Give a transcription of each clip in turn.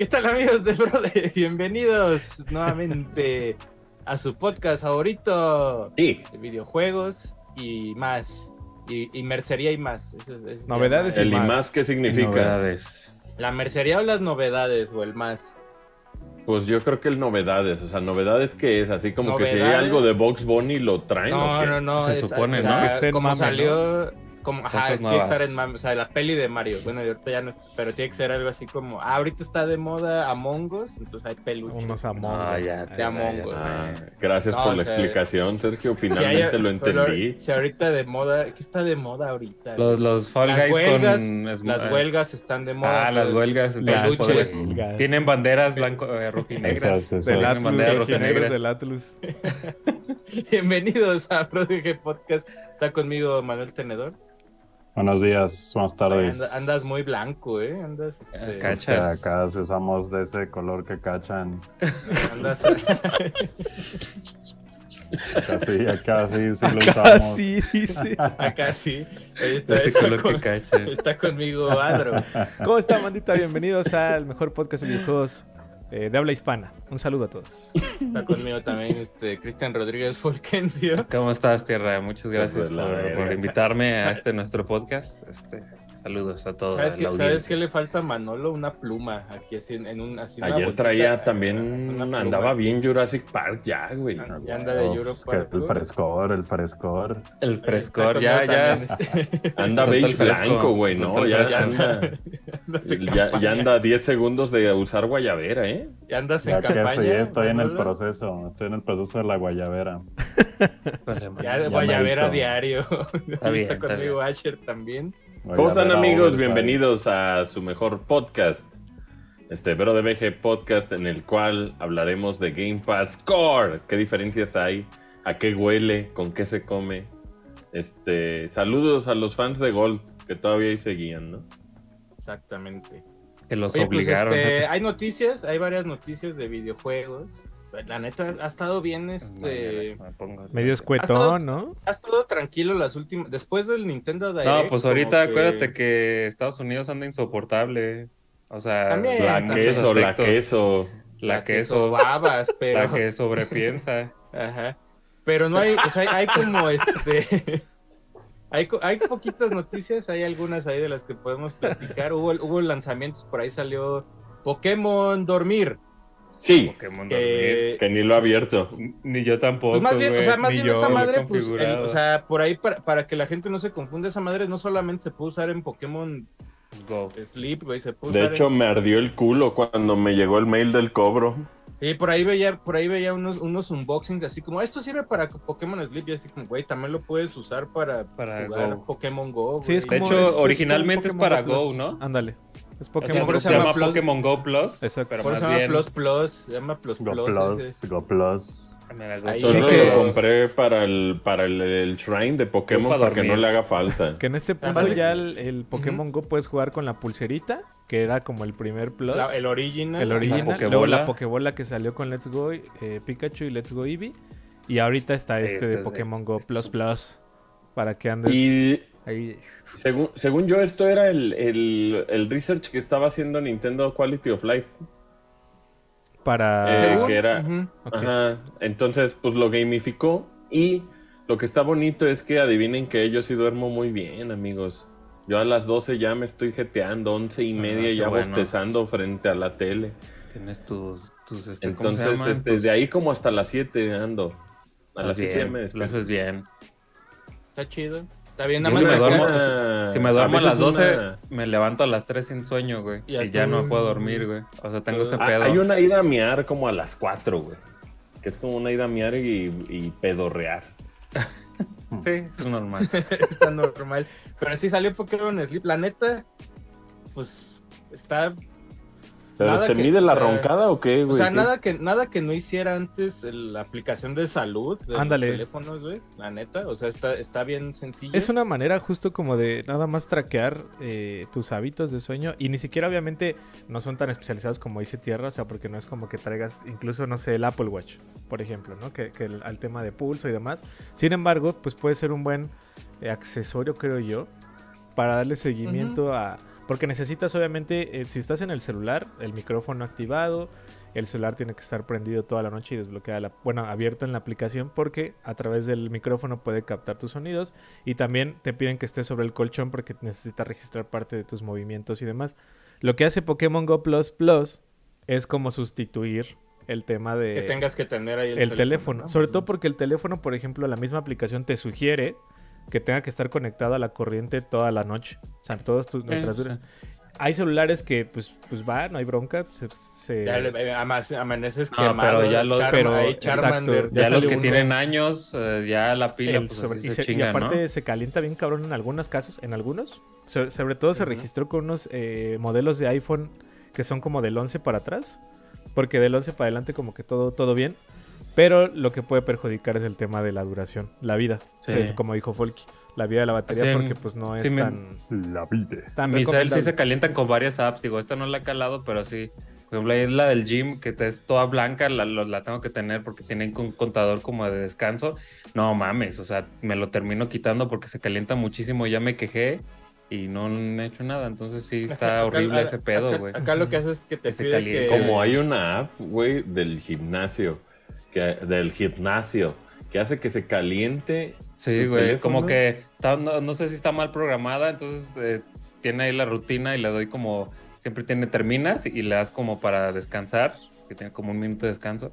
¿Qué tal amigos de Brode? Bienvenidos nuevamente a su podcast favorito Sí, de videojuegos y más. Y, y mercería y más. Eso eso Novedades llama. el y más. más, ¿qué significa? Novedades. La mercería o las novedades o el más. Pues yo creo que el novedades, o sea, novedades que es así como que si hay algo de Box Bunny lo traen. No, ¿o qué? no, no. Se es- supone, o ¿no? sea, como mame, salió. Como, ajá, es, tiene que estar nuevas. en O sea, la peli de Mario. Bueno, y ahorita ya no es. Pero tiene que ser algo así como. ah, ahorita está de moda Among Us. Entonces hay peluches. Unos Among Ah, Us. ya, De ya, Among Us. Ah, ya. gracias No, por o la sea, explicación, Sergio. Si hay- Finalmente lo pero entendí. Si ahorita de moda. ¿Qué está de moda ahorita? Los, los Fall Las Guys huelgas, con... Las eh, huelgas están de moda. Ah, las pues, huelgas. Peluches. pues. Tienen banderas blanco, eh, rojinegras. Del Atlus, del Atlus. Bienvenidos a Prodigy Podcast. Está conmigo Manuel Tenedor. Buenos días, buenas tardes. Anda- andas muy blanco, ¿eh? Andas. este, Es cacha. que acá si usamos de ese color que cachan. andas Acá sí, acá sí, sí lo Acá usamos. sí, dice. acá sí. Ahí está, Ese está color con- que cacha. está conmigo Adro. ¿Cómo está, mandita? Bienvenidos al mejor podcast de videojuegos eh, de habla hispana. Un saludo a todos. Está conmigo también este Cristian Rodríguez Fulgencio. ¿Cómo estás, Tierra? Muchas gracias Pues por invitarme a este nuestro podcast. Este, saludos a todos. ¿Sabes qué, ¿Sabes audiencia. qué le falta a Manolo? Una pluma aquí así en, en un así Ayer bolsita, traía también, una pluma. andaba bien Jurassic Park ya, güey. Ya anda de que el frescor, el frescor. El frescor, Está ya, ya. también, Anda beige blanco, güey, ¿no? Ya anda, ya, anda 10 segundos de usar guayabera, ¿eh? Ya andas en Ya campaña. estoy en el proceso, estoy en el proceso de la guayabera. Ya, Ya Guayabera diario. Ahí bien, está está conmigo Asher también. ¿Cómo están amigos? Bienvenidos a su mejor podcast, este Vero de BG Podcast, en el cual hablaremos de Game Pass Core. ¿Qué diferencias hay? ¿A qué huele? ¿Con qué se come? Este, saludos a los fans de Gold que todavía ahí seguían, ¿no? Exactamente. Que los Oye, pues, obligaron. este, hay noticias, hay varias noticias de videojuegos. La neta, ha estado bien, este... Medio estado- escuetón, ¿no? Ha estado tranquilo las últimas... Después del Nintendo Direct... No, pues ahorita acuérdate que Estados Unidos anda insoportable. O sea, También, La en muchos queso, la queso. La queso. babas, pero... La que sobrepiensa. Ajá. Pero no hay, o sea, hay, como este... Hay, hay poquitas noticias, hay algunas ahí de las que podemos platicar. Hubo, hubo lanzamientos, por ahí salió Pokémon Dormir. Sí, Pokémon que- que ni lo ha abierto. Ni yo tampoco. Pues más bien, o sea, más bien esa madre, pues, en- o sea, por ahí para, para que la gente no se confunda, esa madre no solamente se puede usar en Pokémon Go. Sleep, güey, se puede De usar hecho, en- me ardió el culo cuando me llegó el mail del cobro. Sí, por ahí veía, por ahí veía unos, unos unboxings así como, esto sirve para Pokémon Sleep, y así como, güey, también lo puedes usar para, Para jugar Go. Pokémon Go, Sí, es güey. De como- hecho, es- originalmente es, como para Go Go, Plus. ¿no? Ándale. Es O sea, Pokémon por eso se llama llama Plus. Pokémon Go Plus. Exacto. Pero Por más eso se llama bien. Plus Plus, se llama Plus Go Plus. Go Plus. Ahí Sí, que- lo compré para el, para el, el shrine de Pokémon para que no le haga falta. Que en este punto Además- ya el, el Pokémon Go puedes jugar con la pulserita, que era como el primer plus. La- el original. el original. La Luego la Pokébola. Que salió con Let's Go eh, Pikachu y Let's Go Eevee. Y ahorita está este Este de es de- Pokémon Go este Plus Plus. Para que andes Y ahí. según, según yo, esto era el, el, el research que estaba haciendo Nintendo Quality of Life. Para. Eh, que era-. Ajá. Entonces, pues lo gamificó. Y lo que está bonito es que adivinen que yo sí duermo muy bien, amigos. Yo a las 12 ya me estoy jeteando, 11 y media ya bueno. bostezando frente a la tele. Tienes tus, tus este, ¿cómo se Entonces, este, Tus- de ahí como hasta las 7 ando. A las 7 ya bien, me lo haces bien. Está chido. Está bien, si me duermo- Si me duermo a, las 12, una- me levanto a las 3 sin sueño, güey. Y ya no puedo dormir, güey. O sea, tengo ese Ah, pedo. Hay una ida a miar como a las 4, güey. Que es como una ida a miar y, y pedorrear. Sí, eso es normal. está normal. Pero sí salió Pokémon Sleep. La neta, pues está. ¿Pero Nada te que- mide la o sea, roncada o qué, O sea, ¿Qué? nada que, nada que no hiciera antes la aplicación de salud de Ándale. los teléfonos, güey. La neta, o sea, está, está bien sencillo. Es una manera justo como de nada más traquear eh, tus hábitos de sueño y ni siquiera obviamente no son tan especializados como dice Tierra, o sea, porque no es como que traigas incluso, no sé, el Apple Watch, por ejemplo, ¿no? Que, que el- al tema de pulso y demás. Sin embargo, pues puede ser un buen eh, accesorio, creo yo, para darle seguimiento a... Porque necesitas, obviamente, eh, si estás en el celular, el micrófono activado, el celular tiene que estar prendido toda la noche y desbloqueado, la, bueno, abierto en la aplicación porque a través del micrófono puede captar tus sonidos y también te piden que estés sobre el colchón porque necesita registrar parte de tus movimientos y demás. Lo que hace Pokémon Go Plus Plus es como sustituir el tema de Que tengas que tener ahí el, el teléfono. ¿no? Sobre todo porque el teléfono, por ejemplo, la misma aplicación te sugiere que tenga que estar conectado a la corriente toda la noche. O sea, todas tus mientras sí. duras. Hay celulares que, pues, pues va, no hay bronca. Se, se- Ya le- eh, amaneces No, quemado. pero ya lo- Charma- pero- ahí exacto, Charmander. Ya Ya, los que tienen años, eh, ya la pila el pues, sobre- así y, se, se- y aparte ¿no? se calienta bien cabrón en algunos casos, en algunos. So- sobre todo se registró con unos eh, modelos de iPhone que son como del 11 para atrás. Porque del 11 para adelante como que todo, todo bien. Pero lo que puede perjudicar es el tema de la duración, la vida. Sí. Es como dijo Folky, la vida de la batería Sí, porque pues no es sí tan, La vida. tan Mi cel sí se calientan con varias apps. Digo, esta no la he calado, pero sí. Por ejemplo, ahí es la del gym, que es toda blanca, la, la tengo que tener porque tienen un contador como de descanso. No mames, o sea, me lo termino quitando porque se calienta muchísimo. Ya me quejé y no he hecho nada. Entonces sí, está Acá- horrible acá- ese pedo, acá- güey. Acá, lo que hace es que te Que se. Como hay una app, güey, del gimnasio, que, del gimnasio, que hace que se caliente. Sí, ¿Tu güey, teléfono? como que está- no, no sé si está mal programada, entonces eh, tiene ahí la rutina y le doy como, siempre tiene terminas y le das como para descansar, que tiene como un minuto de descanso,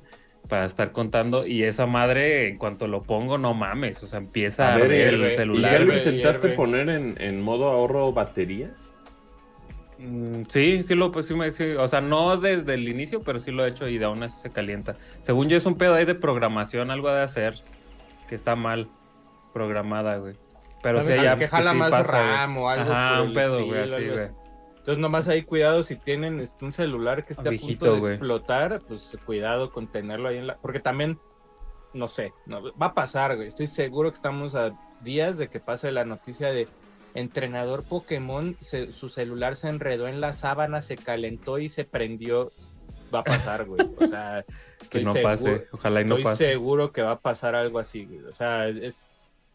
para estar contando y esa madre, en cuanto lo pongo, no mames, o sea, empieza a, A ver, arder hierve, el ¿Y celular. ya lo intentaste hierve. poner en, en modo ahorro batería? Mm, Sí, sí lo, pues sí me, sí, o sea, no desde el inicio, pero sí lo he hecho y de aún así se calienta. Según yo es un pedo ahí de programación, algo de hacer, que está mal programada, güey. Pero vez hay que apps que jala sí más pasa, güey. RAM o algo Ajá, un pedo, güey, así, algo güey. Entonces nomás ahí cuidado si tienen este, un celular que esté a punto de güey. explotar, pues cuidado con tenerlo ahí en la... Porque también, no sé, no, va a pasar, güey. Estoy seguro que estamos a días de que pase la noticia de entrenador Pokémon, se- su celular se enredó en la sábana, se calentó y se prendió. Va a pasar, güey. O sea, Que no seguro- pase, ojalá y no Estoy pase. seguro que va a pasar algo así, güey. O sea, es, es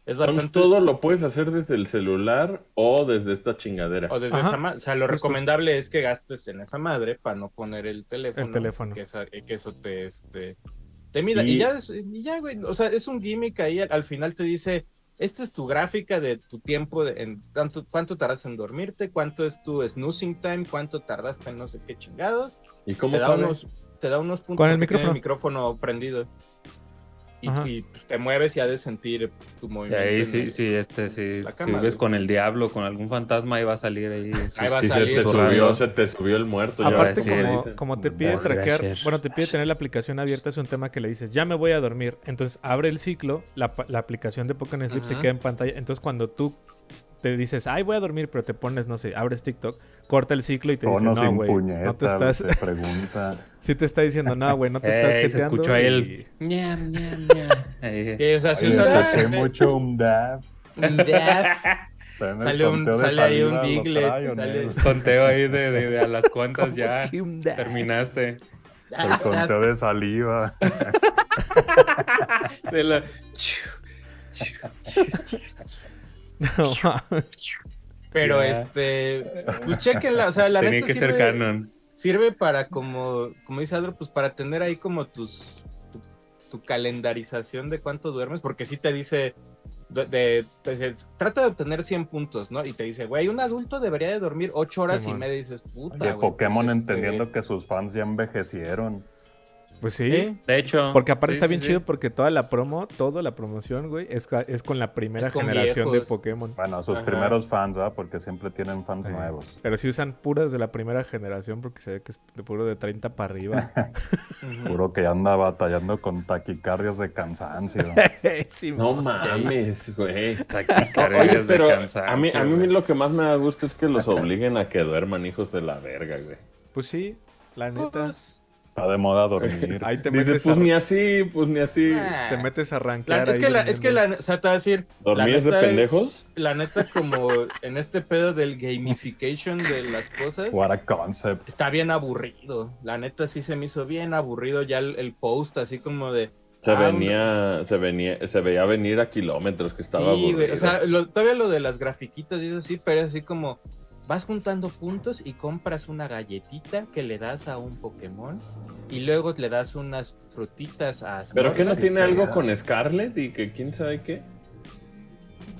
Entonces, bastante... todo lo puedes hacer desde el celular o desde esta chingadera. O desde Ajá, esa ma- O sea, lo justo. recomendable es que gastes en esa madre para no poner el teléfono. El teléfono. Que, esa- que eso te, este, te mida. Y, Y- ya, des- y ya, güey. O sea, es un gimmick ahí. Al final te dice: Esta es tu gráfica de tu tiempo. de- en tanto, ¿Cuánto tardas en dormirte? ¿Cuánto es tu snoozing time? ¿Cuánto tardaste en no sé qué chingados? ¿Y cómo Te da, unos, te da unos puntos Con el micrófono prendido. Y, y, pues, te mueves y has de sentir tu Y movimiento. ahí en sí, el- sí, este, sí, si cámara, ves güey. con el diablo, con algún fantasma, ahí va a salir ahí. Ahí va a Sí, se salir te subió, se te subió el muerto. ya Aparte, sí, como, como te pide traquear, bueno, te pide tener la aplicación abierta, es un tema que le dices, ya me voy a dormir. Entonces abre el ciclo, la, aplicación de Pokémon Sleep se queda en pantalla. Entonces cuando tú te dices, ay, voy a dormir, pero te pones, no sé, abres TikTok, corta el ciclo y te dice, no, güey, no te estás, se pregunta. sí te está diciendo, no, güey, no te estás Ey, se escuchó y- el... ñam, ñam, ñam. Ahí. Sí, o sea, si Oye, usas escuché mucho un dab. un dab, Sale un- ahí un sale- Conteo ahí de, de- de a las cuantas ya terminaste. El conteo de saliva. De la-. Pero este, pues chequenla, o sea, la Tenía neta que ser sirve, canon. sirve para como, como dice Adro, pues para tener ahí como tus, tu, tu calendarización de cuánto duermes, porque sí te dice, de, trata de obtener 100 puntos, ¿no? Y te dice, güey, un adulto debería de dormir 8 horas y media, y dices, puta, Oye, güey, Pokémon pues, este, entendiendo que sus fans ya envejecieron. Pues sí. ¿eh? De hecho. Porque aparte sí, está bien sí. chido porque toda la promo, toda la promoción, güey, es, con la primera con generación de. Pokémon. Bueno, sus Ajá. primeros fans, ¿verdad? Porque siempre tienen fans Sí. nuevos. Pero sí usan puras de la primera generación porque se ve que es de puro de 30 para arriba. Puro que anda batallando con taquicardias de cansancio. Sí, No mames, güey. Taquicardias Oye, de pero cansancio, a mí, a mí güey. lo que más me da gusto es que los obliguen a que duerman, hijos de la verga, güey. Pues sí, la neta. Pues, Está de moda dormir. Ahí te Dice, metes, pues a, ni así, pues ni así. ah. te metes a La- arrancar. es que la, es que la, o sea, te voy a decir, ¿Dormías de pendejos? la neta, como en este pedo del gamification de las cosas, What a concept. está bien aburrido. La neta sí se me hizo bien aburrido ya el, el post, así como de. Se ah, venía, se venía, se veía venir a kilómetros que estaba Sí, güey. aburrido. O sea, lo- todavía lo de las grafiquitas y eso sí, pero es así como. Vas juntando puntos y compras una galletita que le das a un Pokémon y luego le das unas frutitas a ¿Pero qué no Snorlax. tiene algo con Scarlet y que quién sabe qué?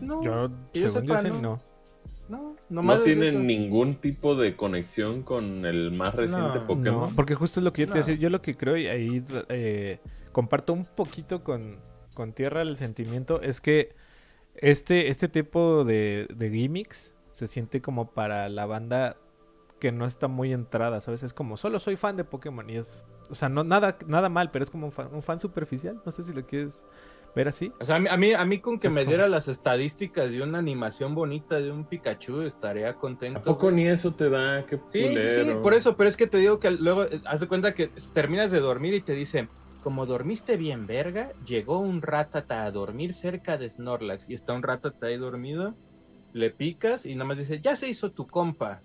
No, Yo, que yo según yo sé, no. no. no, No tiene eso. ningún tipo de conexión con el más reciente No, Pokémon. No, porque justo es lo que yo te iba a No. decir. Yo lo que creo, y ahí eh, comparto un poquito con, con Tierra el sentimiento, es que este, este tipo de, de gimmicks se siente como para la banda que no está muy entrada, ¿sabes? Es como, solo soy fan de Pokémon y es... O sea, no, nada, nada mal, pero es como un fan, un fan superficial. No sé si lo quieres ver así. O sea, a mí, a mí, a mí con que me como- diera las estadísticas de una animación bonita de un Pikachu estaría contento. ¿A poco güey. ni eso te da? Qué Sí, sí, sí, por eso, pero es que te digo que luego eh, haz de cuenta que terminas de dormir y te dicen, como dormiste bien verga, llegó un ratata a dormir cerca de Snorlax y está un ratata ahí dormido, le picas y nada más dice, ya se hizo tu compa.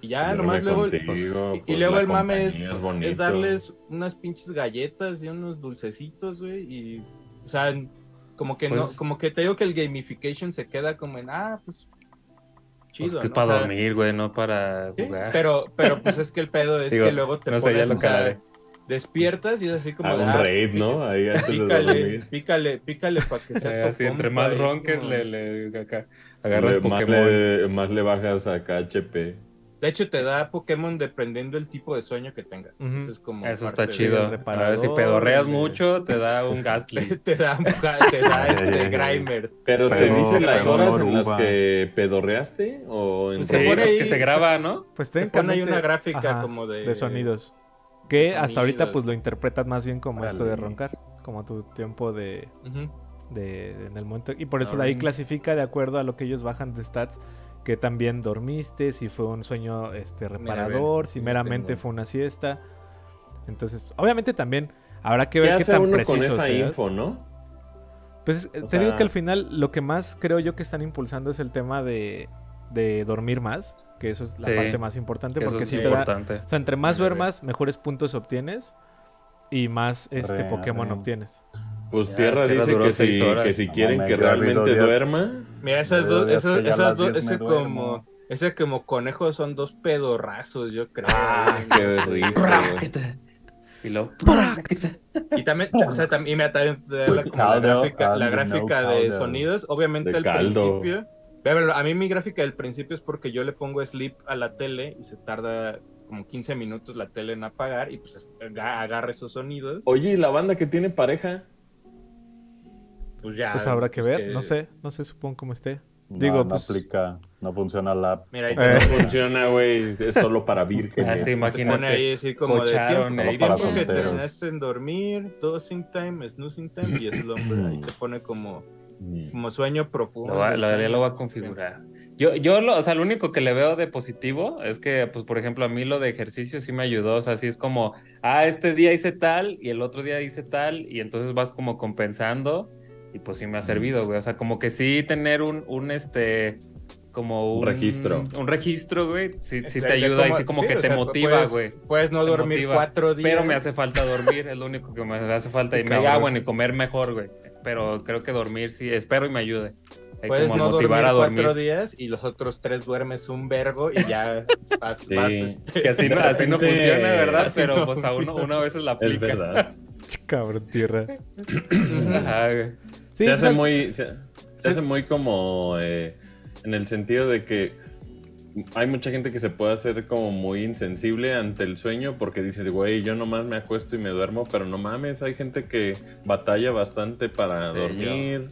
Y ya nomás luego... contigo, pues, y- y, pues, luego el mame es, darles unas pinches galletas y unos dulcecitos, güey, y... O sea, como que no, Pues- como que te digo que el gamification se queda como en, ah, pues... Chido, Pues que es ¿no? para O sea, dormir, güey, no para Sí, jugar. pero, pero pues es que el pedo es Digo, que luego te no sé, ya pones, lo o sea, despiertas y es así como de, un ah, raid, ¿no? Ahí antes de Pícale, pícale, pícale para que sea Eh, así, entre más es ronques, le, le- acá, agarras Le- más, Pokémon. le, más le bajas acá HP. De hecho, te da Pokémon dependiendo del tipo de sueño que tengas. Eso es como Eso está chido. A ver, si pedorreas de- mucho, te da un Gastly. Te, te da, te da este Grimers. Pero, te Pero- dice las horas en las que pedorreaste o en Pues Sí, se pone es ahí- que se graba, ¿no? Pues Te pone ahí una gráfica ajá, como de... de sonidos. Que de hasta ahorita pues lo interpretas más bien como esto de roncar, como tu tiempo de, de- de- en el momento. Y por eso de ahí clasifica de acuerdo a lo que ellos bajan de stats, que también dormiste, si fue un sueño este reparador, si sí, meramente tengo. fue una siesta. Entonces, obviamente también habrá que ¿Qué ver qué tan uno preciso con esa seas. info, no? Pues eh, O te digo que al final lo que más creo yo que están impulsando es el tema de, de dormir más, que eso es la Sí, parte más importante, porque si te da, importante. o sea, entre más duermas, mejores puntos obtienes y más este Real, Pokémon obtienes. Pues Ya, Tierra Tierra dice que si, que si No quieren que realmente duerma, Mira, esas dos, esas las dos, 10 me ese como, ese como conejo son dos pedorrazos, yo creo. Ah, qué rico. Y luego... Y también, o sea, también, la, como la gráfica, la caldo, gráfica no de caldo. sonidos. Obviamente al principio. A mí mi gráfica del principio es porque yo le pongo sleep a la tele y se tarda como 15 minutos la tele en apagar y pues es- aga- agarra esos sonidos. Oye, ¿y la banda que tiene pareja? Pues ya. Pues habrá que pues, ver, no sé, no sé, supongo cómo esté. No, Digo, no pues- aplica, no funciona la app. Mira, ahí Eh. No funciona, güey. Es solo para vírgenes. Así, te imagínate. pone ahí así como de cocharon tiempo, ahí. tiempo que terminaste en dormir, dosing time, snoozing time y slumber. Ahí te pone como, como sueño profundo. Lo, va- lo- ya lo voy a configurar. Yo, yo lo, o sea, lo único que le veo de positivo es que, pues, por ejemplo, a mí lo de ejercicio sí me ayudó. O sea, sí es como, ah, este día hice tal y el otro día hice tal, y entonces vas como compensando, y pues sí me ha servido, güey. O sea, como que sí tener un, un este, como Un un, registro. Un registro, güey. Sí, sí De- te ayuda y sí como sí, que te sea, motiva, puedes- güey. Puedes no Te dormir motiva. cuatro días. Pero me hace falta dormir, es lo único que me hace falta. Y me ah, bueno, y comer mejor, güey. Pero creo que dormir sí, espero y me ayude. Hay Puedes como a no dormir motivar a dormir. cuatro días y los otros tres duermes un vergo y ya vas, Sí. vas, este, Que así, no, así no repente, funciona, ¿verdad? Pero no pues a uno, funciona. una vez la Es aplica. verdad. Cabrón, tierra. Ajá, güey. Sí, se hace muy. Se, se hace muy como. eh, en el sentido de que. Hay mucha gente que se puede hacer como muy insensible ante el sueño porque dices, güey, yo nomás me acuesto y me duermo, pero no mames, hay gente que batalla bastante para Sí, dormir.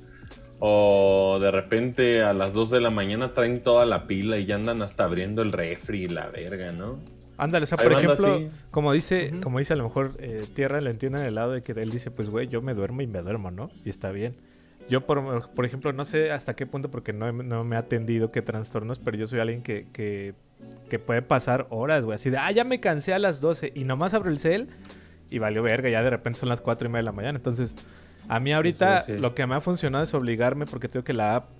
O de repente a las 2 de la mañana traen toda la pila y ya andan hasta abriendo el refri y la verga, ¿no? Ándale, o sea, por ejemplo, así. como dice, como dice a lo mejor eh, Tierra, lo entiendo en el lado de que él dice, pues güey, yo me duermo y me duermo, ¿no? Y está bien. Yo, por, por ejemplo, no sé hasta qué punto, porque no, no me ha atendido qué trastornos, pero yo soy alguien que, que, que puede pasar horas, güey. Así de, ah, ya me cansé a las 12 y nomás abro el cel y valió verga, ya de repente son las 4 y media de la mañana. Entonces, a mí ahorita Sí, sí. lo que me ha funcionado es obligarme, porque tengo que la app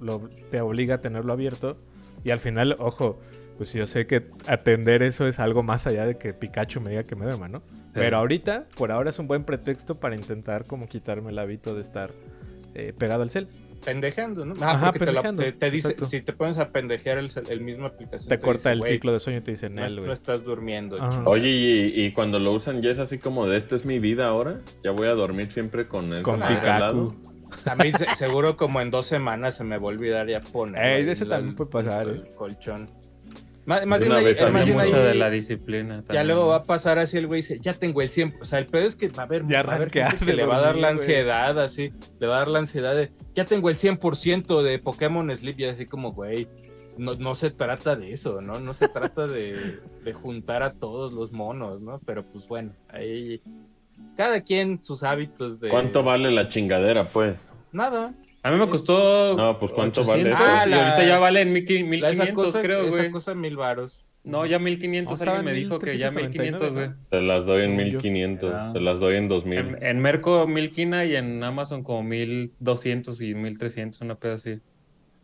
lo- te obliga a tenerlo abierto. Y al final, ojo, pues yo sé que atender eso es algo más allá de que Pikachu me diga que me duerma, ¿no? Pero ahorita, por ahora es un buen pretexto para intentar como quitarme el hábito de estar eh, pegado al cel. pendejeando, ¿no? Ah, Ajá, porque te, la- pendejeando, te- te dice, exacto. si te pones a pendejear el, el mismo aplicación. Te corta dice, el "Güey, ciclo de sueño y te dice No, Nel, est- no güey. estás durmiendo. Ajá. chico". Oye, y, y cuando lo usan ya es así como de esta es mi vida ahora. Ya voy a dormir siempre con el Con. Pikachu. También se- seguro como en dos semanas se me va a olvidar ya poner. Ey, eso la- también puede pasar, el eh. colchón. Más, más De una vez más mucho ahí- de la disciplina. Ya luego va a pasar así el güey dice, ya tengo el 100. O sea, el pedo es que va a haber, Ya va a haber gente que le va a dar la güey. ansiedad, así. Le va a dar la ansiedad de, ya tengo el 100% de Pokémon Sleep. Y así como, güey, no, no se trata de eso, ¿no? No se trata de, de juntar a todos los monos, ¿no? Pero pues bueno, ahí... Cada quien sus hábitos de... ¿Cuánto vale la chingadera, pues? Nada. A mí me costó. No, pues, ¿cuánto 800, vale esto? y Ah, ahorita ya vale en 1500, La- esa 1500 cosa, creo, esa güey. cosa mil varos. No, ya 1500. No, alguien me dijo que ya 1500, güey. 1399, Se las doy en Según yo. 1500, Ah. se las doy en 2000. En, en Merco 1000 quina y en Amazon como 1200 y 1300, una pedo así.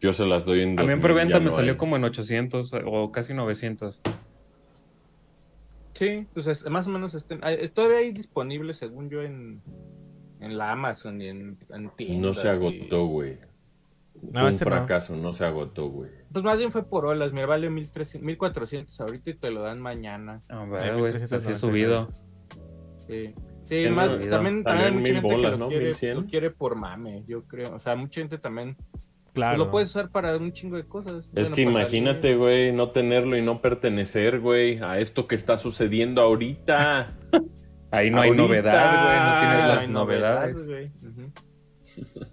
Yo se las doy en A 2000. mí en preventa me no salió hay. como en 800 o casi 900. Sí, pues es- más o menos estén, hay- todavía hay disponible según yo en, en la Amazon y en, en tiendas. No se y- agotó, güey. No, Fue un este no. fracaso, no se agotó, güey. Pues más bien fue por olas, mira, vale 1300, 1400 ahorita y te lo dan mañana. A Ay, ver, güey, 1399. así he subido. Sí, sí más, también, también hay mucha gente bolas, que lo, ¿no? quiere, 1100. lo quiere por mame, yo creo. O sea, mucha gente también Claro. lo puedes usar para un chingo de cosas. Es Bueno, que pues, imagínate, güey, no tenerlo y no pertenecer, güey, a esto que está sucediendo ahorita. Ahí no hay novedad, güey, no tienes las novedades.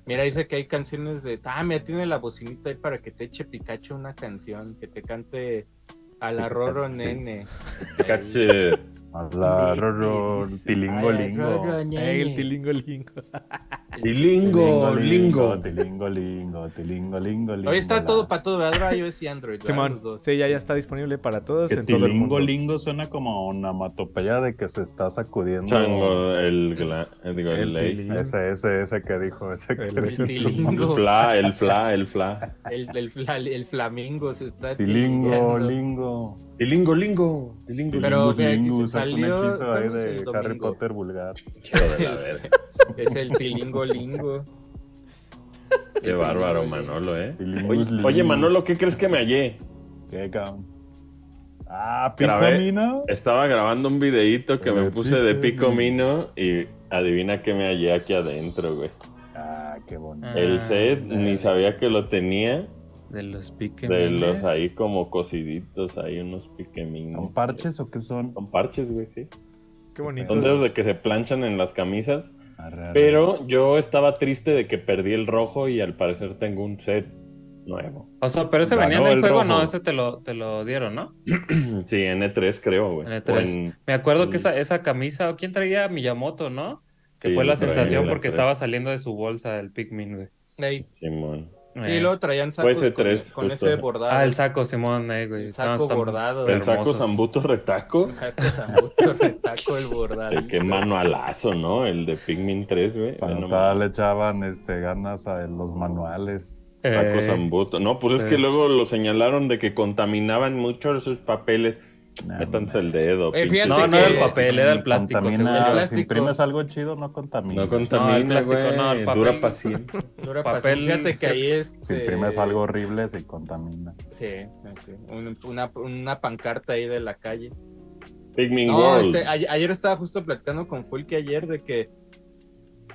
Mira, dice que hay canciones de. Ah, mira, tiene la bocinita ahí para que te eche Pikachu una canción, que te cante a la Roro. Nene. Cache. Habla, roro, tilingo, A la lingo. Roro Nene. Ey, el tilingo lingo. Tilingo, lingo. Tilingo, lingo, tilingo, lingo, lingo. Hoy está todo para todo, ¿verdad? iOS y Android. Simón, sí, ya, ya está disponible para todos Que en todo el tilingo, mundo. lingo suena como onomatopeya de que se está sacudiendo. Chango, el, eh, digo, el. Ese, ese, ese que dijo, ese que El dijo. tilingo. El fla, el fla, el fla. El, el, fla- el flamingo se está Tilingo, lingo. Tilingo, lingo. Tilingo, Pero lingo. es un salió- hechizo ahí ¿cuándo es de el Harry? Potter vulgar. Es el tilingo lingo. Qué bárbaro, Manolo, ¿eh? Oye, Manolo, ¿qué crees que me hallé? Qué cabrón. Ah, Grabé. Picomino. Estaba grabando un videíto que me puse de Pico Picomino y adivina qué me hallé aquí adentro, güey. Ah, qué bonito. Ah, El set dale. ni sabía que lo tenía. De los piques. De los ahí como cosiditos, ahí unos piqueminos. ¿Son parches o qué son? Son parches, güey, sí. Qué bonito. Son de esos de que se planchan en las camisas. Arre, arre. Pero yo estaba triste de que perdí el rojo y al parecer tengo un set nuevo. O sea, pero ese Ganó venía en el el juego, rojo. no, ese te lo, te lo dieron, ¿no? Sí, en E3 creo, güey. En E3. O en- Me acuerdo que esa, esa camisa, ¿quién traía? Miyamoto, ¿no? Que Sí, fue la sensación porque traía. estaba saliendo de su bolsa el Pikmin, güey. Ey, Simón. Sí, Eh. luego traían sacos con, tres, con justo. ese bordado. Ah, el saco, Simón, eh, güey. El saco bordado. El saco zambuto retaco. El saco zambuto, retaco, el bordado. El que manualazo, ¿no? El de Pikmin 3, güey. Cuando No todavía mames. le echaban este, ganas a los manuales. Saco Eh, zambuto. No, pues es sí. que luego lo señalaron de que contaminaban mucho sus papeles. Nah, Métanse el dedo. Eh, fíjate No, no era el papel, era el plástico. según Contamina. El si plástico. imprimes algo chido, no contamina. No contamina, plástico, no, el papel. Dura paciente. Dura papel. Fíjate que ahí es. Si imprimes algo horrible, se contamina. Sí, sí. Un- una, una pancarta ahí de la calle. Pikmin No, World. este, ayer, ayer estaba justo platicando con Fulke ayer de que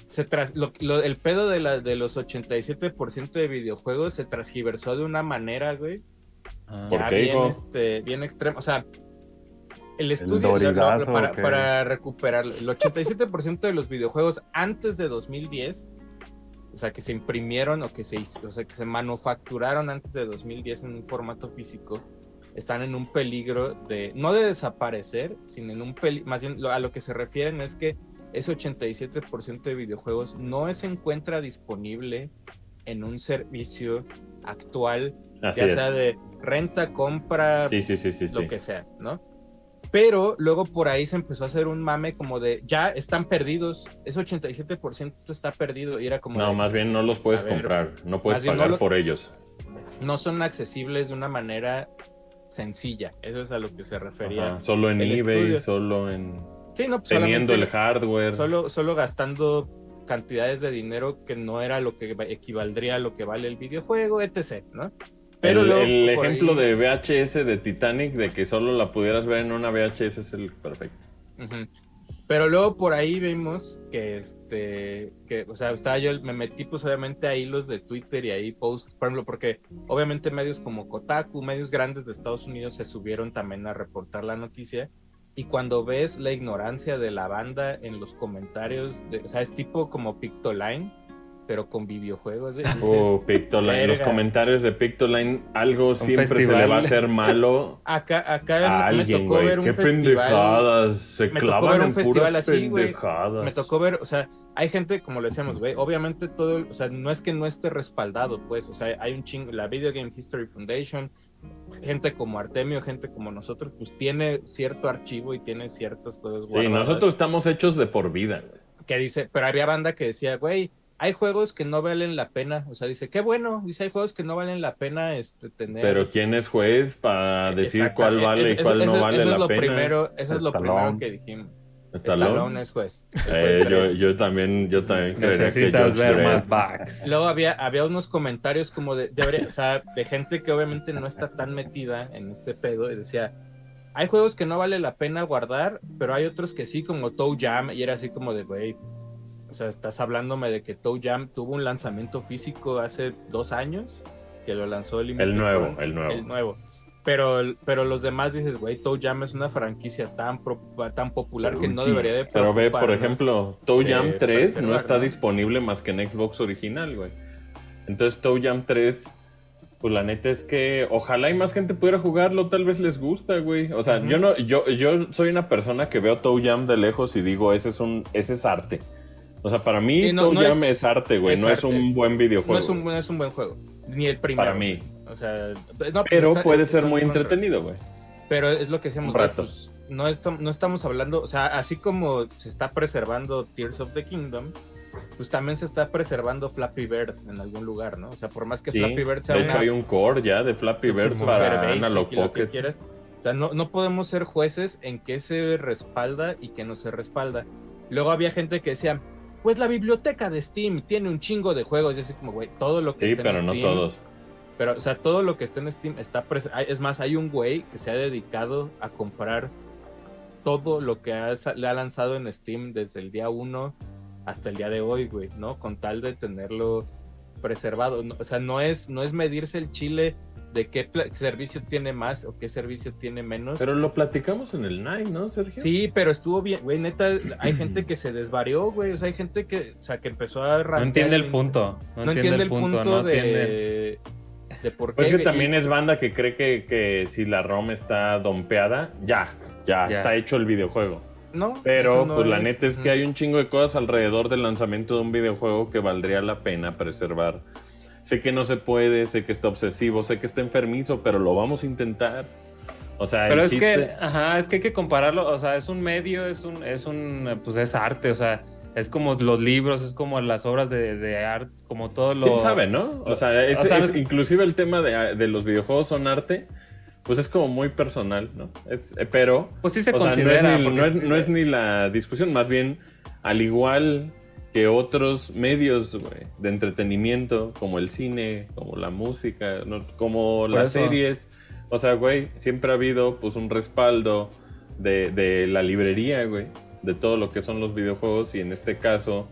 se tras, lo- lo- el pedo de, la, de los 87% de videojuegos se transgiversó de una manera, güey, Ah. ¿Por ya qué, bien, este, bien extrema. O sea, el estudio lo- lo- Dorigazo, para, para recuperar el 87% de los videojuegos antes de 2010, o sea, que se imprimieron o que se, o sea, que se manufacturaron antes de 2010 en un formato físico, están en un peligro de, no de desaparecer, sino en un peligro, más bien lo- a lo que se refieren es que ese 87% de videojuegos no se encuentra disponible en un servicio actual Así ya es. sea de renta, compra, Sí, sí, sí, sí. lo que sea, ¿no? Pero luego por ahí se empezó a hacer un mame como de, ya están perdidos, ese 87% está perdido y era como, No, de, más bien no los puedes ver, comprar. No puedes no pagar lo- por ellos. no son accesibles de una manera sencilla, eso es a lo que se refería. Ajá, Solo en eBay, estudio. solo en. Sí, no, pues Teniendo el hardware. solo, solo gastando cantidades de dinero que no era lo que equivaldría a lo que vale el videojuego, etc. ¿no? Pero el luego, el ejemplo ahí- de VHS de Titanic, de que solo la pudieras ver en una VHS, es el perfecto. Ujú. Pero luego por ahí vimos que este, que, o sea, estaba yo, me metí pues obviamente a hilos de Twitter y ahí posts, por ejemplo, porque obviamente medios como Kotaku, medios grandes de Estados Unidos se subieron también a reportar la noticia. Y cuando ves la ignorancia de la banda en los comentarios, de- o sea, es tipo como Pictoline, pero con videojuegos. dices, Oh, Pictoline. Los comentarios de Pictoline, algo siempre se le va a hacer malo acá acá a me alguien, tocó güey. ver un Qué festival. pendejadas. Se me tocó ver un en festival así, güey. Me tocó ver, o sea, hay gente, como le decíamos, güey, obviamente todo, o sea, no es que no esté respaldado, pues, o sea, hay un chingo, la Video Game History Foundation, gente como Artemio, gente como nosotros, pues tiene cierto archivo y tiene ciertas cosas Sí, guardadas nosotros estamos hechos de por vida, güey. que dice, pero había banda que decía, güey, hay juegos que no valen la pena, o sea, dice, qué bueno, dice, hay juegos que no valen la pena este, tener. Pero ¿quién es juez para decir Exacto, cuál eh, vale y cuál eso- no vale eso la es lo pena? Primero, eso es lo primero que dijimos. ¿Stallone? Stallone es juez. Eh, yo, yo también, yo también que Necesitas George ver más backs. Luego había, había unos comentarios como de, o sea, de gente que obviamente no está tan metida en este pedo y decía, hay juegos que no vale la pena guardar, pero hay otros que sí, como Toe Jam, y era así como de, güey, o sea, estás hablándome de que Toe Jam tuvo un lanzamiento físico hace dos años, que lo lanzó el El nuevo, el nuevo. El nuevo. Pero, pero los demás dices, güey, Toe Jam es una franquicia tan, pro- tan popular que no debería de Pero ve, por ejemplo, Toe Jam 3 no está disponible más que en Xbox original, güey. Entonces Toe Jam 3, pues la neta es que ojalá y más gente pudiera jugarlo, tal vez les gusta, güey. O sea, yo no, yo, yo soy una persona que veo Toe Jam de lejos y digo, ese es un, ese es arte. O sea, para mí Sí, no- no Jam es- es, arte, güey, no es un buen videojuego. No es un, no es un buen juego, ni el primero. para mí. O sea, no, pues Pero está- puede ser muy entretenido, güey. Pero es lo que decíamos, pues, no, estam- no estamos hablando, o sea, así como se está preservando Tears of the Kingdom, pues también se está preservando Flappy Bird en algún lugar, ¿no? O sea, por más que Sí, Flappy Bird sea de hecho hay un core ya de Flappy Bird para basic Analog y lo que Pocket. quieras. O sea, no, no podemos ser jueces en qué se respalda y qué no se respalda. Luego había gente que decía, pues la biblioteca de Steam tiene un chingo de juegos. Y así como, güey, todo lo que Sí, está pero en no Steam todos. pero, o sea, todo lo que está en Steam está pres- Es más, hay un güey que se ha dedicado a comprar todo lo que ha le ha lanzado en Steam desde el día 1 hasta el día de hoy, güey, ¿no? Con tal de tenerlo preservado. No- o sea, no es, no es medirse el chile de qué servicio tiene más o qué servicio tiene menos. Pero lo platicamos en el Nine, ¿no, Sergio? Sí, pero estuvo bien, güey, neta, hay gente que se desvarió, güey, o sea, hay gente que, o sea, que empezó a No entiende el punto. No, No entiende el punto, no de, entiende. de por qué. Pues que güey, y- también es banda que cree que, que si la ROM está dompeada, ya, ya, Ya. está hecho el videojuego. No, Pero no pues la neta es que hay un chingo de cosas alrededor del lanzamiento de un videojuego que valdría la pena preservar. Sé que no se puede, sé que está obsesivo, sé que está enfermizo, pero lo vamos a intentar. O sea, Pero es chiste- que, ajá, es que hay que compararlo, o sea, es un medio, es un, es un, pues es arte, o sea, es como los libros, es como las obras de, de arte, como todo lo... ¿Quién sabe, no? O sea, es- o sea, es- inclusive el tema de, de los videojuegos son arte, pues es como muy personal, ¿no? Eh, pero Pues sí se sea, no considera. ni, no es- no es ni la discusión, más bien, al igual que otros medios güey, de entretenimiento, como el cine, como la música, ¿no? como Por las eso. series, o sea, güey, siempre ha habido pues un respaldo de, de la librería, güey, de todo lo que son los videojuegos y en este caso,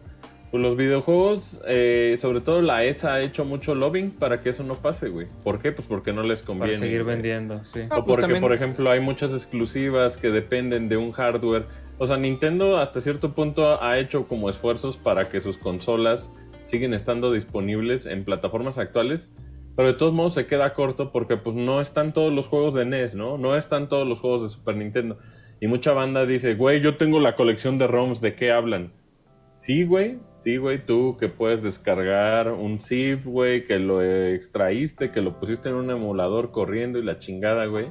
pues los videojuegos, eh, sobre todo la ESA ha hecho mucho lobbying para que eso no pase, güey. ¿Por qué? Pues porque no les conviene. Para seguir vendiendo, sí. Ah, O pues porque, también- por ejemplo, hay muchas exclusivas que dependen de un hardware. O sea, Nintendo hasta cierto punto ha hecho como esfuerzos para que sus consolas siguen estando disponibles en plataformas actuales. Pero de todos modos se queda corto porque pues no están todos los juegos de NES, ¿no? No están todos los juegos de Super Nintendo. Y mucha banda dice, güey, yo tengo la colección de ROMs, ¿de qué hablan? Sí, güey, sí, güey, tú que puedes descargar un zip, güey, que lo extraíste, que lo pusiste en un emulador corriendo y la chingada, güey.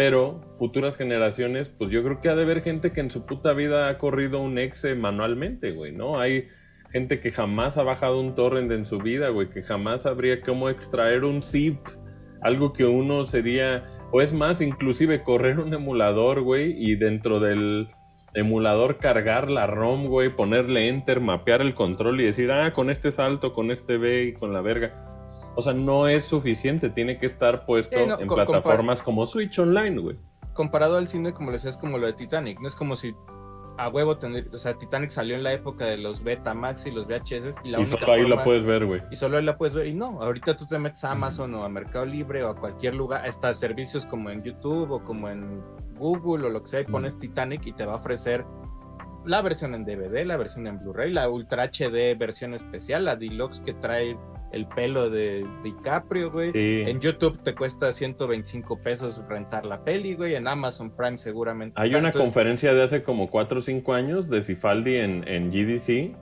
Pero futuras generaciones, pues yo creo que ha de haber gente que en su puta vida ha corrido un exe manualmente, güey, ¿no? Hay gente que jamás ha bajado un torrent en su vida, güey, que jamás sabría cómo extraer un zip, algo que uno sería, o es más, inclusive correr un emulador, güey, y dentro del emulador cargar la ROM, güey, ponerle enter, mapear el control y decir, ah, con este salto, con este B y con la verga. O sea, no es suficiente, tiene que estar puesto Sí, no, en plataformas como Switch Online, güey. comparado al cine, como le decía, es como lo de Titanic. No es como si a huevo tener. O sea, Titanic salió en la época de los Betamax y los VHS. Y, la Y solo ahí la puedes ver, güey. Y solo ahí la puedes ver. Y no, ahorita tú te metes a Amazon o a Mercado Libre o a cualquier lugar, hasta servicios como en YouTube o como en Google o lo que sea, y pones Titanic y te va a ofrecer la versión en DVD, la versión en Blu-ray, la Ultra HD versión especial, la Deluxe que trae el pelo de DiCaprio, güey. Sí. En YouTube te cuesta 125 pesos rentar la peli, güey. En Amazon Prime seguramente. Hay está. una Entonces, conferencia de hace como 4 o 5 años de Cifaldi en, en GDC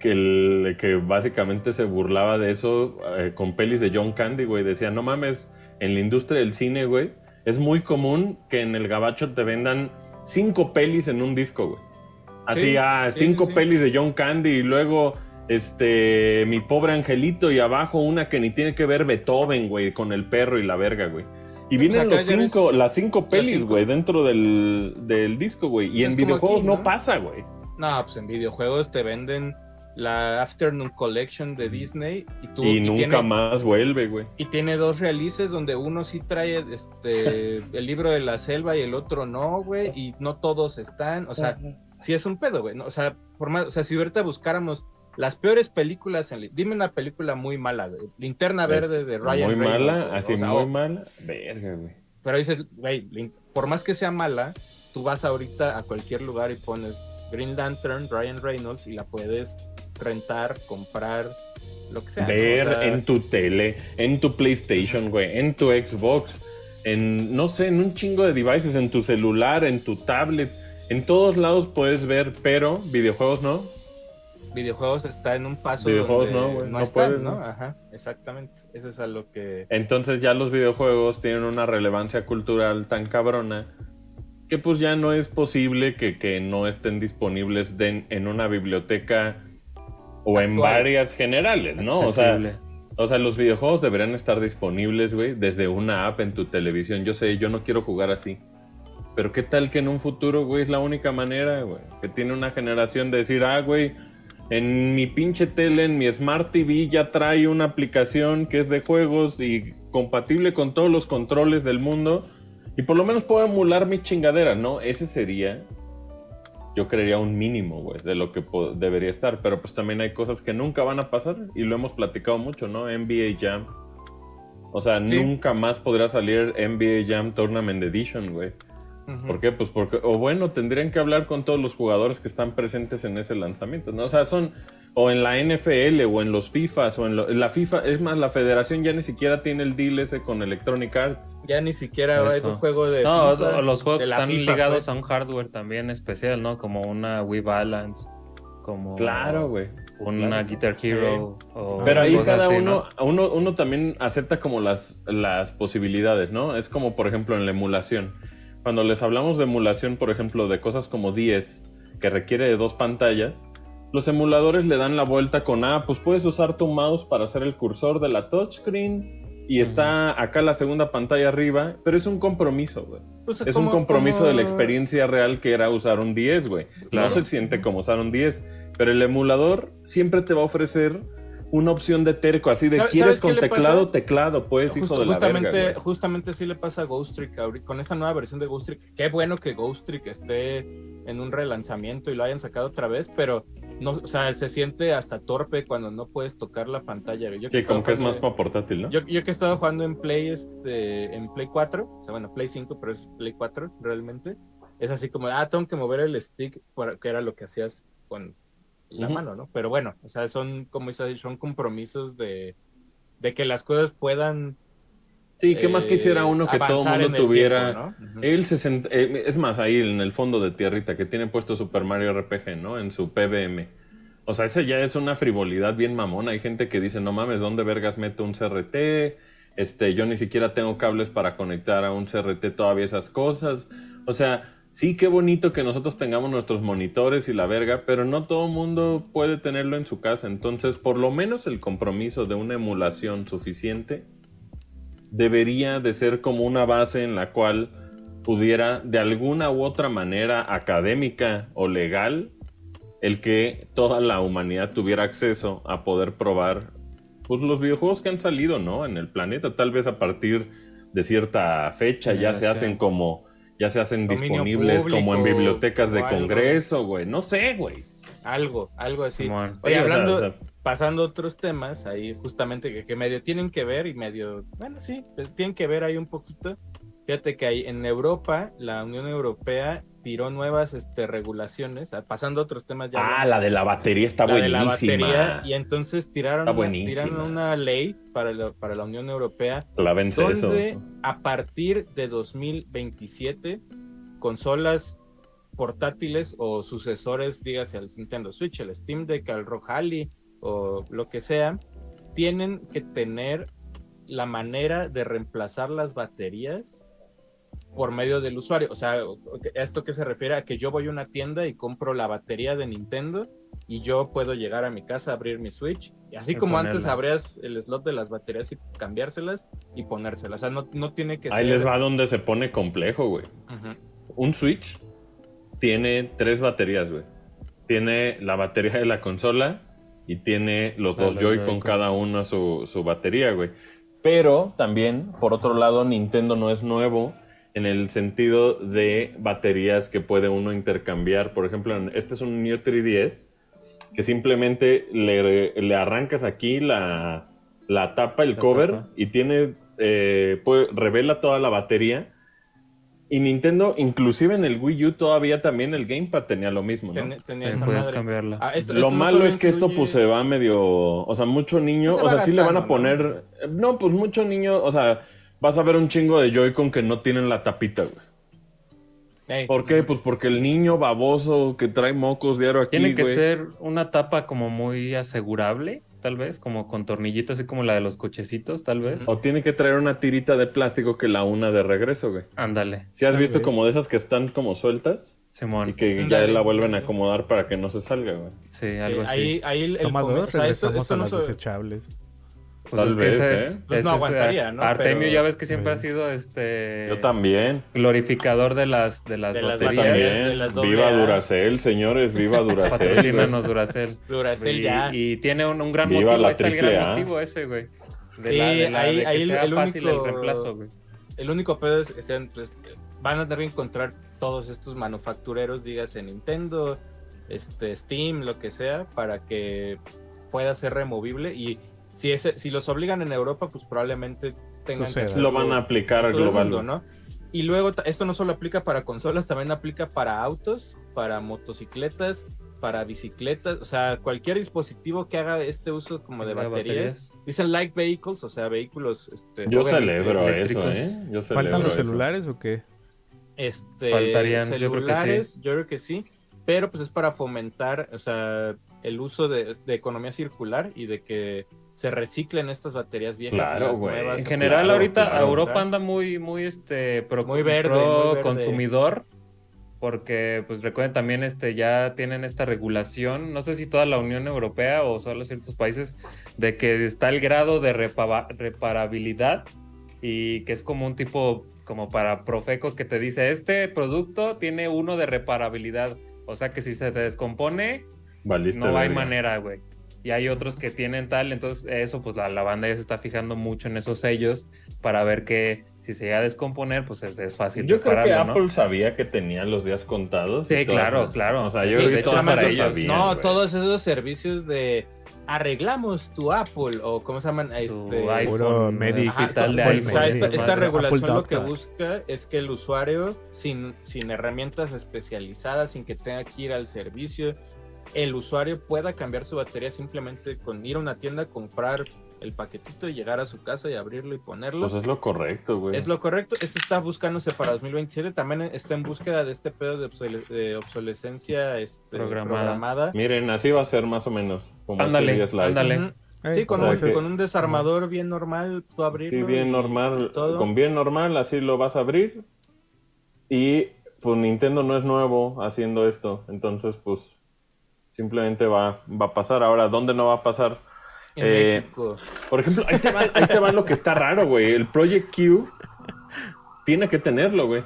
que, el- que básicamente se burlaba de eso eh, con pelis de John Candy, güey. Decía, no mames, en la industria del cine, güey, es muy común que en el gabacho te vendan cinco pelis en un disco, güey. Así, Sí, ah, sí, cinco sí, sí. pelis de John Candy y luego, este, mi pobre angelito y abajo una que ni tiene que ver Beethoven, güey, con el perro y la verga, güey. Y vienen los cinco, las cinco pelis, güey, dentro del, del disco, güey. Y Pues en videojuegos aquí, no ¿no? pasa, güey. No, pues en videojuegos te venden la Afternoon Collection de Disney y tú Y nunca tiene, más vuelve, güey. y tiene dos releases donde uno sí trae este el libro de la selva y el otro no, güey, y no todos están, o sea, sí es un pedo, güey, ¿no? o sea, por más, o sea, si ahorita buscáramos las peores películas, en, dime una película muy mala, güey, Linterna Verde de Ryan Muy Reynolds, mala, o- así o sea, muy o- mala. Verga, güey. Pero dices, güey, por más que sea mala, tú vas ahorita a cualquier lugar y pones Green Lantern, Ryan Reynolds y la puedes rentar, comprar, lo que sea. ¿no? Ver O sea, en tu tele, en tu PlayStation, güey, en tu Xbox, en, no sé, en un chingo de devices, en tu celular, en tu tablet. En todos lados puedes ver, pero videojuegos no. Videojuegos está en un paso Videojuegos donde no, no están, puedes, ¿no? ¿no? Ajá, exactamente. Eso es a lo que... Entonces ya los videojuegos tienen una relevancia cultural tan cabrona que pues ya no es posible que, que no estén disponibles de- en una biblioteca o en Actual. varias generales, ¿no? O sea, Accesible. o sea, los videojuegos deberían estar disponibles, güey, desde una app en tu televisión. Yo sé, yo no quiero jugar así. Pero qué tal que en un futuro, güey, es la única manera, güey, que tiene una generación de decir, ah, güey, en mi pinche tele, en mi Smart TV ya trae una aplicación que es de juegos y compatible con todos los controles del mundo y por lo menos puedo emular mi chingadera, ¿no? Ese sería, yo creería un mínimo, güey, de lo que debería estar, pero pues también hay cosas que nunca van a pasar y lo hemos platicado mucho, ¿no? NBA Jam. O sea, Sí. nunca más podrá salir NBA Jam Tournament Edition, güey. ¿Por qué? Pues porque, o bueno, tendrían que hablar con todos los jugadores que están presentes en ese lanzamiento, ¿no? O sea, son, o en la NFL, o en los FIFAs, o en, lo- en la FIFA, es más, la federación ya ni siquiera tiene el deal ese con Electronic Arts. Ya ni siquiera hay un juego de... No, FIFA, los juegos que están FIFA, ligados pues. a un hardware también especial, ¿no? Como una Wii Balance, como Claro, güey. una claro. Guitar Hero. o Pero ahí cada así, uno, ¿no? uno, uno también acepta como las, las posibilidades, ¿no? Es como, por ejemplo, en la emulación. Cuando les hablamos de emulación, por ejemplo, de cosas como 10, que requiere de dos pantallas, los emuladores le dan la vuelta con, ah, pues puedes usar tu mouse para hacer el cursor de la touchscreen y está acá la segunda pantalla arriba, pero es un compromiso, güey. Pues, Es como- un compromiso de la experiencia real que era usar un 10, güey. Claro. No se siente como usar un 10, pero el emulador siempre te va a ofrecer una opción de terco, así de ¿Sabes- quieres con teclado, teclado, pues, Justo- hijo de la justamente, verga, güey. justamente sí le pasa a Ghost Trick ahorita, con esta nueva versión de Ghost Trick. Qué bueno que Ghost Trick esté en un relanzamiento y lo hayan sacado otra vez, pero no, o sea, se siente hasta torpe cuando no puedes tocar la pantalla. Yo Sí, como que es más para portátil, ¿no? Yo, yo que he estado jugando en Play, este, en Play 4, o sea, bueno, Play 5, pero es Play 4 realmente. Es así como, ah, tengo que mover el stick, que era lo que hacías con la mano, ¿no? Pero bueno, o sea, son, como dice, son compromisos de, de que las cosas puedan. Sí, ¿qué más eh, quisiera uno que todo mundo el tuviera? se sent- eh, es más, ahí en el fondo de tierrita que tiene puesto Super Mario RPG, ¿no? En su PBM. O sea, ese ya es una frivolidad bien mamona. Hay gente que dice, no mames, ¿dónde vergas meto un CRT? Este, yo ni siquiera tengo cables para conectar a un CRT todavía esas cosas. O sea, sí, qué bonito que nosotros tengamos nuestros monitores y la verga, pero no todo mundo puede tenerlo en su casa. Entonces, por lo menos el compromiso de una emulación suficiente debería de ser como una base en la cual pudiera de alguna u otra manera académica o legal el que toda la humanidad tuviera acceso a poder probar pues, los videojuegos que han salido, ¿no? En el planeta, tal vez a partir de cierta fecha ya se hacen como, ya se hacen Dominio disponibles como en bibliotecas de congreso, güey. No sé, güey. Algo, algo así. Oye, Sí, o sea, hablando, o sea, pasando a otros temas, ahí justamente que, que medio tienen que ver y medio, bueno, sí, pues, tienen que ver ahí un poquito. Fíjate que ahí en Europa, la Unión Europea tiró nuevas este, regulaciones, ah, pasando a otros temas ya. Ah, la de la batería está la de buenísima. la batería, y entonces tiraron, una, tiraron una ley para la, para la Unión Europea donde a partir de 2027 consolas portátiles o sucesores, dígase al Nintendo Switch, el Steam Deck, al Rock Ally o lo que sea, tienen que tener la manera de reemplazar las baterías por medio del usuario. O sea, ¿a esto que se refiere? A que yo voy a una tienda y compro la batería de Nintendo y yo puedo llegar a mi casa, abrir mi Switch, y así Y como antes abrías el slot de las baterías y cambiárselas y ponérselas. O sea, no, no tiene que Ahí ser... les va donde se pone complejo, güey. Un Switch tiene tres baterías, güey. Tiene la batería de la consola y tiene los Ah, dos Joy-Con. cada uno su, su batería, güey. Pero también, por otro lado, Nintendo no es nuevo en el sentido de baterías que puede uno intercambiar. Por ejemplo, este es un New 3DS que simplemente le, le arrancas aquí la, la tapa, el La cover, tapa. y tiene, eh, puede- revela toda la batería. Y Nintendo, inclusive en el Wii U, todavía también el Gamepad tenía lo mismo, ¿no? Ten- tenía esa puedes madre. cambiarla. Ah, esto- Lo esto malo es que esto pues se va medio, o sea, mucho niño, Se o sea, sí le van a poner, no, pues mucho niño, o sea, vas a ver un chingo de Joy-Con que no tienen la tapita, güey. Ey, ¿Por qué? Pues porque el niño baboso que trae mocos diario aquí, Tiene que güey. ser una tapa como muy asegurable, tal vez, como con tornillitos, así como la de los cochecitos, tal vez. O tiene que traer una tirita de plástico que la una de regreso, güey. Ándale, Si has visto vez. como de esas que están como sueltas Simón. y que ya la vuelven a acomodar para que no se salga, güey. Sí, sí, algo así. ahí, ahí el, el Toma fome- dos, o sea, esto- regresamos esto a no las se- desechables. Pues Tal es que ese- ¿eh? Pues no ese- aguantaría, ¿no? Artemio Pero- ya ves que siempre Sí. ha sido este Yo también. glorificador de las de las De baterías. de las doble Viva A. Duracell, señores, viva Duracell. güey. Patrocínanos Duracell. Duracell y, ya. y tiene un, un gran Viva motivo, la ahí está el gran A. motivo ese, güey. De Sí, la, de la- ahí- de que ahí el- sea el fácil único- el reemplazo, güey. El único pedo es que sean, pues, van a tener que encontrar todos estos manufactureros, dígase Nintendo, este, Steam, lo que sea, para que pueda ser removible. Y si, ese, si los obligan en Europa, pues probablemente tengan Suceda. que hacerlo Lo van a aplicar todo el global. mundo, ¿no? Y luego, esto no solo aplica para consolas, también aplica para autos, para motocicletas, para bicicletas, o sea, cualquier dispositivo que haga este uso como de baterías. Dicen light vehicles, o sea, vehículos. Este, Yo celebro eso. ¿eh? Yo ¿Faltan celebro los eso. celulares o qué? Este, Faltarían, yo creo que celulares, yo creo que sí, pero pues es para fomentar, o sea, el uso de, de economía circular y de que se reciclen estas baterías viejas Claro, y las nuevas. En se general, claro, ahorita claro, Europa anda muy, muy, este, pro, Muy verde, pro muy verde. consumidor, porque, pues, recuerden también, este, ya tienen esta regulación, no sé si toda la Unión Europea o solo ciertos países, de que está el grado de reparabilidad y que es como un tipo, como para Profeco, que te dice, este producto tiene uno de reparabilidad, o sea que si se te descompone, Valiste no hay manera, güey. Y hay otros que tienen tal, entonces eso, pues la, la banda ya se está fijando mucho en esos sellos para ver que si se llega a descomponer, pues es, es fácil. Yo creo que repararlo, ¿no? Apple sabía que tenía los días contados. Sí, claro, esas- claro. O sea, Sí, yo creo de que hecho, para ellos, sabían, no, güey. todos esos servicios de arreglamos tu Apple o cómo se llaman Tu este iPhone, eh, Medic. hospital de iPhone, o sea, esta, esta Apple regulación lo que busca es que el usuario sin, sin herramientas especializadas, sin que tenga que ir al servicio, el usuario pueda cambiar su batería simplemente con ir a una tienda, comprar el paquetito y llegar a su casa y abrirlo y ponerlo. Pues es lo correcto, güey. Es lo correcto. Esto está buscándose para 2027. También está en búsqueda de este pedo de, obsole- de obsolescencia este, Programada. programada. Miren, así va a ser más o menos. Como Ándale, 10 Lite. ándale. Ujú. Sí, con, o sea un, que- con un desarmador bien normal, tú abrirlo. Sí, bien normal. Con bien normal, así lo vas a abrir. Y pues Nintendo no es nuevo haciendo esto. Entonces, pues simplemente va, va a pasar. Ahora, ¿dónde no va a pasar? En Eh, México. Por ejemplo, ahí te, va, ahí te va lo que está raro, güey. El Project Q tiene que tenerlo, güey.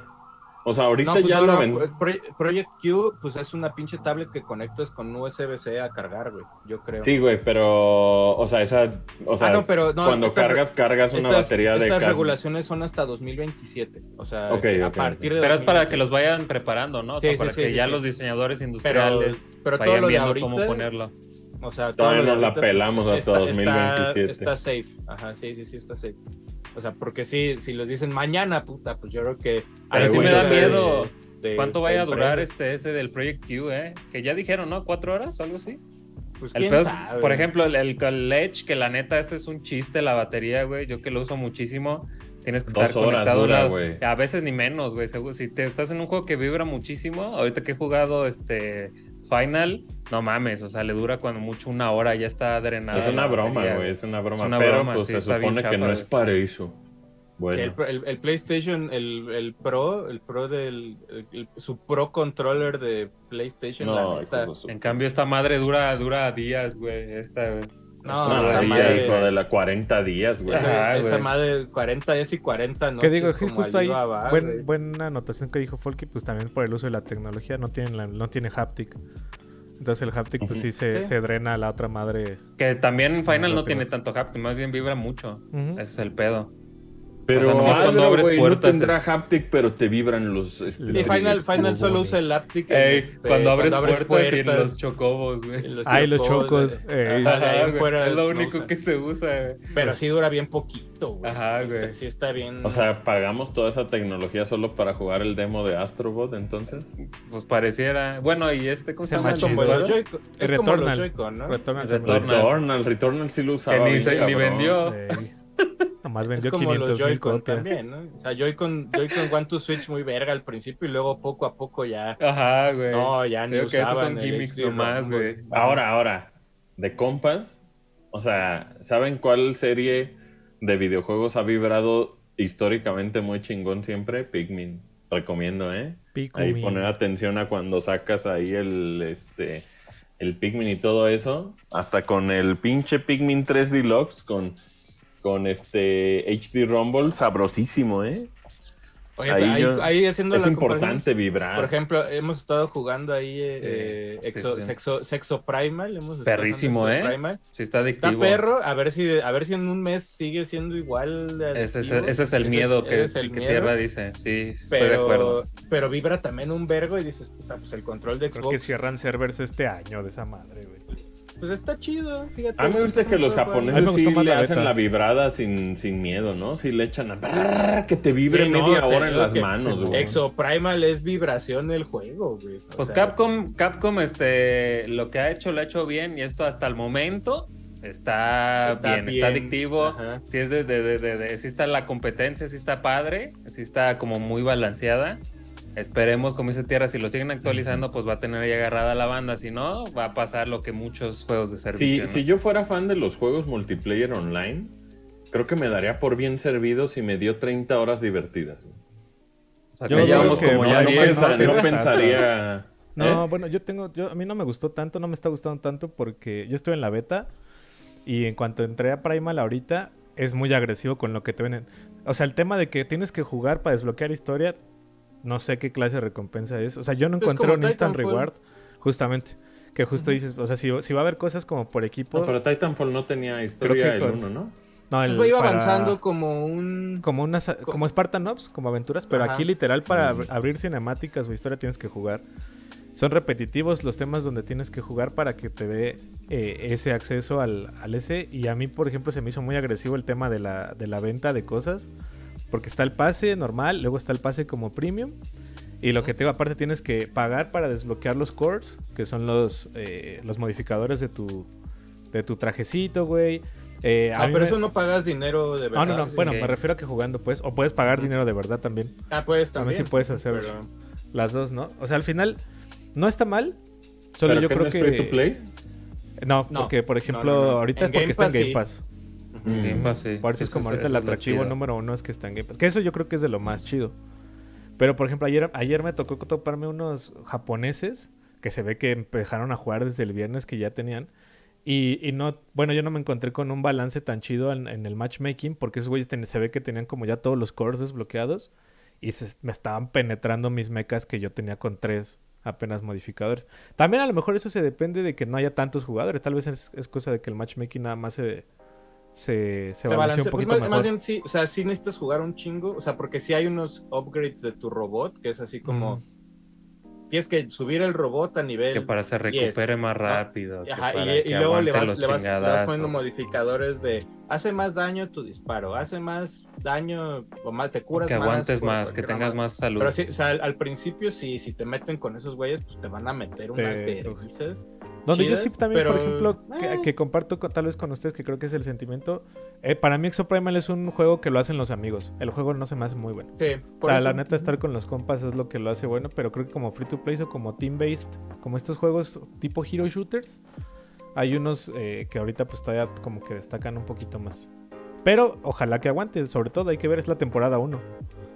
O sea, ahorita No, pues ya no, lo no, ven. Pro- Project Q, pues es una pinche tablet que conectas con USB-C a cargar, güey. Yo creo. Sí, güey, pero, o sea, esa, o sea, ah, no, pero no, cuando estas- cargas, cargas una estas- batería de... Estas regulaciones son hasta 2027. O sea, a partir de. Pero es para que 2027. los vayan preparando, ¿no? O sea, Sí, sí, para sí, que sí, ya sí. los diseñadores Pero, industriales pero todo vayan lo de viendo ahorita. cómo ponerlo. O sea, Todavía nos la pues, pelamos hasta está- 2027. Está, está safe. Ajá, sí, sí, sí, está safe. O sea, porque sí, si los dicen mañana, puta, pues yo creo que. Pero Ay, sí me da miedo. de- ¿Cuánto vaya a durar este ese del Project Q, eh? Que ya dijeron, ¿no? ¿Cuatro horas o algo así? Pues El quién pedo- sabe. por ejemplo, el, el, el Edge, que la neta, este es un chiste, la batería, güey. Yo que lo uso muchísimo. Tienes que Dos estar horas conectado. dura, una- a veces ni menos, güey. Si te estás en un juego que vibra muchísimo, ahorita que he jugado este Final, no mames, o sea, le dura cuando mucho una hora, ya está drenada. Es una broma, güey, es una broma. Es una pero broma, pues sí, se supone que no es para eso. El, Bueno, el- el PlayStation, el, el Pro, el Pro del. el- el- su Pro Controller de PlayStation, no, la neta. En cambio, esta madre dura, dura días, güey. Esta, güey. No, No, esa madre- de la 40 días, güey. Ajá. esa güey. madre 40 días y 40 Que noches. digo, es que justo ahí, buen- buena anotación que dijo Folky, pues también por el uso de la tecnología, no tiene, la- no tiene haptic. Entonces el haptic, pues sí se, Sí. se drena a la otra madre. Que también Final no tiene tanto haptic, más bien vibra mucho. Ese es el pedo. Pero O sea, nomás cuando abres güey, puertas no tendrá es- haptic, pero te vibran los... Este, Y Final, Final solo usa el haptic. Ey, este, cuando abres puertas, y en los chocobos, güey. Ay, los chocos, eh, ajá, Ajá, güey, fuera es lo único que se usa, güey. Pero sí dura bien poquito, güey. Ajá, sí, güey. Está, sí está bien. O sea, pagamos toda esa tecnología solo para jugar el demo de Astrobot, entonces. Pues pareciera. Bueno, y este, ¿cómo se llama? es como los. Joy-Con. Returnal. ¿no? Returnal, Returnal sí lo usaba. ni, vendió. Nomás Es vendió como 500 los Joy-Con también, ¿no? O sea, Joy-Con Joy-Con One to Switch muy verga al principio y luego poco a poco ya. Ajá, güey. No, ya ni Creo que esos usaban son el gimmicks nomás, güey. Ahora, ahora, de compas, o sea, ¿saben cuál serie de videojuegos ha vibrado históricamente muy chingón siempre? Pikmin. Recomiendo, ¿eh? Pikmin. Ahí poner atención a cuando sacas ahí el, este, el Pikmin y todo eso. Hasta con el pinche Pikmin 3 Deluxe con, con este HD Rumble, sabrosísimo, ¿eh? Oye, Ahí ahí, yo- ahí haciendo Es la importante vibrar. Por ejemplo, hemos estado jugando ahí eh, eh, Sí, Exo, sí, sí. Sexo, Sexo Primal. Hemos Perrísimo, ¿eh? Primal. Sí, está Está adictivo. perro, a ver si a ver si en un mes sigue siendo igual. de Ese es, ese es el miedo que, ese es el que miedo. Tierra dice. Sí, sí, estoy de acuerdo. Pero, vibra también un vergo y dices, puta, pues el control de Creo que Xbox. cierran servers este año de esa madre, güey. Pues está chido, fíjate. A mí me gusta que los japoneses sí le la hacen la vibrada sin, sin miedo, ¿no? Sí le echan a... brrr, que te vibre Sí, no, media hora en las que manos, sí, güey. Exo Primal es vibración del juego, güey. O Pues sea, Capcom, Capcom, este, lo que ha hecho, lo ha hecho bien y esto hasta el momento está, Está bien, bien, está adictivo. ajá. Sí es de, de, de, de- de- sí está la competencia, sí está padre, sí está como muy balanceada. Esperemos, como dice Tierra, si lo siguen actualizando, pues va a tener ahí agarrada la banda. Si no, va a pasar lo que muchos juegos de Si, servicio. ¿no? si yo fuera fan de los juegos multiplayer online, creo que me daría por bien servido si me dio 30 horas divertidas. O sea, Yo que creo llevamos que como no, ya no, 10, pensa- no no tienes pensaría... No, ¿eh? bueno, yo tengo, yo, a mí no me gustó tanto, no me está gustando tanto porque yo estuve en la beta y en cuanto entré a Primal ahorita es muy agresivo con lo que te venden. O sea, el tema de que tienes que jugar para desbloquear historia, no sé qué clase de recompensa es. O sea, yo no Pues encontré un instant reward, justamente. Que justo dices, o sea, si, si va a haber cosas como por equipo... No, pero Titanfall no tenía historia el con- 1, ¿no? no, el- Pues iba para- avanzando como un. Como, unas, como Spartan Ops, como aventuras, pero Ajá. aquí literal para Mm. ab- abrir cinemáticas o historia tienes que jugar. Son repetitivos los temas donde tienes que jugar para que te dé eh, ese acceso al, al ese. Y a mí, por ejemplo, se me hizo muy agresivo el tema de la, de la venta de cosas. Porque está el pase normal, luego está el pase como premium. Y lo que te digo, aparte tienes que pagar para desbloquear los cores, que son los, eh, los modificadores de tu, de tu trajecito, güey. Eh, Ah, pero me- eso no pagas dinero de verdad. no, no, no. sí, Bueno, sí. me refiero a que jugando, pues. O puedes pagar dinero de verdad también. Ah, puedes A ver también. si puedes hacer pero- las dos, ¿no? O sea, al final no está mal. Solo ¿Pero yo que creo no es que. free to play? No, No. porque por ejemplo, No, no, no. ahorita En es porque Game está en Pass, Game sí. Pass. Mm. Game Pass, sí. Por eso es como ahorita el atractivo chido. número uno es que está en Game Pass. Que eso yo creo que es de lo más chido. Pero por ejemplo, ayer, ayer me tocó toparme unos japoneses que se ve que empezaron a jugar desde el viernes que ya tenían. Y, y no, bueno, yo no me encontré con un balance tan chido en, en el matchmaking porque esos güeyes ten- se ve que tenían como ya todos los cores desbloqueados. y se, me estaban penetrando mis mechas que yo tenía con tres apenas modificadores. También a lo mejor eso se depende de que no haya tantos jugadores. Tal vez es, es cosa de que el matchmaking nada más se, se, se, Se balancea balancea. un Pues poquito más, mejor. más bien sí, o sea, sí necesitas jugar un chingo, o sea, porque sí hay unos upgrades de tu robot, que es así como, tienes que subir el robot a nivel... Que para se recupere más rápido. Ajá, y, para y que luego le vas, los le, vas, le vas poniendo modificadores de hace más daño tu disparo, hace más daño o más te curas Que aguantes más, que tengas más salud. Pero sí, o sea, al, al principio sí, si te meten con esos güeyes, pues te van a meter unas Te- Donde yo sí también, por ejemplo, que, eh. que comparto con- tal vez con ustedes, que creo que es el sentimiento. eh, para mí Exoprimal es un juego que lo hacen los amigos. El juego no se me hace muy bueno. Sí, O sea, eso- la neta, estar con los compas es lo que lo hace bueno, pero creo que como free to play o como team-based, como estos juegos tipo hero shooters, hay unos eh, que ahorita pues todavía como que destacan un poquito más. Pero ojalá que aguante, sobre todo hay que ver, es la temporada 1.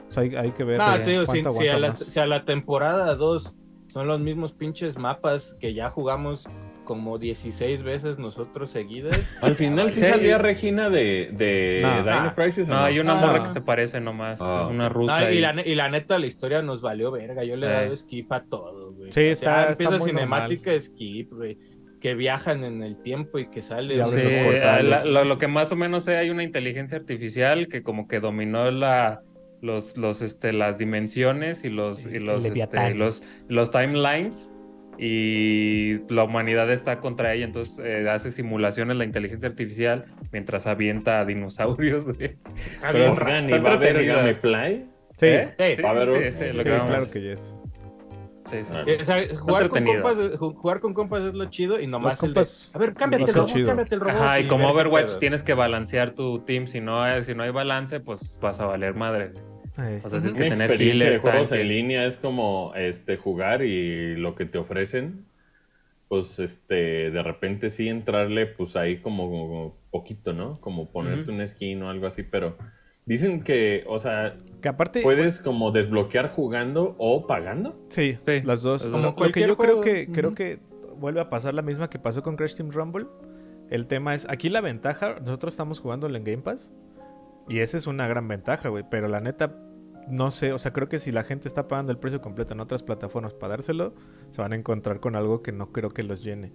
O sea, hay, hay que ver No, eh, te digo, si, a la, si a la temporada 2 son los mismos pinches mapas que ya jugamos como 16 veces nosotros seguidas. Al final sí ¿En serio? salía Regina de, de No. Dino Ah. Crisis. ¿o No, hay una Ah. morra que se parece nomás. Ah. es una rusa. No, y, y- la, y la neta, la historia nos valió verga. Yo le he Eh. dado skip a todo, güey. Sí, O sea, está- está empieza muy cinemática, skip, güey. Que viajan en el tiempo y que sale. Y abren Sí, los portales. la- lo, lo que más o menos sé, hay una inteligencia artificial que como que dominó la, los, los, este, las dimensiones y los, y los, este, los, los timelines y la humanidad está contra ella, entonces eh, hace simulaciones la inteligencia artificial mientras avienta dinosaurios. güey. Está pero ¿y Está va a haber. Gameplay? Sí, ¿Eh? Sí, Sí, va a haber sí, un- sí, sí, lo que sí, vamos. claro que yes. Sí, sí, Ah. sí. Sí, o sea, jugar con, compas, ju- jugar con compas es lo chido y nomás el de, compas A ver, cámbiate lo el robot, chido. cámbiate el robot. Ajá, y ver como Overwatch tienes que balancear tu team, si no, si no hay balance, pues vas a valer madre. Eh, O sea, tienes Ujú. que Una tener de juegos en línea es como este jugar y lo que te ofrecen, pues este de repente sí entrarle pues ahí como, como poquito, ¿no? Como ponerte Ujú. un skin o algo así, pero dicen que, o sea, que aparte, puedes como desbloquear jugando o pagando. Sí, Sí, las dos. las Lo-. Lo, que Cualquier yo creo juego. que creo Ujú. que vuelve a pasar la misma que pasó con Crash Team Rumble. El tema es, aquí la ventaja, nosotros estamos jugando en Game Pass y esa es una gran ventaja, güey, pero la neta no sé, o sea, creo que si la gente está pagando el precio completo en otras plataformas para dárselo, se van a encontrar con algo que no creo que los llene.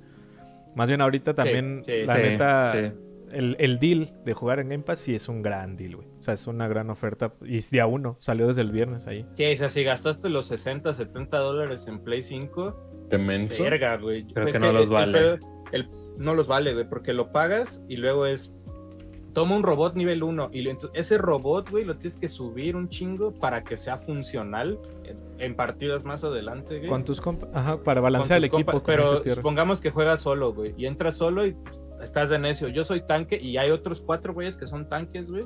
Más bien ahorita también, sí, la sí, neta, sí. El, el deal de jugar en Game Pass sí es un gran deal, güey. O sea, es una gran oferta. Y es día uno, salió desde el viernes ahí. Sí, o sea, si gastaste los 60, 70 dólares en Play 5, Qué menso. verga, güey. Creo Es que no los el vale. pedo- el- no los vale, güey, porque lo pagas y luego es. Toma un robot nivel 1 y lo- entonces, ese robot, güey, lo tienes que subir un chingo para que sea funcional en, en partidas más adelante, güey. Con tus compas. Ajá, para balancear el equipo. pero supongamos que juegas solo, güey, y entras solo y estás de necio. Yo soy tanque y hay otros cuatro güeyes que son tanques, güey,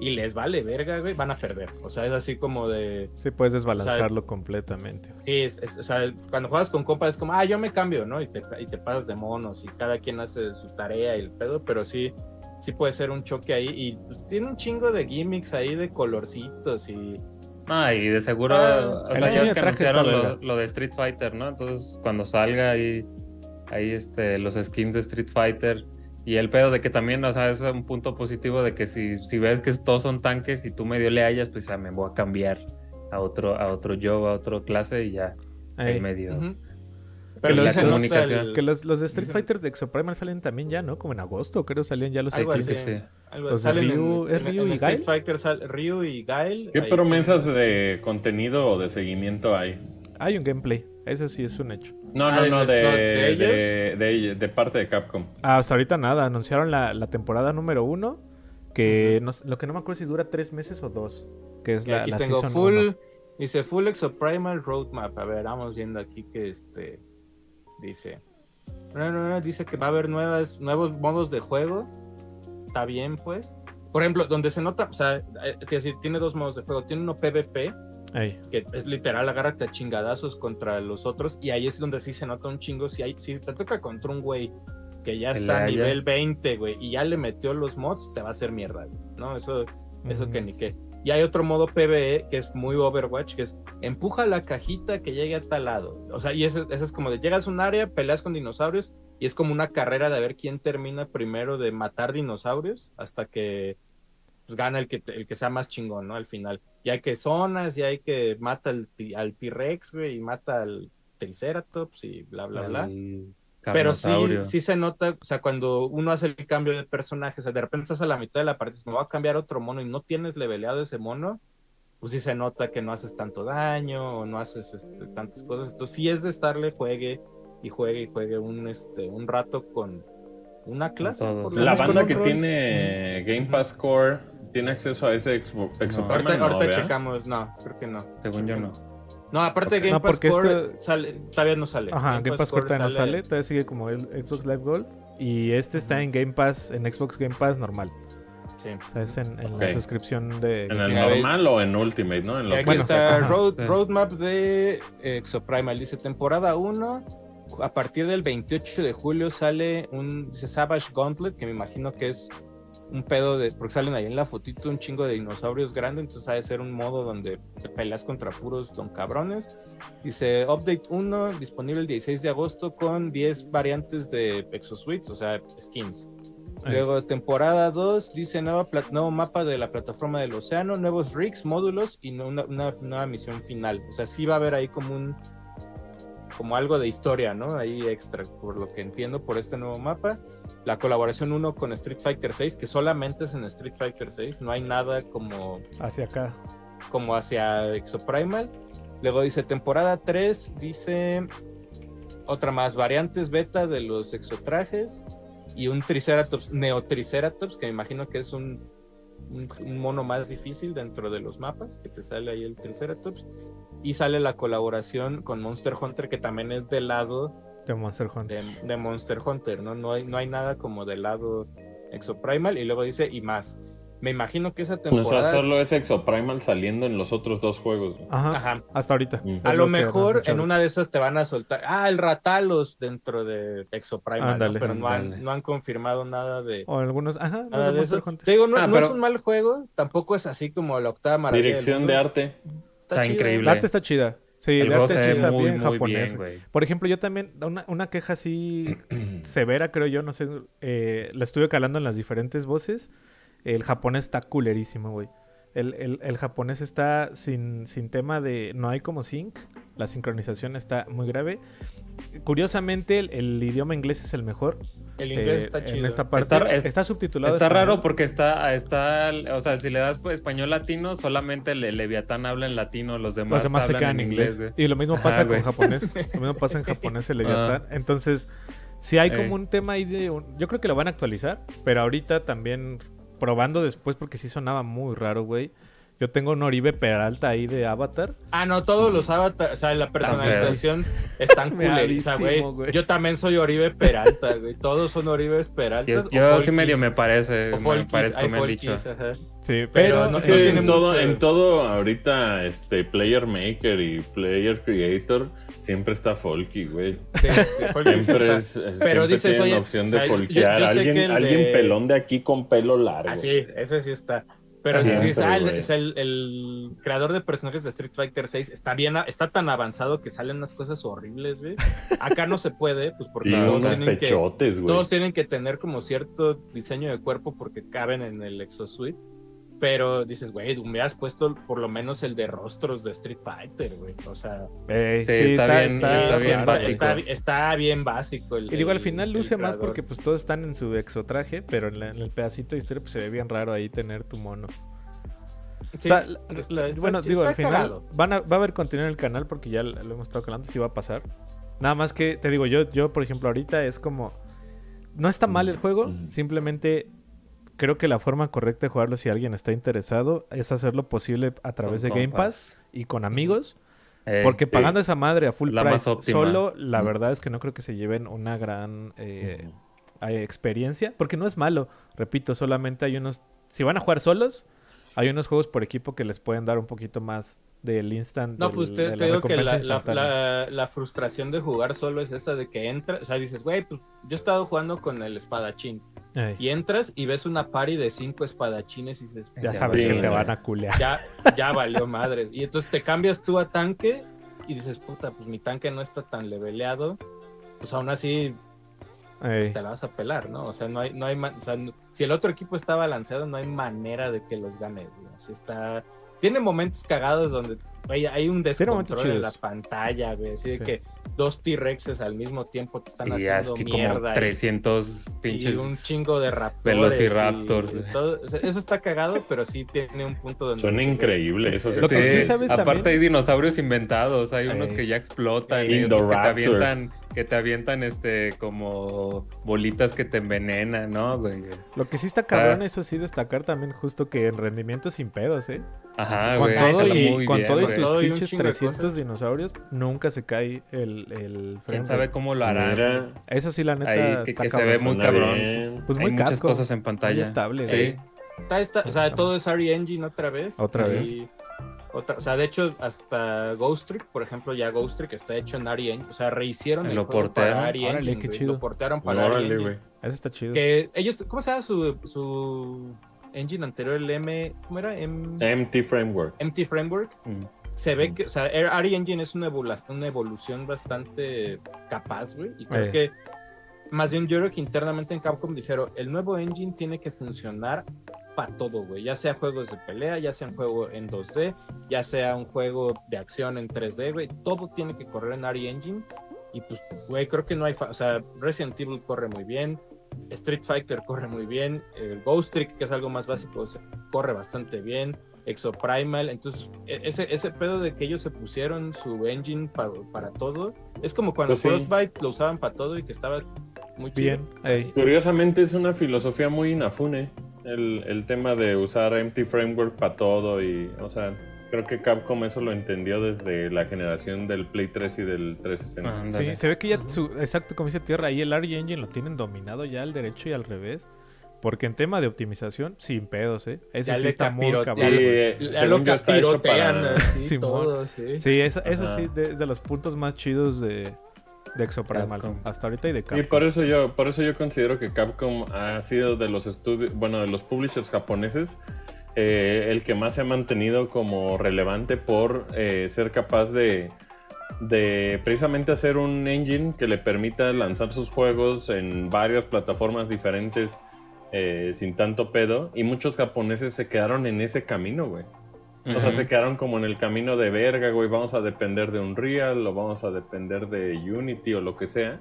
y les vale verga, güey, van a perder. O sea, es así como de. Sí, puedes desbalancearlo completamente. Sí, es, es- o sea, cuando juegas con compas es como, ah, yo me cambio, ¿no? Y te, y te pasas de monos y cada quien hace su tarea y el pedo, pero sí, sí puede ser un choque ahí. Y pues, tiene un chingo de gimmicks ahí de colorcitos y. Ah, y de seguro, Ah, o sea, ya de que anunciaron lo, de Street Fighter, ¿no? Entonces, cuando salga ahí, ahí este, los skins de Street Fighter y el pedo de que también, o sea, es un punto positivo de que si, si ves que todos son tanques y tú medio le hallas, pues ya me voy a cambiar a otro, a otro yo, a otro clase y ya, ahí Ey, medio. Pero los- sí se nota comunicación. el- Que los, los de Street Fighter de Exoprimal salen también ya, ¿no? Como en agosto, creo, salían ya los Algo skins. así. Sí. algo- Los salen en- Ryu- ¿es en- Ryu en y Street Guile? Fighter sal- Ryu y. ¿Qué ahí promesas de contenido o de seguimiento hay? Hay un gameplay, eso sí es un hecho. No, Ah, no, ¿de no, los- de, de de, ellos? de- de parte de Capcom. Ah, hasta ahorita nada, anunciaron la, la temporada número uno, que no lo que no me acuerdo si dura tres meses o dos, que es Y la, aquí la tengo season full, uno. dice Full Exoprimal Roadmap. A ver, vamos viendo aquí que este dice. No, no, no, dice que va a haber nuevas, nuevos modos de juego. Está bien, pues. Por ejemplo, donde se nota, o sea, eh, decir, tiene dos modos de juego. Tiene uno PvP, Ey, que es literal, agárrate a chingadazos contra los otros. Y ahí es donde sí se nota un chingo. Si, hay, si te toca contra un güey que ya está a haya- nivel 20, güey, y ya le metió los mods, te va a hacer mierda, güey, ¿no? Eso, eso Ujú. que ni qué. Y hay otro modo PvE que es muy Overwatch, que es empuja la cajita que llegue a tal lado. O sea, y eso, es como de llegas a un área, peleas con dinosaurios y es como una carrera de ver quién termina primero de matar dinosaurios hasta que pues gana el que, el que sea más chingón, ¿no? Al final. Y hay que zonas, y hay que mata al, al T-Rex, güey, y mata al Triceratops y bla, bla, bla. Pero sí, sí se nota, o sea, cuando uno hace el cambio de personaje, o sea, de repente estás a la mitad de la partida, me voy a cambiar otro mono y no tienes leveleado ese mono, pues sí se nota que no haces tanto daño o no haces este, tantas cosas. Entonces sí es de estarle juegue y juegue y juegue un, este, un rato con una clase. por La banda que tiene Game Pass Core tiene acceso a ese Xbox. No. Ahorita, no, ahorita checamos, no, creo que no. Según yo no. No, aparte de Game No, Pass Core esto- sale- todavía no sale. Ajá, Game Pass Core todavía no sale, todavía sigue como el Xbox Live Gold. Y este está en Game Pass, en Xbox Game Pass normal. Sí. O sea, es en, la suscripción de. ¿En el normal o en Ultimate, no? En los aquí Bueno, está ajá, road- sí. Roadmap de Exoprimal. Dice temporada 1. A partir del 28 de julio sale un dice Savage Gauntlet, que me imagino que es un pedo de. Porque salen ahí en la fotito un chingo de dinosaurios grandes. Entonces ha de ser un modo donde te peleas contra puros don cabrones. Dice Update 1, disponible el 16 de agosto con 10 variantes de Exosuites, o sea, skins. Luego, temporada 2, dice nueva nuevo mapa de la plataforma del océano, nuevos rigs, módulos y una, una nueva misión final. O sea, sí va a haber ahí como un. como algo de historia, ¿no? Ahí extra, por lo que entiendo, por este nuevo mapa. La colaboración 1 con Street Fighter 6, que solamente es en Street Fighter 6, no hay nada como Hacia acá. como hacia Exoprimal. Luego dice temporada 3, dice otra más, variantes beta de los exotrajes y un Triceratops, Neotriceratops, que me imagino que es un, un, un mono más difícil dentro de los mapas, que te sale ahí el Triceratops. Y sale la colaboración con Monster Hunter, que también es del lado De Monster Hunter. de, de Monster Hunter, ¿no? No hay, no hay nada como del lado Exoprimal. Y luego dice, y más. Me imagino que esa O temporada... sea, solo es Exoprimal saliendo en los otros dos juegos. Ajá. Ajá. Hasta ahorita. Mm. A lo mejor en una de esas te van a soltar. Ah, el Ratalos dentro de Exoprimal. ¿no? Ándale, pero no han, no han confirmado nada de. O algunos. Ajá, no nada es de eso. Monster Hunter. Te digo, no, Ah, no pero- es un mal juego. Tampoco es así como la octava maravilla. del Dirección mundo. de arte. Está chido. increíble. El arte está chida. Sí, El el, arte sí está muy, bien muy japonés. bien, güey. Por ejemplo, yo también, una, una queja así severa, creo yo, no sé, eh, la estuve calando en las diferentes voces. El japonés está culerísimo, güey. El, el- el japonés está sin, sin tema de... No hay como sync. La sincronización está muy grave. Curiosamente, el, el idioma inglés es el mejor. El inglés eh, está En chido. esta parte Está- está, es- subtitulado. Está español. raro porque está, está, o sea, si le das pues, español latino, solamente el Leviatán habla en latino, los demás, Los demás se hablan quedan en inglés. y lo mismo Ajá, pasa güey. con japonés. Lo mismo pasa en japonés el Ah. Leviatán. Entonces, si hay como Eh. un tema ahí de... un- Yo creo que lo van a actualizar, pero ahorita también probando después porque sí sonaba muy raro, güey. Yo tengo un Oribe Peralta ahí de Avatar. Ah, no, todos los avatars, o sea, la personalización están culerísima, güey. Yo también soy Oribe Peralta, güey. Todos son Oribes Peralta. Yo, yo sí medio me parece, O me hay me han dicho. ajá. Sí, Pero pero... no- tiene en, todo, mucho- en todo, ahorita, este, Player Maker y Player Creator siempre está folky, güey. Sí, sí, Siempre está. es, es- Pero siempre dices, tienen oye, opción o de sea, yo- folkear. yo alguien de- pelón de aquí con pelo largo. Ah, sí, ese sí está. Pero Siempre, dices, ah, el, es el, el creador de personajes de Street Fighter 6 está bien, está tan avanzado que salen unas cosas horribles, güey. Acá no se puede, pues porque todos, tienen que, pechotes, todos tienen que tener como cierto diseño de cuerpo porque caben en el exosuite. Pero dices, güey, me has puesto por lo menos el de rostros de Street Fighter, güey. O sea, Eh, Sí, está bien, está o sea, bien está, básico. está- bien básico. El, Y digo, al final el luce más porque pues todos están en su exotraje, pero en, la- en el pedacito de historia pues se ve bien raro ahí tener tu mono. Sí, o sea, la- está- la- está- bueno, está digo, al final cagado. van a, va a haber contenido en el canal porque ya lo lo hemos estado calando, sí va a pasar. Nada más que, te digo, yo, yo por ejemplo, ahorita es como... No está mal el juego, simplemente creo que la forma correcta de jugarlo si alguien está interesado es hacer lo posible a través de Game. Pass y con amigos. Eh, Porque pagando esa madre a full La price solo, la verdad es que no creo que se lleven una gran eh, eh, experiencia. Porque no es malo, repito, solamente hay unos... Si van a jugar solos, hay unos juegos por equipo que les pueden dar un poquito más del instant. No, del- pues te, te digo que la, la- la- la frustración de jugar solo es esa de que entras, o sea, dices, güey, pues yo he estado jugando con el espadachín y entras y ves una party de cinco espadachines y dices, ya sabes que te van a culear. ya, ya valió madre. Y entonces te cambias tú a tanque y dices, puta, pues mi tanque no está tan leveleado. Pues aún así, Ey. te la vas a pelar, ¿no? O sea, no hay, no hay, ma- o sea, no- si el otro equipo está balanceado, no hay manera de que los ganes. Así está, tiene momentos cagados donde hay un descontrol en la pantalla, güey, así de Sí. que dos T-Rexes al mismo tiempo te están Y es haciendo que como mierda. y- 300 y, pinches. un chingo de raptores. Velociraptors. y todo. O sea, eso está cagado, pero sí tiene un punto donde... Suena increíble eso. Lo que sí sabes aparte también- hay dinosaurios inventados, hay unos que ya explotan, hay otros que te avientan, que te avientan este como bolitas que te envenenan, ¿no, güey? Lo que sí está cabrón, eso sí, destacar también justo que en rendimiento sin pedos, ¿eh? Ajá, con güey. todo, y, muy con bien, todo y güey. tus y pinches chingo de 300 cosas. dinosaurios, nunca se cae el, el frame ¿Quién sabe cómo lo harán? Mira, Eso sí, la neta, Ahí que, está que se ve muy cabrón. bien. Pues Hay muy muchas Capcom, cosas en muy pantalla. estable. Sí. Está, está- o sea, todo es RE Engine otra vez. Otra vez. Otra, o sea, de hecho, hasta Ghost Trick, por ejemplo, ya Ghost Trick está hecho en RE Engine. O sea, rehicieron el Lo juego portearon. para Órale, Engine. qué güey, chido. Lo portearon para Órale, Engine. güey. Eso está chido. Que ellos, ¿cómo se llama su, su engine anterior? El M, ¿cómo era? M, Empty Framework. MT Framework. Mm. Se ve que, o sea, RE Engine es una evolución bastante capaz, güey. Y creo Eh. que, más bien, yo creo que internamente en Capcom dijeron, el nuevo engine tiene que funcionar para todo, güey. Ya sea juegos de pelea, ya sea un juego en 2D, ya sea un juego de acción en 3D, güey. Todo tiene que correr en RE Engine. Y pues, güey, creo que no hay... O sea, Resident Evil corre muy bien. Street Fighter corre muy bien. El Ghost Trick, que es algo más básico, corre bastante bien. Exoprimal. Entonces, e- ese, ese pedo de que ellos se pusieron su engine pa- para todo. Es como cuando Pues sí. Frostbite lo usaban para todo y que estaba muy chido. Bien. Curiosamente es una filosofía muy Inafune. El, el tema de usar Empty Framework para todo y, o sea, creo que Capcom eso lo entendió desde la generación del Play 3 y del 360. Ándale. Sí, se ve que ya, su, exacto como dice Tierra, ahí el RE Engine lo tienen dominado ya al derecho y al revés. Porque en tema de optimización, sin pedos, ¿eh? Eso Ya sí está muy cabrón. Sí, ya lo capirotean, para... así, Simón. todo, sí. Sí, eso, eso sí, de, de los puntos más chidos de, de Exoprimal. Capcom. Hasta ahorita y de Capcom. Y por eso yo, por eso yo considero que Capcom ha sido de los estudios, bueno, de los publishers japoneses, eh, el que más se ha mantenido como relevante por eh, ser capaz de, de precisamente hacer un engine que le permita lanzar sus juegos en varias plataformas diferentes eh, sin tanto pedo. Y muchos japoneses se quedaron en ese camino, güey. O sea, se quedaron como en el camino de verga, güey. Vamos a depender de Unreal o vamos a depender de Unity o lo que sea.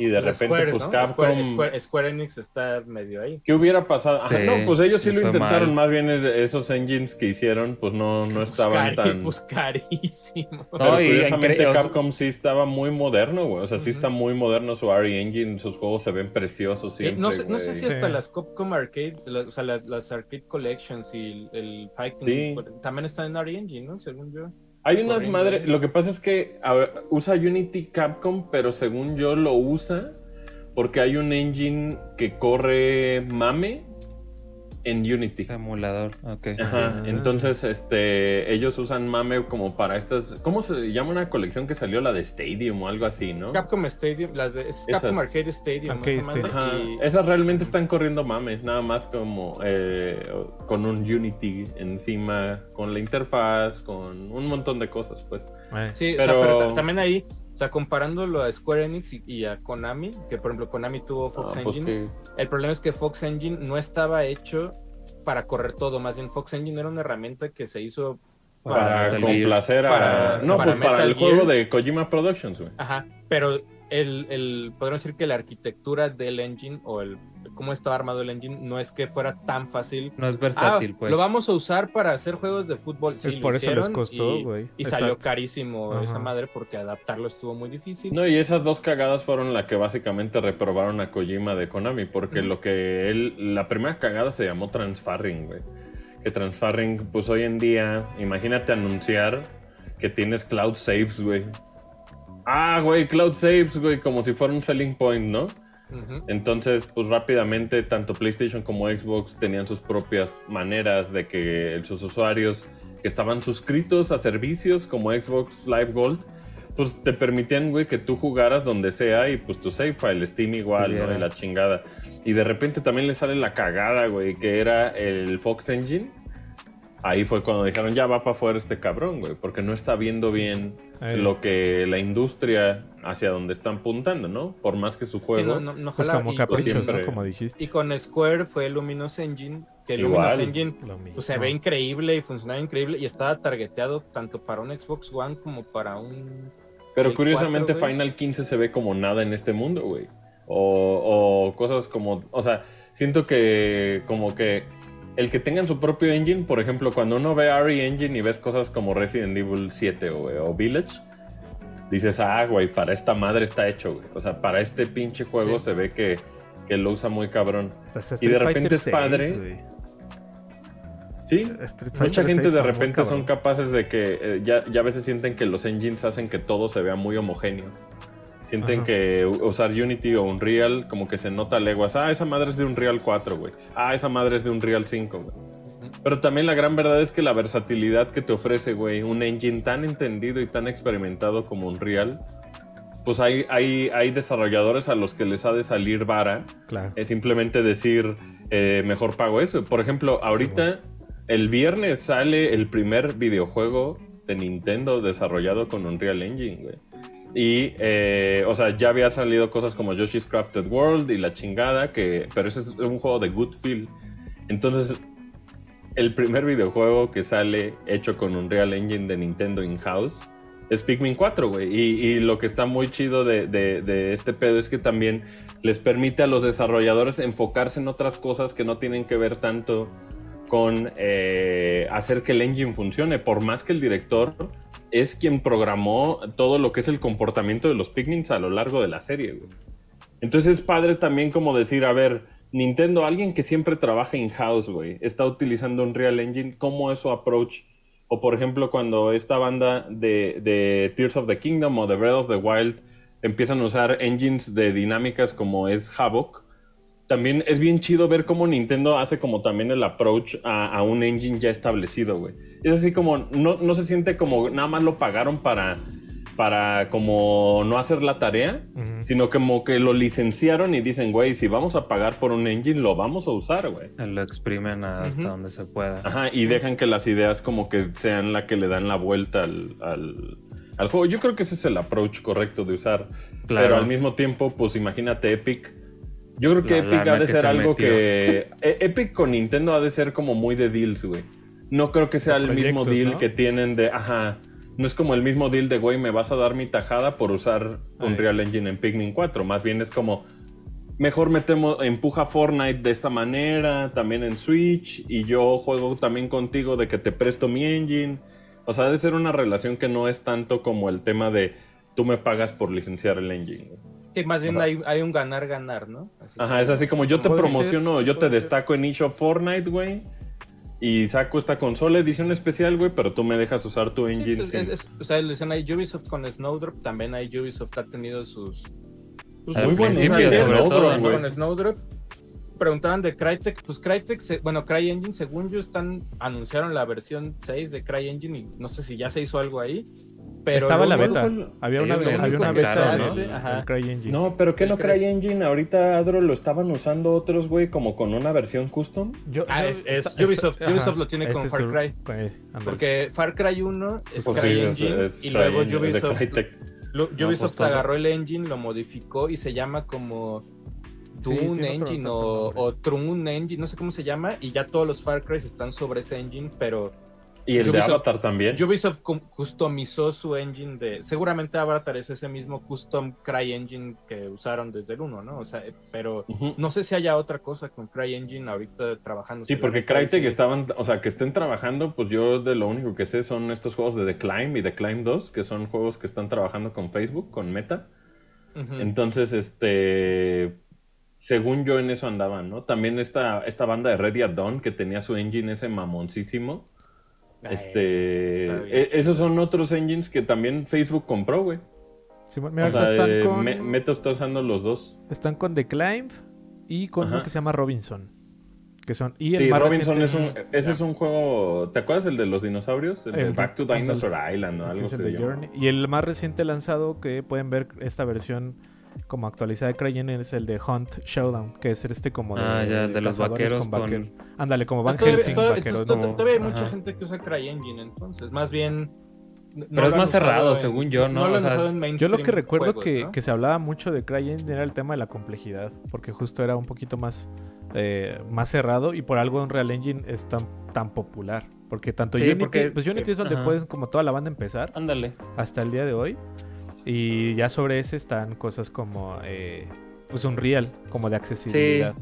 Y de La repente, Square, pues ¿no? Capcom. Square, Square- Square Enix está medio ahí. ¿Qué hubiera pasado? Ajá, Sí, no, pues ellos sí lo intentaron. mal. Más bien es- esos engines que hicieron, pues no, no estaban Pues cari- tan. Pues carísimo. No, Pero y curiosamente Capcom sí estaba muy moderno, güey. O sea, sí Ujú. está muy moderno su RE Engine. Sus juegos se ven preciosos Sí, siempre, no, sé, no sé si hasta Sí. las Capcom Arcade, la- o sea, la- las Arcade Collections y el, el Fighting Sí. también están en RE Engine, ¿no? Según yo. Hay unas madres. Lo que pasa es que usa Unity Capcom, pero según yo lo usa porque hay un engine que corre mame en Unity. Emulador, ok. Ajá, entonces este ellos usan mame como para estas ¿cómo se llama una colección que salió la de Stadium o algo así, ¿no? Capcom Stadium, las de, es Capcom Esas. Arcade Stadium. Arcade Ajá, y- esas realmente están corriendo mame, nada más como eh, con un Unity encima, con la interfaz, con un montón de cosas, pues. Eh, Sí, Pero- o sea, pero ta- también ahí, sea, comparándolo a Square Enix y, y a Konami, que por ejemplo Konami tuvo Fox Ah, pues Engine, que- el problema es que Fox Engine no estaba hecho para correr todo, más bien Fox Engine era una herramienta que se hizo para complacer a. Para- no, para pues para el juego de Kojima Productions, güey. Ajá, pero el, el, podríamos decir que la arquitectura del engine o el cómo estaba armado el engine no es que fuera tan fácil. No es Ah, versátil, pues. lo vamos a usar para hacer juegos de fútbol. Sí, Es por eso les costó, y- güey. Y, salió carísimo Ajá. esa madre porque adaptarlo estuvo muy difícil. No, y esas dos cagadas fueron la que básicamente reprobaron a Kojima de Konami, porque lo que él, la primera cagada se llamó transfarring, güey. Que transfarring, pues hoy en día, imagínate anunciar que tienes cloud saves, güey. Ah, güey, cloud saves, güey, como si fuera un selling point, ¿no? Entonces, pues rápidamente, tanto PlayStation como Xbox tenían sus propias maneras de que sus usuarios que estaban suscritos a servicios como Xbox Live Gold, pues te permitían, güey, que tú jugaras donde sea y pues tu save file, Steam igual, ¿no? Y la chingada. Y de repente también le sale la cagada, güey, que era el Fox Engine. Ahí fue cuando dijeron, ya va para afuera este cabrón, güey, porque no está viendo bien Ahí. lo que la industria hacia donde están apuntando, ¿no? Por más que su Sí, juego... no, no, no, Pues como y- caprichos, siempre- ¿no? Como dijiste. Y con Square fue Luminous Engine, que Igual. Luminous Engine pues, se ve increíble y funcionaba increíble y estaba targeteado tanto para un Xbox One como para un... Pero Play curiosamente 4, güey. Final 15 se ve como nada en este mundo, güey. O, o cosas como, o sea, siento que como que el que tengan su propio engine, por ejemplo, cuando uno ve RE Engine y ves cosas como Resident Evil 7 o, o Village, dices, ah, güey, para esta madre está hecho, güey. O sea, para este pinche juego Sí. se ve que, que lo usa muy cabrón. Hasta y de repente Fighter es padre. 6, güey. Sí, Mucha gente 6 de repente son capaces de que eh, ya, ya a veces sienten que los engines hacen que todo se vea muy homogéneo. Sienten Ajá. que usar Unity o Unreal como que se nota leguas. Ah, esa madre es de Unreal 4, güey. Ah, esa madre es de Unreal 5, güey. Pero también la gran verdad es que la versatilidad que te ofrece, güey, un engine tan entendido y tan experimentado como Unreal, pues hay, hay, hay desarrolladores a los que les ha de salir vara Claro. es simplemente decir, eh, mejor pago eso. Por ejemplo, ahorita, el viernes sale el primer videojuego de Nintendo desarrollado con Unreal Engine, güey. Y, eh, o sea, ya había salido cosas como Yoshi's Crafted World y la chingada, que, pero ese es un juego de good feel. Entonces, el primer videojuego que sale hecho con Unreal Engine de Nintendo in-house es Pikmin 4, güey. Y, lo que está muy chido de este pedo es que también les permite a los desarrolladores enfocarse en otras cosas que no tienen que ver tanto con eh, hacer que el engine funcione, por más que el director es quien programó todo lo que es el comportamiento de los Pikmins a lo largo de la serie, güey. Entonces es padre también como decir, a ver, Nintendo, alguien que siempre trabaja in-house, güey, está utilizando Unreal Engine, ¿cómo es su approach? O por ejemplo, cuando esta banda de, de Tears of the Kingdom o de Breath of the Wild empiezan a usar engines de dinámicas como es Havoc, también es bien chido ver cómo Nintendo hace como también el approach a, a un engine ya establecido, güey. Es así como, no, no se siente como nada más lo pagaron para, para como no hacer la tarea, sino como que lo licenciaron y dicen, güey, si vamos a pagar por un engine, lo vamos a usar, güey. Lo exprimen hasta donde se pueda. Ajá, y dejan que las ideas como que sean la que le dan la vuelta al, al, al juego. Yo creo que ese es el approach correcto de usar. Claro. Pero al mismo tiempo, pues imagínate Epic. Yo creo que La Epic ha de ser se algo metió. que... E- Epic con Nintendo ha de ser como muy de deals, güey. No creo que sea el mismo deal ¿no? que tienen de... Ajá. No es como el mismo deal de, güey, me vas a dar mi tajada por usar Ay. Unreal Engine en Pikmin 4. Más bien es como, mejor metemos, empuja Fortnite de esta manera, también en Switch, y yo juego también contigo de que te presto mi engine. O sea, ha de ser una relación que no es tanto como el tema de tú me pagas por licenciar el engine. güey. Más bien O sea- hay, hay un ganar-ganar, ¿no? Así Aja, es así como yo te ser, promociono, yo te ser. destaco en eShop Fortnite, güey. Y saco esta consola edición especial, güey, pero tú me dejas usar tu engine. pues, sin- es- es- o sea, le dicen ahí Ubisoft con Snowdrop, también hay Ubisoft ha tenido sus... sus- Al sus- todo, con güey. Snowdrop. Preguntaban de Crytek, pues Crytek, se- bueno, CryEngine, según yo, están anunciaron la versión 6 de CryEngine y no sé si ya se hizo algo ahí. Pero Estaba la lo beta. Había una, había una beta ¿no? Ajá. del CryEngine. No, pero ¿qué no Cry- CryEngine? Ahorita Adro lo estaban usando otros, güey, como con una versión custom. Yo- Ah, yo- es- es Ubisoft. ajá, Ubisoft lo tiene con Far Cry. eh. Porque Far Cry 1 es Pues sí, CryEngine y luego Ubisoft, pues, Ubisoft todo. agarró el engine, lo modificó y se llama como Sí, Toon otro- Engine otro o, o Trun Engine, no sé cómo se llama, y ya todos los Far Cry están sobre ese engine, pero Y el de Avatar también. Ubisoft cu- customizó su engine de... Seguramente Avatar es ese mismo custom CryEngine que usaron desde el 1, ¿no? O sea, pero no sé si haya otra cosa con CryEngine ahorita trabajando. Sí, porque Crytek estaban, o sea, que estén trabajando, pues yo de lo único que sé son estos juegos de The Climb y The Climb 2, que son juegos que están trabajando con Facebook, con Meta. Entonces, este, según yo en eso andaban, ¿no? También esta, esta banda de Ready at Dawn que tenía su engine ese mamoncísimo. Este, e- esos son otros engines que también Facebook compró, güey. Sí, mira, o sea, están eh, con, Me- Meta está usando los dos. están con The Climb y con uno Ajá. que se llama Robinson. Que son, y el Sí, más Robinson reciente- es un, ese es un juego, ¿te acuerdas el de los dinosaurios? El, de El- Back to. Dinosaur Island o algo de. Journey. Y el más reciente lanzado que pueden ver esta versión como actualizada de CryEngine es el de Hunt Showdown, que es este como de, Ah, ya, el de los vaqueros con- vaquero. Ándale, como Van Helsing, todavía- vaqueros. no- todavía hay mucha Ajá. gente que usa CryEngine, entonces. Más bien, no Pero es más cerrado, en- según yo, ¿no? lo O han sea, en Yo lo que recuerdo juegos, que, ¿no? que se hablaba mucho de CryEngine era el tema de la complejidad, porque justo era un poquito más, eh, más cerrado y por algo Unreal Engine es tan, tan popular. Porque tanto Sí, Unity, porque- pues Unity es donde ajá. puedes como toda la banda empezar Ándale. hasta el día de hoy. Y ya sobre ese están cosas como eh, pues Unreal, como de accesibilidad.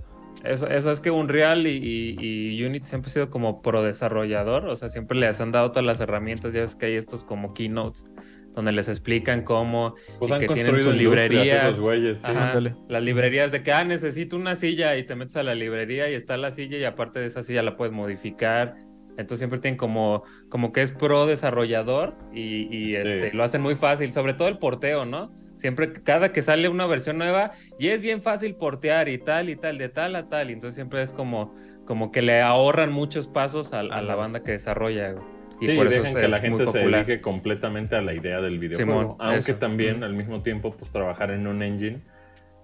Eso, eso es que Unreal y, y, y Unity siempre ha sido como pro desarrollador, o sea, siempre les han dado todas las herramientas, ya ves que hay estos como keynotes donde les explican cómo Pues y han que tienen construido sus librerías. esos güeyes. sí. Ajá, las librerías de que, ah, necesito una silla y te metes a la librería y está la silla y aparte de esa silla la puedes modificar. Entonces siempre tienen como, como que es pro desarrollador y, y, este, Sí. lo hacen muy fácil, sobre todo el porteo, ¿no? Siempre, cada que sale una versión nueva, y es bien fácil portear y tal y tal, de tal a tal. Y entonces siempre es como, como que le ahorran muchos pasos a, a la banda que desarrolla. güey. Y Sí, por eso dejan es- que la gente se dedique completamente a la idea del videojuego. Simón, Aunque eso. también al mismo tiempo, pues trabajar en un engine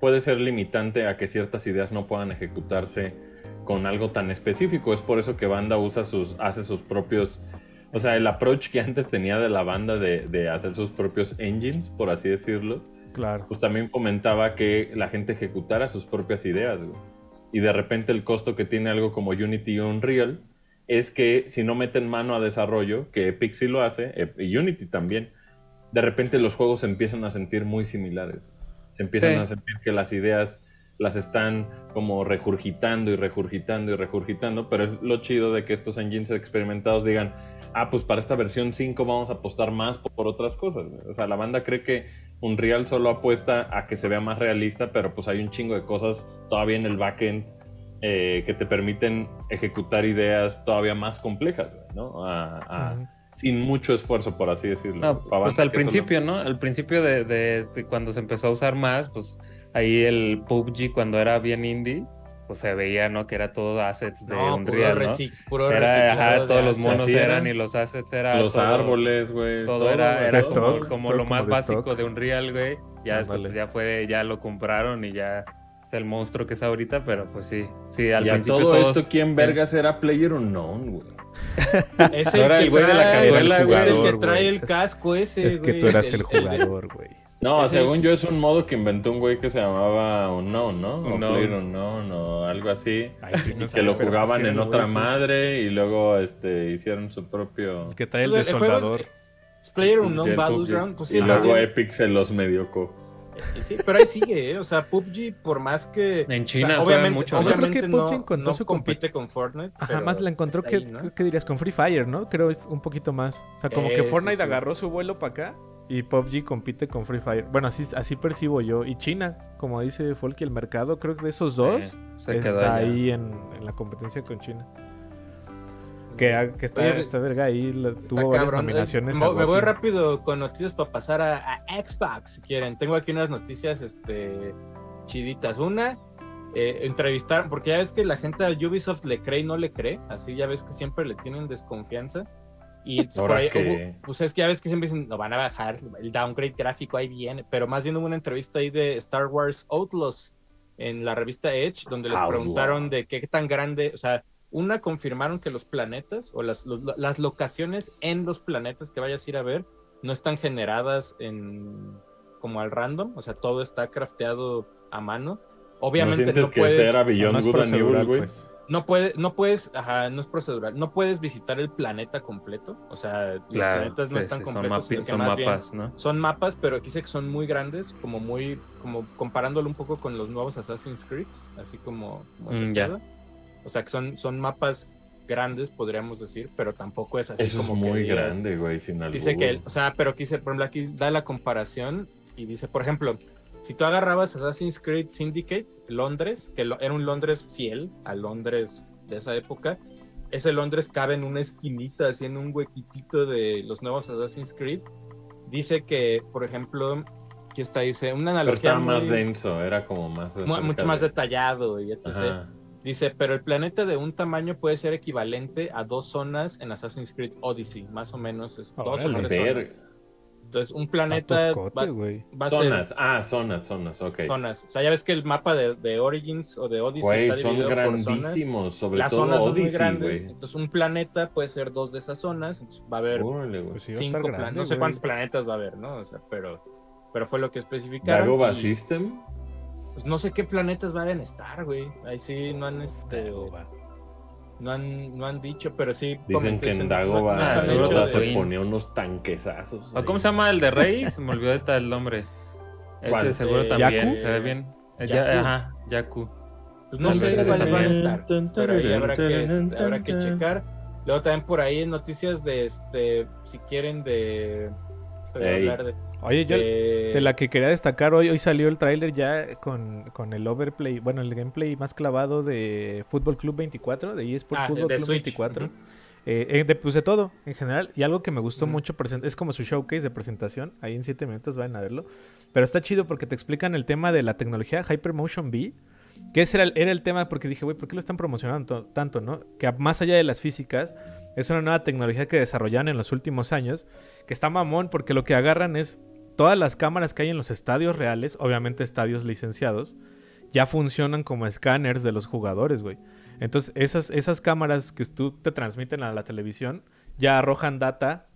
puede ser limitante a que ciertas ideas no puedan ejecutarse con algo tan específico. Es por eso que banda usa sus, hace sus propios. O sea, el approach que antes tenía de la banda de, de hacer sus propios engines, por así decirlo, Claro. pues también fomentaba que la gente ejecutara sus propias ideas. güey. Y de repente el costo que tiene algo como Unity o Unreal es que si no meten mano a desarrollo, que Epic sí lo hace, y Unity también, de repente los juegos se empiezan a sentir muy similares. Se empiezan Sí. a sentir que las ideas las están como regurgitando y regurgitando y regurgitando, pero es lo chido de que estos engines experimentados digan, ah, pues para esta versión 5 vamos a apostar más por, otras cosas. güey". O sea, la banda cree que Unreal solo apuesta a que se vea más realista, pero pues hay un chingo de cosas todavía en el backend eh, que te permiten ejecutar ideas todavía más complejas, ¿no? A- a- Ujú. Sin mucho esfuerzo, por así decirlo. No, pues al solo- principio, ¿no? Al principio de, de- de cuando se empezó a usar más, pues ahí el PUBG cuando era bien indie, pues se veía, ¿no? Que era todo assets de No, Unreal, puro, ¿no? puro Era, ajá, de todos los monos Así era. eran y los assets era Los todo- árboles, güey. Todo era, güey, era de como, stock, como todo lo como más de básico stock. de Unreal, güey. Ya después Ándale. pues, ya fue, ya lo compraron y ya es el monstruo que es ahorita, pero pues sí, sí, al y a principio todo todos... esto, ¿quién vergas era Player Unknown, güey? Es el güey de la cazuela, es güey. el que trae güey. el Es- casco ese, Es que güey, tú eras el el- jugador, güey. No, Es el- según yo es un modo que inventó un güey que se llamaba Unknown, ¿no? O Unknown. Player Unknown o algo así. Ay, sí, no Y que lo jugaban sí, en otra sí. madre y luego este, hicieron su propio... Que trae el Pues, de soldador. Es Player Unknown Battleground. Pues sí, y luego bien. Epic se los mediocó. Sí, pero ahí sigue, ¿eh? O sea, PUBG, por más que. En o China sea, juegan obviamente, mucho. Yo creo obviamente que no, PUBG encontró no su compite con Fortnite. Ajá, pero más la encontró que, ahí, ¿no? ¿qué- ¿qué dirías? Con Free Fire, ¿no? Creo es un poquito más. O sea, como Eh, que sí, Fortnite sí. agarró su vuelo para acá y PUBG compite con Free Fire. Bueno, así, así percibo yo. Y China, como dice Folky, el mercado, creo que de esos dos está ahí en, en la competencia con China. Que, que está, Oye, esta verga ahí la- tuvo varias cabrón. Eh, nominaciones. Me, voy rápido con noticias para pasar a, a Xbox, si quieren. Tengo aquí unas noticias este, chiditas. Una, eh, entrevistar, porque ya ves que la gente a Ubisoft le cree y no le cree. Así ya ves que siempre le tienen desconfianza. Y entonces por Ahora ahí que- hubo- pues es que ya ves que siempre dicen, no van a bajar, el downgrade gráfico ahí viene. Pero más bien hubo una entrevista ahí de Star Wars Outlaws en la revista Edge, donde les Outlaw. preguntaron de qué tan grande, o sea, una confirmaron que los planetas o las, los- las locaciones en los planetas que vayas a ir a ver no están generadas en como al random, o sea, todo está crafteado a mano. ¿No Obviamente sientes no, que puedes, ser a No Beyond Good and Evil, güey? pues. No puedes, no puedes, ajá, no es procedural, no puedes visitar el planeta completo, o sea, los planetas no sí, están sí, son, completos, mapi- son más bien mapas, ¿no? son mapas, pero aquí sé que son muy grandes, como muy, como comparándolo un poco con los nuevos Assassin's Creed, así como, como Mm, ya. O sea que son, son mapas grandes, podríamos decir, pero tampoco es así Eso es como que muy grande, güey, sin. Dice que, o sea, pero aquí, se- por ejemplo, aquí da la comparación y dice, por ejemplo, si tú agarrabas Assassin's Creed Syndicate, Londres, que lo- era un Londres fiel a Londres de esa época, ese Londres cabe en una esquinita, así en un huequitito de los nuevos Assassin's Creed. Dice que, por ejemplo, aquí está, dice, una Pero analogía estaba más denso, era como más... mu- mucho más de- detallado y etc. Ajá. Dice, pero el planeta de un tamaño puede ser equivalente a dos zonas en Assassin's Creed Odyssey, más o menos. Es, dos o tres zonas. Entonces, un planeta toscote, va, güey. va a ser Zonas, ah, zonas, zonas, ok. zonas. O sea, ya ves que el mapa de, de Origins o de Odyssey Güey, está son dividido por zonas. grandísimos, sobre Las todo zonas son muy Odyssey, grandes. Entonces, un planeta puede ser dos de esas zonas. Entonces, va a haber Órale. Pues sí, cinco grande, planetas. No sé cuántos planetas va a haber, ¿no? O sea, pero, pero fue lo que especificaron. ¿Dagoba y, System? pues, no sé qué planetas van a estar, güey. Ahí sí no han este. No han, no han dicho, pero sí. Dicen que en Dagoba están seguro hechos se de- ponía unos tanquesazos. ¿O ahí. ¿Cómo se llama el de Rey? Se me olvidó de tal nombre. ¿Cuál? Ese seguro Eh, también, ¿Yaku? se ve bien. Eh, Yaku. ya- ajá, Yaku. Pues no sé cuáles van a estar, pero ahí habrá que, este, habrá que checar. Luego también por ahí noticias de este, si quieren de, de hablar de, Oye, yo de- de la que quería destacar hoy, hoy salió el tráiler ya con, con el overplay, bueno, el gameplay más clavado de Fútbol Club 24, de eSports Ah, Fútbol Club Switch, 24. ujú. Eh, eh, de, pues de todo, en general. Y algo que me gustó Ujú. mucho, present- es como su showcase de presentación. Ahí en 7 minutos vayan a verlo. Pero está chido porque te explican el tema de la tecnología Hypermotion V. Que ese era el, era el tema porque dije, güey, ¿por qué lo están promocionando to- tanto, no? Que más allá de las físicas, es una nueva tecnología que desarrollaron en los últimos años. Que está mamón porque lo que agarran es todas las cámaras que hay en los estadios reales, obviamente estadios licenciados, ya funcionan como escáneres de los jugadores, güey. Entonces, esas, esas cámaras que tú te transmiten a la televisión ya arrojan data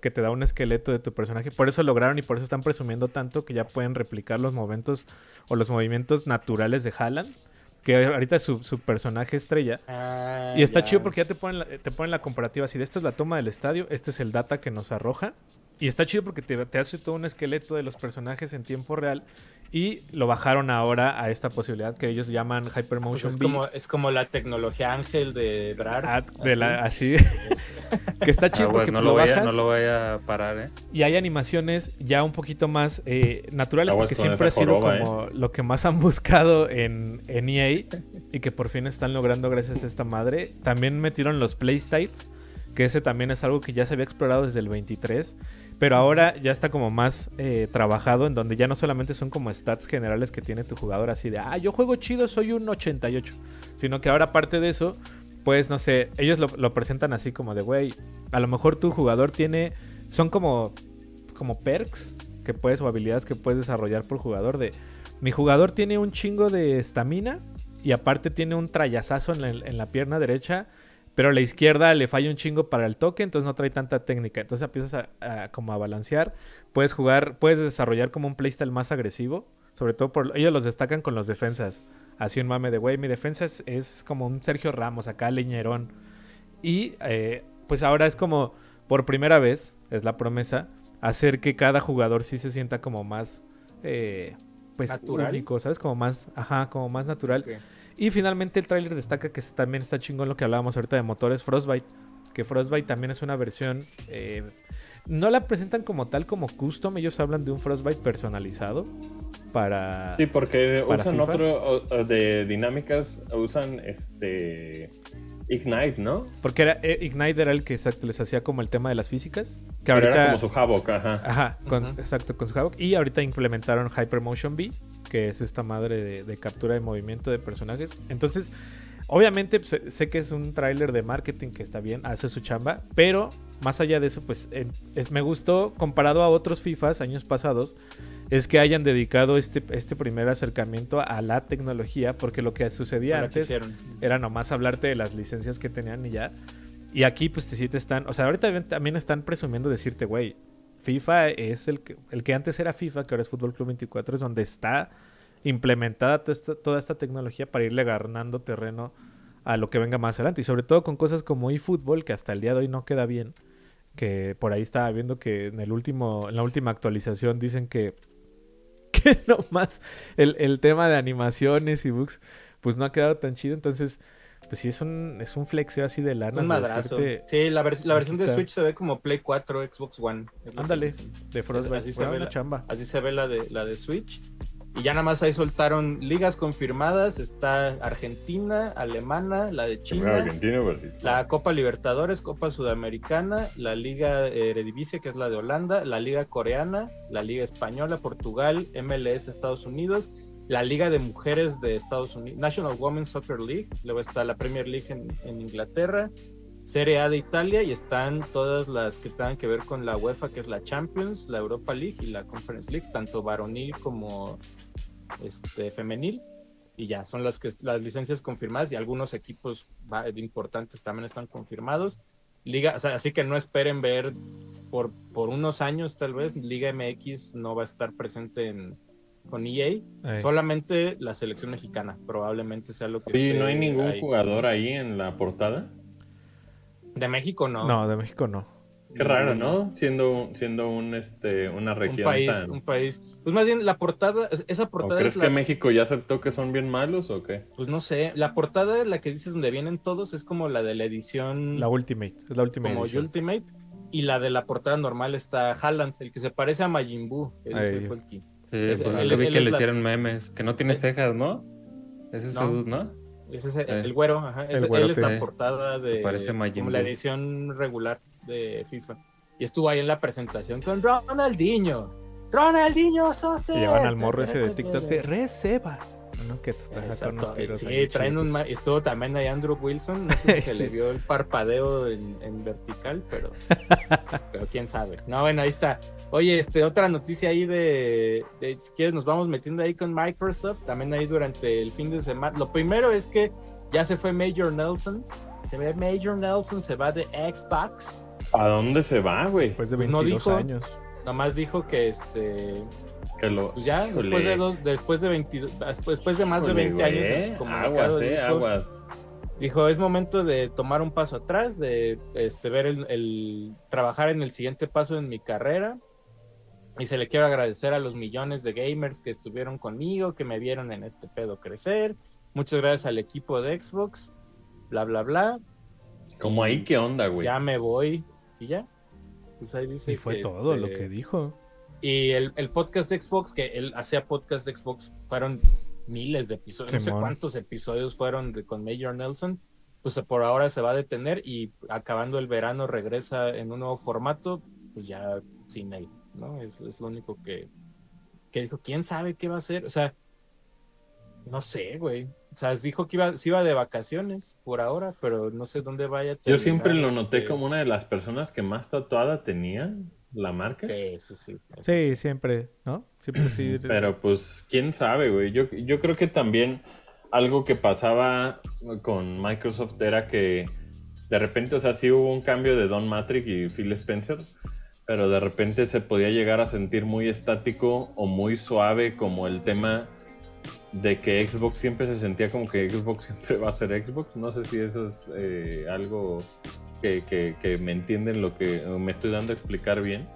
que te da un esqueleto de tu personaje. Por eso lograron y por eso están presumiendo tanto que ya pueden replicar los momentos o los movimientos naturales de Haaland, que ahorita es su, su personaje estrella. Ah, Y está ya. chido porque ya te ponen, la, te ponen la comparativa así de esta es la toma del estadio, este es el data que nos arroja. Y está chido porque te, te hace todo un esqueleto de los personajes en tiempo real. Y lo bajaron ahora a esta posibilidad que ellos llaman Pues Hypermotion es, V. como, es como la tecnología ángel de Brar. Ah, de la, así. así. que está chido Ah, porque pues, no, lo, lo vaya, bajas no lo vaya a parar, ¿eh? y hay animaciones ya un poquito más eh, naturales Aguas porque siempre ha sido joroba, como lo que más han buscado en, en EA y que por fin están logrando gracias a esta madre. También metieron los playstyles, que ese también es algo que ya se había explorado desde el 23, pero ahora ya está como más eh, trabajado en donde ya no solamente son como stats generales que tiene tu jugador así de, ah, yo juego chido, soy un 88, sino que ahora aparte de eso, pues no sé, ellos lo, presentan así como de, güey, a lo mejor tu jugador tiene, son como, como perks que puedes o habilidades que puedes desarrollar por jugador de, mi jugador tiene un chingo de estamina y aparte tiene un trayazazo en la, en la pierna derecha, pero a la izquierda le falla un chingo para el toque, entonces no trae tanta técnica. Entonces empiezas a, a como a balancear. Puedes jugar, puedes desarrollar como un playstyle más agresivo. Sobre todo por ellos los destacan con los defensas. Así un mame de güey, mi defensa es, es como un Sergio Ramos, acá leñerón. Y eh, pues ahora es como, por primera vez, es la promesa, hacer que cada jugador sí se sienta como más eh, pues Natural. único, ¿sabes? Como más, ajá, como más natural. Y finalmente el tráiler destaca que también está chingón lo que hablábamos ahorita de motores Frostbite. Que Frostbite también es una versión... eh, no la presentan como tal, como custom. Ellos hablan de un Frostbite personalizado para... Sí, porque ¿Para usan FIFA? otro de dinámicas, usan este Ignite, ¿no? Porque era, eh, Ignite era el que exacto, les hacía como el tema de las físicas. Que ahorita... era como su Havoc, ajá. Ajá, con- exacto, con su Havoc. Y ahorita implementaron Hypermotion V, que es esta madre de, de captura de movimiento de personajes. Entonces, obviamente pues, sé- que es un tráiler de marketing que está bien, hace su chamba, pero más allá de eso, pues es, me gustó comparado a otros FIFAs años pasados, es que hayan dedicado este, este primer acercamiento a la tecnología, porque lo que sucedía Ahora antes quisieron. era nomás hablarte de las licencias que tenían y ya. Y aquí, pues, te, sí te están. O sea, ahorita también están presumiendo decirte, güey, FIFA es el que, el que antes era FIFA, que ahora es Fútbol Club 24, es donde está implementada toda esta, tecnología para irle ganando terreno a lo que venga más adelante. Y sobre todo con cosas como eFootball, que hasta el día de hoy no queda bien. Que por ahí estaba viendo que en el último, en la última actualización dicen que, que nomás el, el tema de animaciones y bugs, pues no ha quedado tan chido. Entonces, pues sí, es un, es un flexeo así de lana. Un madrazo. Sí, la, vers- la versión de. Switch se ve como Play 4, Xbox One. Ándale, de Frostbite. Así se ve la- chamba. Así se ve la de, la de Switch. Y ya nada más ahí soltaron ligas confirmadas. Está Argentina, Alemana, la de China. La Copa Libertadores, Copa Sudamericana, la Liga Eredivisie, que es la de Holanda, la Liga Coreana, la Liga Española, Portugal, MLS Estados Unidos, la Liga de Mujeres de Estados Unidos, National Women's Soccer League, luego está la Premier League en, Inglaterra, Serie A de Italia y están todas las que tengan que ver con la UEFA, que es la Champions, la Europa League y la Conference League, tanto varonil como este, femenil. Y ya, son las, que, las licencias confirmadas y algunos equipos importantes también están confirmados. Liga, así que no esperen ver por, por unos años tal vez, Liga MX no va a estar presente en, con EA. Solamente la selección mexicana, probablemente sea lo que Sí, esté no hay ningún ahí. jugador ahí en la portada. De México no. No, de México no. Qué raro, ¿no? Siendo, siendo un, este, una Un región país, tan... un país. Pues más bien la portada, esa ¿O portada crees es que la, México ya aceptó que son bien malos o qué? pues no sé, la portada, la que dices donde vienen todos, es como la de la edición La Ultimate. Es la Ultimate. como Edition. Ultimate. Y la de la portada normal está Haaland, el que se parece a Majin Buu. Ese Ahí. fue el que- Sí, Es- pues es que vi que le la- hicieron memes. Que no tiene cejas, ¿no? Ese es No. Ese es el, Eh. el güero, ajá. El Ese- güero, él es la portada de como la edición regular de FIFA. Y estuvo ahí en la presentación con Ronaldinho. Ronaldinho Sosa. Y llevan al morro ese de TikTok receba. ¿no? Que con Exacto. unos tiros Sí, ahí traen un estuvo también ahí Andrew Wilson, no sé si se le vio el parpadeo en, en vertical, pero, pero quién sabe. No, bueno, ahí está. Oye, este, otra noticia ahí de, de- si quieres nos vamos metiendo ahí con Microsoft, también ahí durante el fin de semana. Lo primero es que ya se fue Major Nelson, se ve Major Nelson, se va de Xbox, ¿A dónde se va, güey? Después de Pues no 22 dijo. años. nomás dijo que este, Que lo... pues ya, después de dos, después de 22, después, después de más de Híjole, 20 años, güey. comunicado Aguas, eh, dijo- aguas. Dijo, es momento de tomar un paso atrás, de este, ver el, el- trabajar en el siguiente paso en mi carrera. Y se le quiero agradecer a los millones de gamers que estuvieron conmigo, que me vieron en este pedo crecer. Muchas gracias al equipo de Xbox, bla, bla, bla. Como ahí, ¿qué onda, güey? Ya me voy y ya. Pues ahí dice Y fue que, todo este, lo que dijo. Y el, el podcast de Xbox, que él hacía podcast de Xbox, fueron miles de episodios, no sé cuántos episodios fueron de, con Major Nelson. Pues por ahora se va a detener y acabando el verano regresa en un nuevo formato, pues ya sin él, ¿no? Es, es lo único que, que dijo. ¿Quién sabe qué va a hacer? O sea, no sé, güey. O sea, dijo que iba, se iba de vacaciones por ahora, pero no sé dónde vaya. a Yo siempre lo noté este, como una de las personas que más tatuada tenía la marca. Sí, eso sí. Sí, siempre, ¿no? Siempre sí. Pero pues, quién sabe, güey. Yo, yo creo que también algo que pasaba con Microsoft era que de repente, o sea, sí hubo un cambio de Don Matrix y Phil Spencer, pero de repente se podía llegar a sentir muy estático o muy suave como el tema de que Xbox siempre se sentía como que Xbox siempre va a ser Xbox. No sé si eso es eh, algo que, me entienden lo que me estoy dando a explicar bien.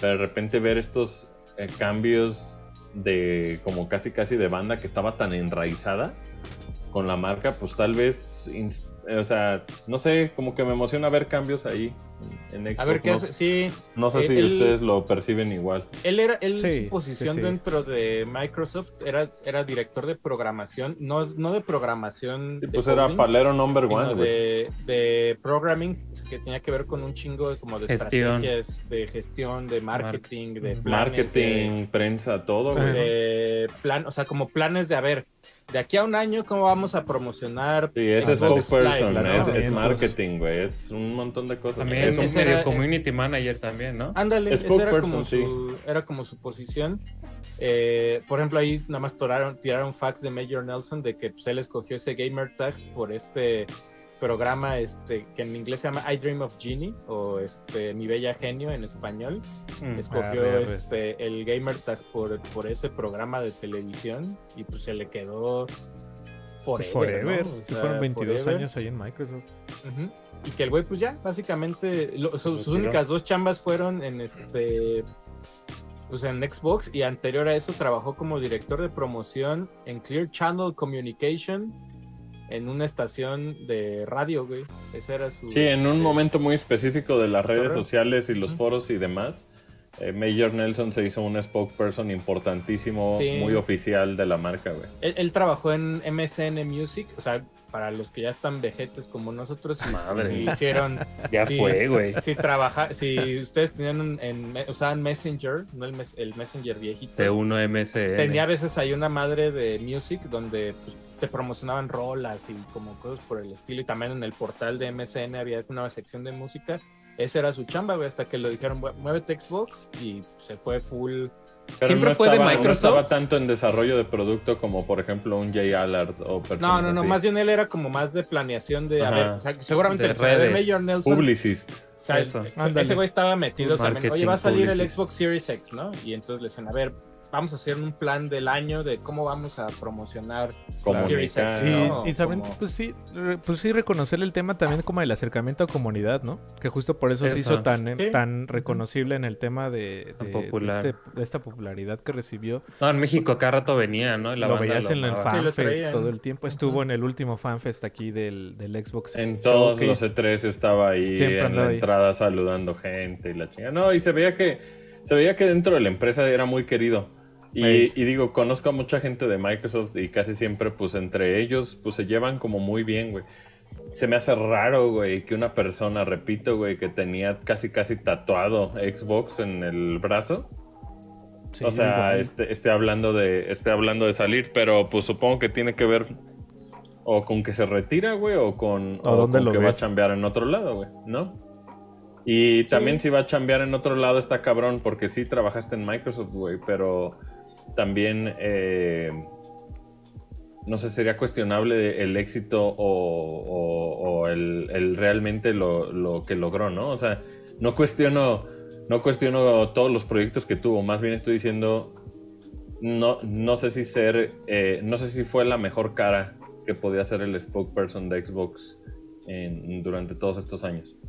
Pero de repente ver estos eh, cambios de como casi casi de banda que estaba tan enraizada con la marca, pues tal vez, o sea, no sé, como que me emociona ver cambios ahí en, en Xbox. A ver qué no, hace. Sí, no sé eh, si él- ustedes lo perciben igual. Él era, él Sí, su posición sí, sí. dentro de Microsoft era, era director de programación, no, no de programación. Sí, de pues era coding, palero number one, de, de programming, que tenía que ver con un chingo de, como de Gestión. estrategias, de gestión, de marketing, de planes, Marketing, prensa, todo, de, güey. de plan, o sea, como planes de a ver, de aquí a un año, ¿cómo vamos a promocionar? Sí, es Xbox spokesperson, Live, es, ¿no? es marketing, güey. Es un montón de cosas. También Es un- medio era- community manager también, ¿no? Ándale, esa era como, sí. su, era como su posición. Eh, por ejemplo, ahí nada más tiraron, tiraron fax de Major Nelson de que pues, él escogió ese gamer tag por este programa este que en inglés se llama I Dream of Genie o este Mi Bella Genio en español. Mm. Escogió arre, arre. este el gamer tag por, por ese programa de televisión y pues se le quedó forever. Forever. ¿no? O Sí, sea, fueron 22 forever. años ahí en Microsoft. Y que el güey, pues ya, básicamente, lo- su- sus únicas dos chambas fueron en este. Pues en Xbox y anterior a eso trabajó como director de promoción en Clear Channel Communication en una estación de radio, güey. Ese era su. Sí, en un este, momento muy específico de las redes sociales y los foros y demás, eh, Major Nelson se hizo un spokesperson importantísimo, Sí. muy oficial de la marca, güey. Él, él trabajó en MSN Music, o sea, para los que ya están vejetes como nosotros, y- Madre. y hicieron Ya Sí. fue, güey. si trabaja, si ustedes tenían en, usaban Messenger, no el, mes- el Messenger viejito. T1 MSN. Tenía a veces ahí una madre de music donde pues, te promocionaban rolas y como cosas por el estilo. Y también en el portal de MSN había una sección de música. Esa era su chamba, güey, hasta que lo dijeron, "Bueno, muévete Xbox y se fue full. Pero ¿Siempre no fue de estaba- No Microsoft? estaba tanto en desarrollo de producto como, por ejemplo, un Jay Allard o No, no, no, así. más bien él era como más de planeación de, a ver, o sea, seguramente De de redes. Major Nelson Publicist. O sea, Eso. ese- güey estaba metido también. Oye, va a salir el. Xbox Series X, ¿no? Y entonces le dicen, a ver, vamos a hacer un plan del año de cómo vamos a promocionar. Series Comunicar. X, Y, No, y saben, como- pues sí, re- pues sí reconocer el tema también como el acercamiento a comunidad, ¿no? Que justo por eso se hizo tan, Sí. tan reconocible en el tema de, Tan de- popular. de este- de esta popularidad que recibió. No, en México cada rato venía, ¿no? La lo banda veías en el. Sí, FanFest todo el tiempo. Estuvo en el último FanFest aquí del, del Xbox. En todos los E3 estaba ahí Siempre en la ahí. entrada saludando gente y la chinga. No, y se veía que se veía que dentro de la empresa era muy querido. Y, digo, conozco a mucha gente de Microsoft y casi siempre, pues entre ellos, pues se llevan como muy bien, güey. Se me hace raro, güey, que una persona, repito, güey, que tenía casi casi tatuado Xbox en el brazo, Sí, o sea, esté, esté hablando de, esté hablando de salir, pero pues supongo que tiene que ver o con que se retira, güey, o con, ¿O dónde con lo que va a ves? chambear en otro lado, güey, ¿no? Y también si va a chambear en otro lado está cabrón, porque sí trabajaste en Microsoft, güey, pero también, eh, no sé, sería cuestionable el éxito o, el, realmente lo, que logró, ¿no? O sea, no cuestiono, no cuestiono todos los proyectos que tuvo, más bien estoy diciendo, no, no sé si ser, eh, no sé si fue la mejor cara que podía ser el spokesperson de Xbox durante todos estos años.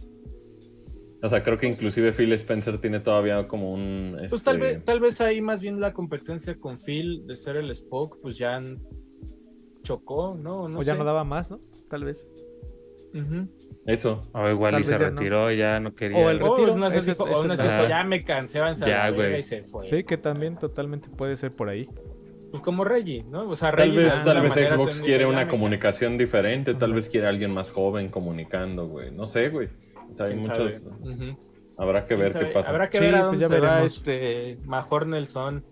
O sea, creo que inclusive Phil Spencer tiene todavía como un... Pues tal este, vez, tal vez ahí más bien la competencia con Phil de ser el Spoke, pues ya chocó, ¿no? no o ya sé. no daba más, ¿no? Tal vez. Eso. O igual Tal y se ya no. retiró, ya no quería. O el retiro, una vez ese- dijo, ese o una vez es la- dijo, ya me cansé, avanzar Ya, güey. y se fue. Sí, que también totalmente puede ser por ahí. Pues como Reggie, ¿no? O sea, Tal Reggie vez, tal vez Xbox quiere ya una comunicación diferente, tal vez quiere alguien más joven comunicando, güey. No sé, güey. O sea, hay ¿Quién muchos... Habrá que ¿Quién ver qué pasa. Habrá que Sí, ver a pues dónde ya se va veremos. este Major Nelson.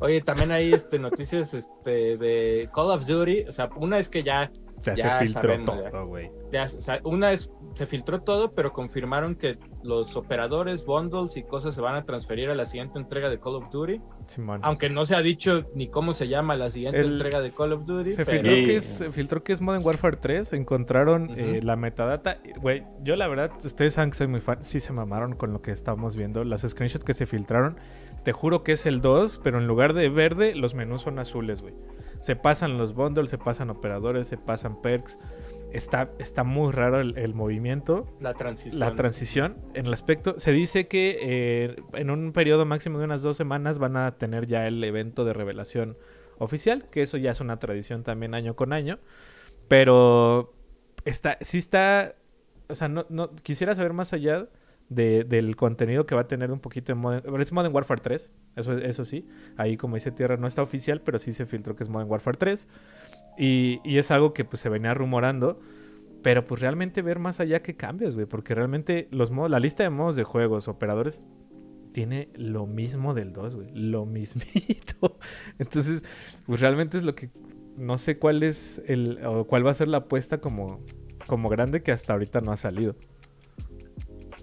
Oye, también hay este, noticias este, de Call of Duty. O sea, una es que ya, Ya, Ya se filtró sabemos, todo, güey. o sea, una es se filtró todo, pero confirmaron que los operadores, bundles y cosas se van a transferir a la siguiente entrega de Call of Duty. Simón. Aunque no se ha dicho ni cómo se llama la siguiente El- entrega de Call of Duty. Se pero- filtró, que es, se filtró que es Modern Warfare 3. Encontraron eh, la metadata. Güey, yo la verdad, ustedes saben que soy muy fan. Sí se mamaron con lo que estábamos viendo. Las screenshots que se filtraron. Te juro que es el 2, pero en lugar de verde, los menús son azules, güey. Se pasan los bundles, se pasan operadores, se pasan perks. Está, está muy raro el, el movimiento. la transición. La transición en el aspecto. Se dice que eh, en un periodo máximo de unas dos semanas van a tener ya el evento de revelación oficial, que eso ya es una tradición también año con año. Pero está, sí está. O sea, no, no quisiera saber más allá de- del contenido que va a tener un poquito de Modern. Es Modern Warfare 3, eso, eso sí. Ahí, como dice Tierra, no está oficial, pero sí se filtró que es Modern Warfare 3. Y, y es algo que pues se venía rumorando. Pero pues realmente ver más allá que cambios, güey. Porque realmente los modos, la lista de modos de juegos, operadores, tiene lo mismo del 2, güey. Lo mismito. Entonces, pues realmente es lo que. No sé cuál es el. o cuál va a ser la apuesta como, como grande que hasta ahorita no ha salido.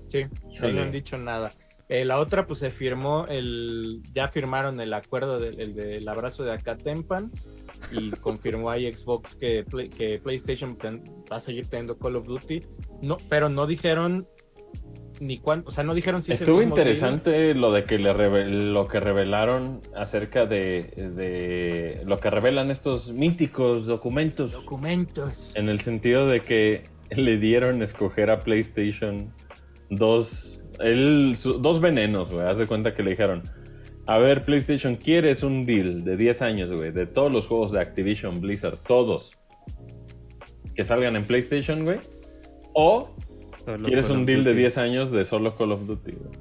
Sí, ahí no han dicho nada. Eh, la otra, pues se firmó el. Ya firmaron el acuerdo del, el del abrazo de Acatempan y confirmó ahí Xbox que, Play- que PlayStation va a seguir teniendo Call of Duty. No, pero no dijeron ni cuánto. O sea, no dijeron si Estuvo interesante lo de que le lo que revelaron acerca de, de lo que revelan estos míticos documentos. Documentos. En el sentido de que le dieron escoger a PlayStation dos, el- su- dos venenos, güey. Haz de cuenta que le dijeron, a ver, PlayStation, ¿quieres un deal de 10 años, güey? De todos los juegos de Activision, Blizzard, todos. Que salgan en PlayStation, güey. O Solo quieres Call un of deal de Duty. 10 años de solo Call of Duty, güey.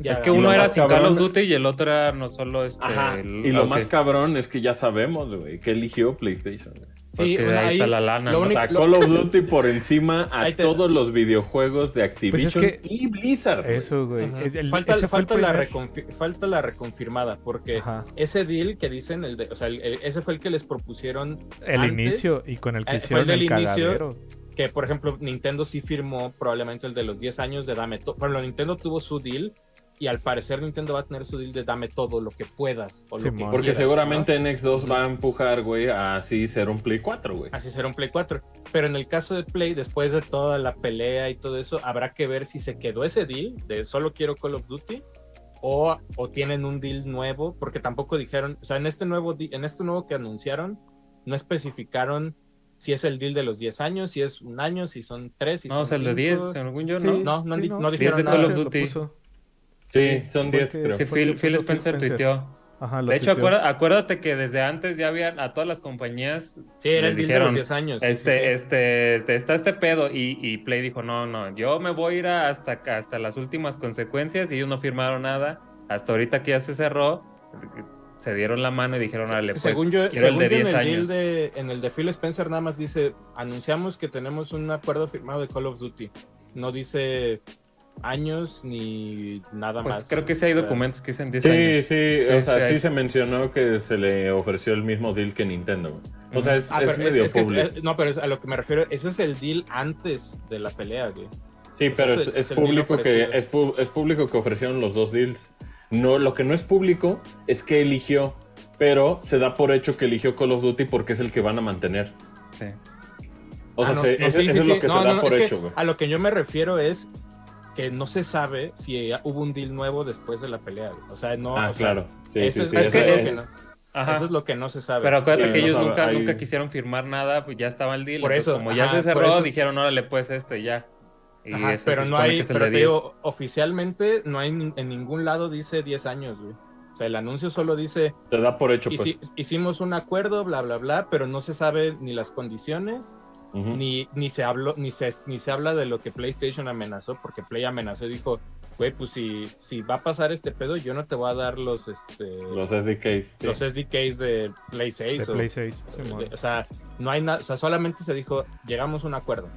Ya- Es que uno era sin Call of Duty y el otro era no solo este. Ajá. el- Y lo más cabrón es que ya sabemos, güey, que eligió PlayStation. güey. Pues Sí, que o sea, ahí está la lana. lo ¿no? O único- sea, Call of Duty por encima a te- todos los videojuegos de Activision que- y Blizzard. güey. Eso, güey. Ajá. Es- el- falta, ese fue el falta la reconfi- falta la reconfirmada, porque Ajá. ese deal que dicen, el de- o sea, el- el- ese fue el que les propusieron El antes, inicio y con el que eh, fue hicieron el del el inicio. que por ejemplo Nintendo sí firmó probablemente el de los 10 años de dame todo. Bueno, Nintendo tuvo su deal y al parecer Nintendo va a tener su deal de dame todo lo que puedas o lo que Porque quieras, seguramente ¿no? NX2 Ujú. va a empujar, güey, a así ser un Play 4, güey. Así será un Play 4. Pero en el caso de Play, después de toda la pelea y todo eso, habrá que ver si se quedó ese deal de solo quiero Call of Duty o, o tienen un deal nuevo, porque tampoco dijeron, o sea, en este nuevo en este nuevo que anunciaron, no especificaron si es el deal de los 10 años, si es un año, si son 3, si No, o son sea, el de 10, cinco. según yo, Sí, ¿no? No, no, sí, no. no 10 dijeron de nada. Call of Lo Duty. Sí, son 10, porque- creo. Sí, Phil, Spencer Spencer. tuiteó. Ajá, lo De hecho, acuérdate, acuérdate que desde antes ya habían a todas las compañías Sí, era les el deal de dijeron, los 10 años. sí, este, sí, sí. este, te- está este pedo y, y Play dijo, no, no, yo me voy a ir hasta, hasta las últimas consecuencias y ellos no firmaron nada. Hasta ahorita que ya se cerró, se dieron la mano y dijeron, que pues, según yo, quiero el según de yo en 10 el años. de, en el de Phil Spencer nada más dice, anunciamos que tenemos un acuerdo firmado de Call of Duty. No dice años ni nada Pues más. creo que sí hay documentos que dicen 10 Sí, años. sí, Sí, o sea, sí se mencionó que se le ofreció el mismo deal que Nintendo, güey. O sea, es, Ah, es pero es- medio es que- público. eh, no, pero es a lo que me refiero, ese es el deal antes de la pelea, güey. Sí, pues pero es público que es, es público que ofrecieron los dos deals. No, lo que no es público es que eligió, pero se da por hecho que eligió Call of Duty porque es el que van a mantener. Sí. O sea, Ah, no, se- no, eso, sí, es sí. lo que No, se da no, por hecho, güey. A lo que yo me refiero es que no se sabe si hubo un deal nuevo después de la pelea. O sea, no. Ah, o sea, claro. Sí, eso sí, es, sí. es eso que es eso lo es- que no, Ajá. eso es lo que no se sabe. Pero acuérdate Sí, que no ellos sabe, nunca, hay- nunca quisieron firmar nada, pues ya estaba el deal. Por entonces, eso, como ya se cerró, eso. dijeron, órale, pues este, ya. Y Ajá, ese pero se no hay, que es el pero de te 10. digo, oficialmente no hay en ningún lado dice 10 años, güey. O sea, el anuncio solo dice, Se da por hecho, pues. "Hici- hicimos un acuerdo, bla, bla, bla, pero no se sabe ni las condiciones, Ni, ni se habló, ni se, ni se habla de lo que PlayStation amenazó, porque Play amenazó y dijo, güey, pues si, si va a pasar este pedo, yo no te voy a dar los, este, Los SDKs. sí. los SDKs de Play 6. De o, Play 6. Simón. o sea, no hay nada, o sea, solamente se dijo, llegamos a un acuerdo.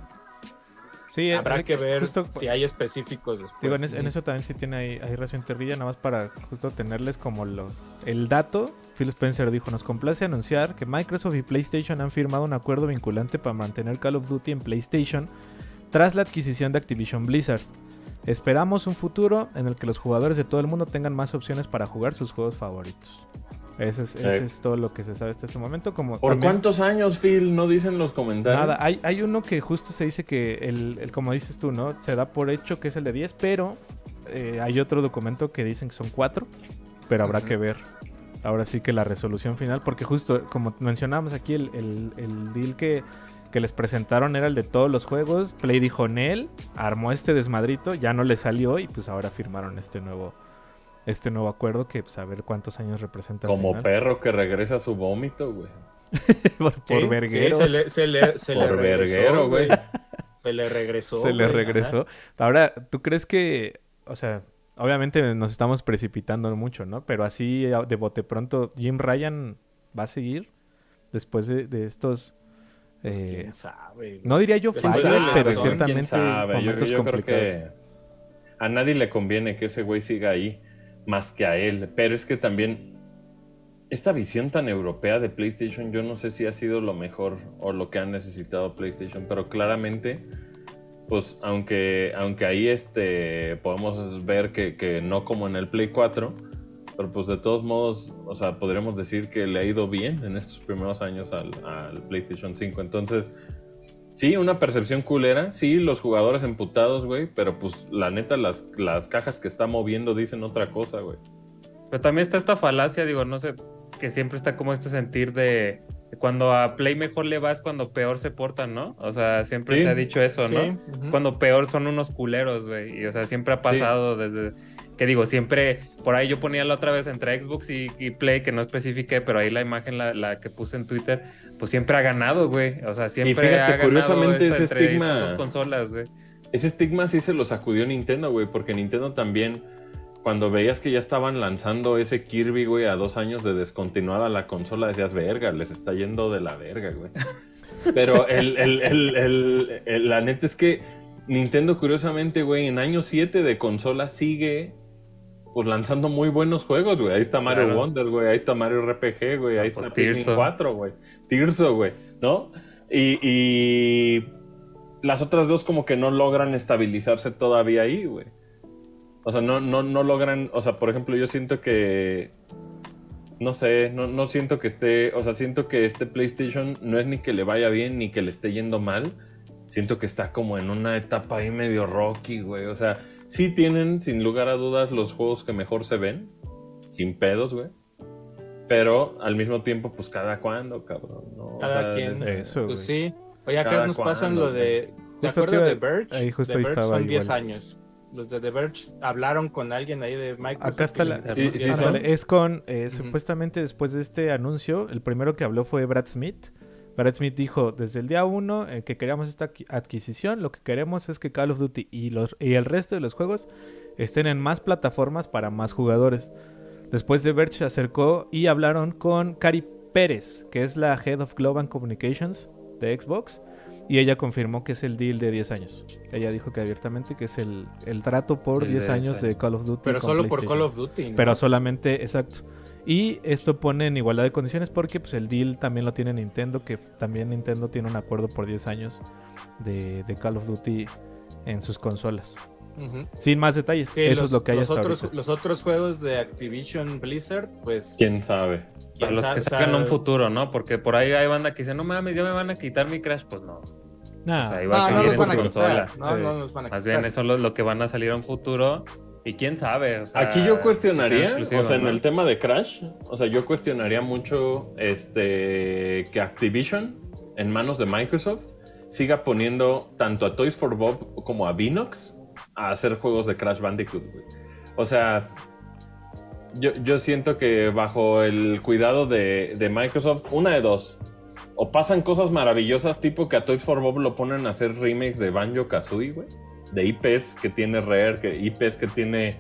Sí, Habrá que ver justo- si hay específicos después. Digo, en, es- en eso también sí tiene ahí, ahí razón Terrilla, nada más para justo tenerles como lo, el dato. Phil Spencer dijo, nos complace anunciar que Microsoft y PlayStation han firmado un acuerdo vinculante para mantener Call of Duty en PlayStation tras la adquisición de Activision Blizzard. Esperamos un futuro en el que los jugadores de todo el mundo tengan más opciones para jugar sus juegos favoritos. Ese es, todo lo que se sabe hasta este momento. Como ¿Por también- cuántos años, Phil? No dicen los comentarios. Nada, hay, hay uno que justo se dice que, el, el- como dices tú, ¿no? Se da por hecho que es el de 10, pero eh, hay otro documento que dicen que son 4, pero habrá que ver. Ahora sí que la resolución final, porque justo como mencionábamos aquí, el, el- el deal que, que les presentaron era el de todos los juegos. Play dijo Nel, armó este desmadrito, ya no le salió y pues ahora firmaron este nuevo este nuevo acuerdo que pues a ver cuántos años representa. Como final. perro que regresa a su vómito, güey. por, Sí, por sí, vergueros. se le, se le, se le Por regresó, verguero, güey. Se le regresó. Se le regresó. Ahora, ¿tú crees que, o sea, obviamente nos estamos precipitando mucho, ¿no? Pero así de bote pronto, Jim Ryan va a seguir después de, de estos, Pues, eh, quién sabe, güey. no diría yo ¿Quién fallos, sabe, pero ciertamente ¿Quién sabe? Yo- momentos yo, creo complicados. que a nadie le conviene que ese güey siga ahí más que a él. Pero es que también esta visión tan europea de PlayStation, yo no sé si ha sido lo mejor o lo que ha necesitado PlayStation, pero claramente, pues aunque, aunque ahí este, podemos ver que, que no como en el Play 4, pero pues de todos modos, o sea, podríamos decir que le ha ido bien en estos primeros años al, al PlayStation 5. Entonces, sí, una percepción culera, sí, los jugadores emputados, güey, pero pues la neta, las, las cajas que está moviendo dicen otra cosa, güey. Pero también está esta falacia, digo, no sé, que siempre está como este sentir de, de cuando a Play mejor le va es cuando peor se portan, ¿no? O sea, siempre Sí. se ha dicho eso, Sí, ¿no? Es cuando peor son unos culeros, güey. Y o sea, siempre ha pasado desde. Que digo, siempre. Por ahí yo ponía la otra vez entre Xbox y, y Play, que no especifiqué, pero ahí la imagen, la, la que puse en Twitter, pues siempre ha ganado, güey. O sea, siempre fíjate, ha ganado curiosamente, ese estigma- consolas, güey. Ese estigma sí se lo sacudió Nintendo, güey, porque Nintendo también cuando veías que ya estaban lanzando ese Kirby, güey, a dos años de descontinuada la consola, decías, verga, les está yendo de la verga, güey. Pero el, el- el- el- el- la neta es que Nintendo, curiosamente, güey, en año 7 de consola sigue pues lanzando muy buenos juegos, güey. Ahí está Mario Claro. Wonder, güey. Ahí está Mario RPG, güey. Ahí pues, está Pikmin Tirso. 4, güey. Tirso, güey. ¿No? Y, y las otras dos como que no logran estabilizarse todavía ahí, güey. O sea, no, no, no logran... O sea, por ejemplo, yo siento que... No sé, no, no siento que esté... O sea, siento que este PlayStation no es ni que le vaya bien ni que le esté yendo mal. Siento que está como en una etapa ahí medio rocky, güey. O sea, sí tienen, sin lugar a dudas, los juegos que mejor se ven. Sin pedos, güey. Pero al mismo tiempo, pues cada cuando, cabrón. ¿no? O Cada sea, quien. Eso, Pues güey. sí. Oye, acá Cada nos pasan lo de. ¿De Justo te acuerdo iba- de Verge? ahí justo de ahí Verge estaba son 10 igual. años. Los de The Verge hablaron con alguien ahí de Microsoft. Acá está la. Sí, sí, es con. eh. Supuestamente después de este anuncio, el primero que habló fue Brad Smith. Brad Smith dijo: Desde el día uno eh, que queríamos esta adqui- adquisición, lo que queremos es que Call of Duty y, los, y el resto de los juegos estén en más plataformas para más jugadores. Después de Verge se acercó y hablaron con Cari Pérez, que es la Head of Global Communications de Xbox. Y ella confirmó que es el deal de 10 años. Ella dijo que abiertamente que es el, el trato por El de 10 10 años de años. Call of Duty. Pero con solo por. Call of Duty. ¿no? Pero solamente, exacto. Y esto pone en igualdad de condiciones porque pues, el deal también lo tiene Nintendo, que también Nintendo tiene un acuerdo por 10 años de, de Call of Duty en sus consolas. Sin más detalles, Sí, eso los, es lo que hay los hasta otros, ahorita. los otros juegos de Activision Blizzard, pues. ¿Quién sabe? quién Para los sabe, que sacan un futuro, ¿no? Porque por ahí hay banda que dice, no mames, ya me van a quitar mi Crash. Pues no. Nah, o sea, ahí No, va a no seguir los en van a tu quitar. consola. No, Sí. no los van a Más quitar. bien, eso es lo, lo que van a salir a un futuro. Y quién sabe. o sea, Aquí yo cuestionaría, o sea, en el tema de Crash, o sea, yo cuestionaría mucho este que Activision, en manos de Microsoft, siga poniendo tanto a Toys for Bob como a Vinox a hacer juegos de Crash Bandicoot. güey. O sea, yo, yo siento que bajo el cuidado de, de Microsoft, una de dos. O pasan cosas maravillosas, tipo que a Toys for Bob lo ponen a hacer remakes de Banjo Kazooie, güey. De IPs que tiene Rare, que IPs que tiene,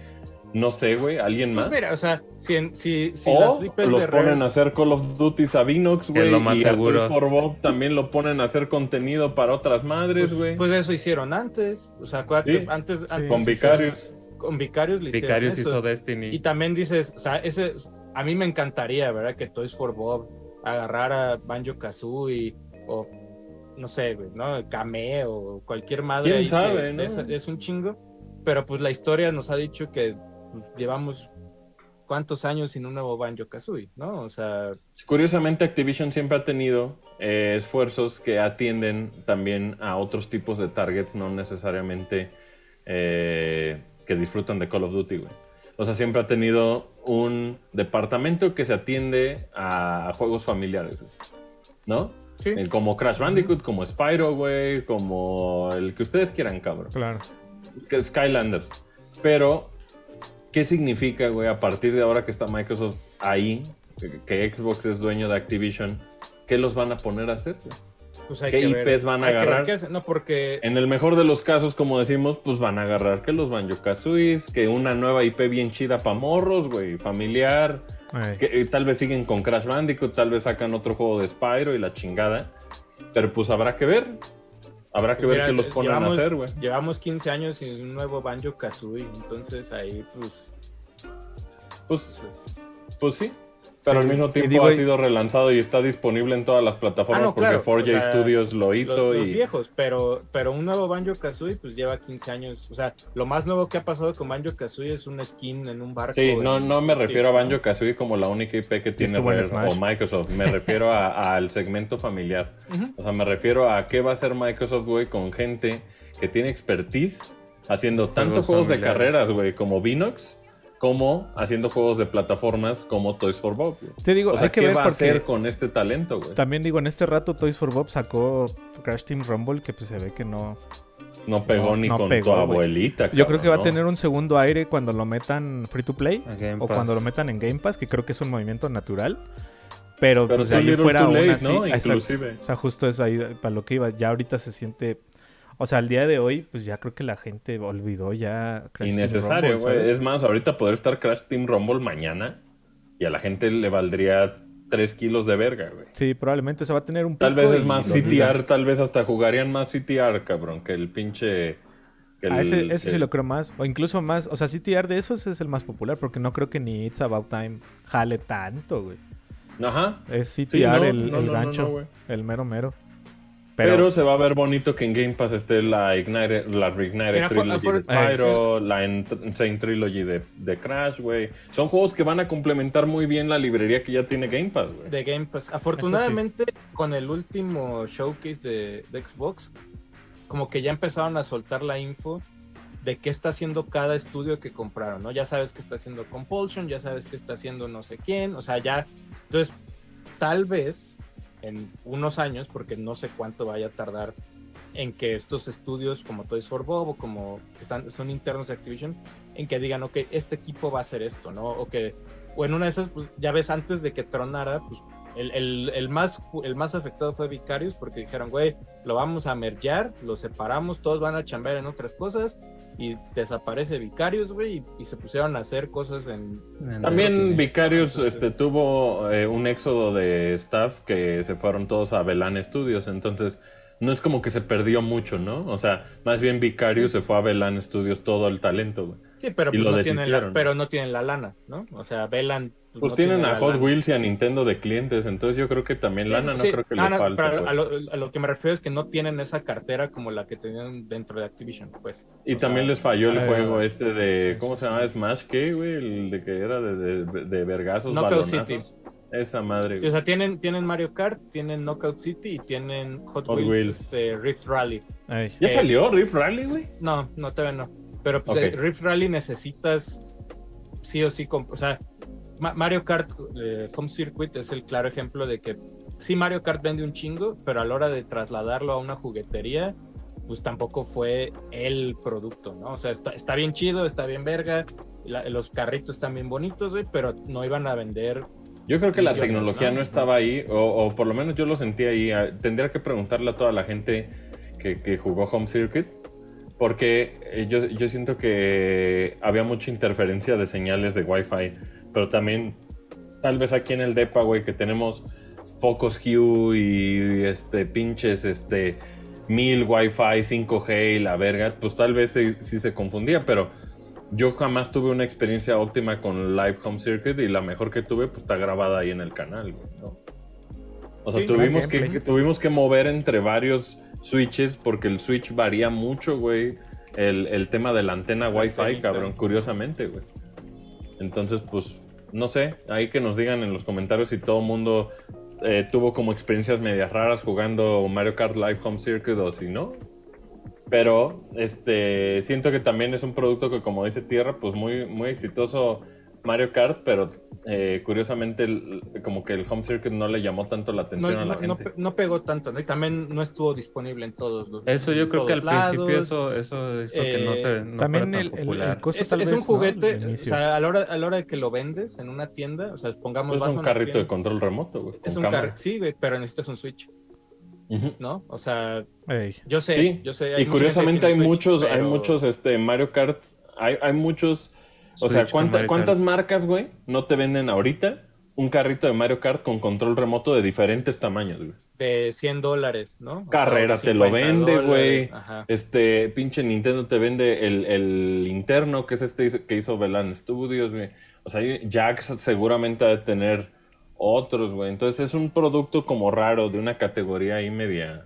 no sé, güey, alguien más. Pues mira, o sea, si, en- si, si o las IPs los de ponen Rare- a hacer Call of Duty a Vinox, güey. lo más y seguro. Toys for Bob también lo ponen a hacer contenido para otras madres, pues, güey. pues eso hicieron antes. O sea, acuérdate, Sí. antes, antes con Vicarious. Con Vicarious le hicieron Vicarious eso. hizo Destiny. Y también dices, o sea, ese, a mí me encantaría, ¿verdad? Que Toys for Bob agarrara Banjo Kazooie o no sé, güey, ¿no? Kame o cualquier madre. ¿Quién que sabe, no? es, es un chingo. Pero pues la historia nos ha dicho que pues, llevamos cuántos años sin un nuevo Banjo Kazooie, ¿no? O sea, Curiosamente, Activision siempre ha tenido eh, esfuerzos que atienden también a otros tipos de targets, no necesariamente eh, que disfrutan de Call of Duty, güey. O sea, siempre ha tenido un departamento que se atiende a juegos familiares. ¿no? Sí. Eh, Como Crash Bandicoot, como Spyro, güey, como el que ustedes quieran, cabrón. claro. Skylanders. Pero, ¿qué significa, güey, a partir de ahora que está Microsoft ahí, que, Xbox es dueño de Activision? ¿Qué los van a poner a hacer? güey? Pues hay ¿Qué que ver- IPs van a hay agarrar? No, porque En el mejor de los casos, como decimos, pues van a agarrar que los Banjo Kazooies, que una nueva IP bien chida para morros, güey, familiar. Que eh, tal vez siguen con Crash Bandicoot, tal vez sacan otro juego de Spyro y la chingada. Pero pues habrá que ver. Habrá que ver Mira, qué los ponen llevamos- a hacer, güey. Llevamos 15 años sin un nuevo Banjo Kazooie, entonces ahí pues, Pues, pues, pues sí. Pero Sí, al mismo tiempo digo, ha sido relanzado y está disponible en todas las plataformas Ah, no, porque claro, 4J o sea, Studios lo hizo los, los y viejos, pero, pero un nuevo Banjo Kazooie pues lleva 15 años. O sea, lo más nuevo que ha pasado con Banjo Kazooie es un skin en un barco. Sí, no, no me refiero a Banjo Kazooie como la única IP que tiene Rare o Microsoft. Me refiero al segmento familiar. O sea, me refiero a qué va a hacer Microsoft, güey, con gente que tiene expertise haciendo tanto Juegos juegos de carreras, güey, como Vinox, como haciendo juegos de plataformas como Toys for Bob. güey. Te digo, O sea, hay que ¿qué ver va a hacer con este talento, güey? también digo, en este rato Toys for Bob sacó Crash Team Rumble que pues se ve que no... No pegó No, ni no con pegó, tu güey. abuelita. Yo creo que va a cabrón, tener un segundo aire cuando lo metan free to play o Pass. cuando lo metan en Game Pass, que creo que es un movimiento natural. Pero, Pero pues ahí fuera aún late, así, ¿no? exacto. Inclusive. O sea, justo es ahí para lo que iba. Ya ahorita se siente O sea, al día de hoy, pues ya creo que la gente olvidó ya Crash Team Innecesario, güey. Es más, ahorita poder estar Crash Team Rumble mañana y a la gente le valdría 3 kilos de verga, güey. Sí, probablemente se va a tener un Tal vez es más. CTR, tal vez hasta jugarían más CTR, cabrón, que el pinche... que Ah, ese, el- ese sí el- lo creo más. O incluso más. O sea, CTR de esos es el más popular. Porque no creo que ni It's About Time jale tanto, güey. Ajá. Es Sí, CTR no, el, no, el no, no, gancho. el mero mero. Pero, Pero, se va a ver bonito que en Game Pass esté la Ignite, la Reignite Mira, for- Trilogy for- de Spyro, la Insane Trilogy de, de Crash, güey. Son juegos que van a complementar muy bien la librería que ya tiene Game Pass, güey. de Game Pass. Afortunadamente, con el último showcase de, de Xbox, como que ya empezaron a soltar la info de qué está haciendo cada estudio que compraron, ¿no? Ya sabes que está haciendo Compulsion, ya sabes que está haciendo no sé quién, o sea, ya. Entonces, tal vez en unos años, porque no sé cuánto vaya a tardar en que estos estudios como Toys for Bob o como que están, son internos de Activision, en que digan, ok, este equipo va a hacer esto, ¿no? O que, o en una de esas, pues, ya ves, antes de que tronara, pues el, el- el más, el más afectado fue Vicarius porque dijeron, güey, lo vamos a mergear, lo separamos, todos van a chambear en otras cosas y desaparece Vicarius, güey, y, y se pusieron a hacer cosas en... También Entonces- este, tuvo eh, un éxodo de staff que se fueron todos a Velan Studios, entonces no es como que se perdió mucho, ¿no? O sea, más bien Vicarious se fue a Velan Studios todo el talento, güey. Sí, pero, Y pues lo no tienen la, pero no tienen la lana, ¿no? O sea, Velan... Pues no tienen tiene a Hot lana. Wheels y a Nintendo de clientes, entonces yo creo que también lana no Sí, creo que no, les no, falte. pero pues. a, lo, a lo que me refiero es que no tienen esa cartera como la que tenían dentro de Activision, pues. Y O también sea, les falló el eh, juego este de, sí, ¿cómo sí, se llama? Smash, ¿qué, güey? El de que era de, de, de vergazos, Knockout balonazos. City. Esa madre, Sí, güey. o sea, tienen, tienen Mario Kart, tienen Knockout City y tienen Hot, Hot Wheels, Wheels. este, Rift Rally. ay, ¿Ya eh, salió Riff Rally, güey? No, no, todavía no. Pero pues, Ok. eh, Rift Rally necesitas sí o sí, o sea, Ma- Mario Kart eh, Home Circuit es el claro ejemplo de que sí Mario Kart vende un chingo, pero a la hora de trasladarlo a una juguetería, pues tampoco fue el producto, ¿no? O sea, está, está bien chido, está bien verga, la- los carritos están bien bonitos, güey, pero no iban a vender Yo creo que la tecnología ¿no? no estaba ahí, o, o por lo menos yo lo sentí ahí. Ah, Tendría que preguntarle a toda la gente que, que jugó Home Circuit, porque eh, yo, yo siento que había mucha interferencia de señales de Wi-Fi, pero también tal vez aquí en el DEPA, güey, que tenemos focos Hue y este pinches este 1000 Wi-Fi, 5G y la verga, pues tal vez sí, sí se confundía, pero yo jamás tuve una experiencia óptima con Live Home Circuit y la mejor que tuve pues está grabada ahí en el canal, güey, ¿no? O sea, Sí, tuvimos, que, tuvimos que mover entre varios switches porque el switch varía mucho, güey. El, el tema de la antena Wi-Fi, cabrón, curiosamente, güey. Entonces, pues, no sé, ahí que nos digan en los comentarios si todo el mundo eh, tuvo como experiencias medias raras jugando Mario Kart Live Home Circuit o si no. Pero este siento que también es un producto que, como dice Tierra, pues muy, muy exitoso Mario Kart, pero eh, curiosamente el- como que el Home Circuit no le llamó tanto la no, atención a la no- no gente. no pegó tanto, ¿no? Y también no estuvo disponible en todos los Eso yo creo que al principio eso, eso hizo que no Eh, se no También el, el, el costo Es, tal es vez, un ¿no? juguete, o sea, a la, hora, a la hora de que lo vendes en una tienda, o sea, pongamos vas es un carrito de control remoto, güey. Es un carro, sí, güey, pero necesitas un Switch. ¿no? O sea, Ey, yo sé, Sí, yo sé. hay Y curiosamente hay muchos, hay muchos este Mario Kart, hay, hay muchos, o sea, Switch ¿cuánta- ¿cuántas marcas, güey, no te venden ahorita un carrito de Mario Kart con control remoto de diferentes tamaños, güey? de 100 dólares, ¿no? O sea, Carrera te lo 50 vende, güey. Ajá. Este pinche Nintendo te vende el, el interno, que es este que hizo Velan Studios, güey. O sea, Jax seguramente ha de tener otros, güey. Entonces es un producto como raro, de una categoría ahí media.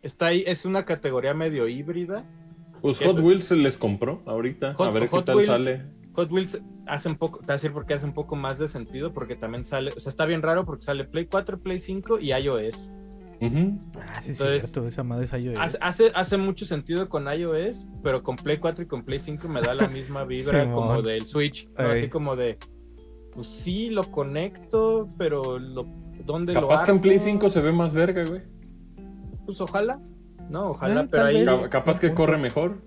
Está ahí, es una categoría medio híbrida. Pues. Hot Wheels se les compró ahorita. Hot- a ver Hot qué tal Wheels- sale. Hot Wheels hace un poco, te voy a decir por qué hace un poco más de sentido, porque también sale, o sea, está bien raro porque sale Play 4, Play 5 y iOS. Ah, sí, es Entonces, cierto, esa madre es iOS. Hace, hace, hace mucho sentido con iOS, pero con Play 4 y con Play 5 me da la misma vibra como del Switch. Así como de, pues sí, lo conecto, pero lo, ¿dónde lo Capaz que en Play armo? 5 se ve más verga, güey. Pues ojalá, ¿no? Ojalá, Eh, pero ahí... Capaz que corre mejor.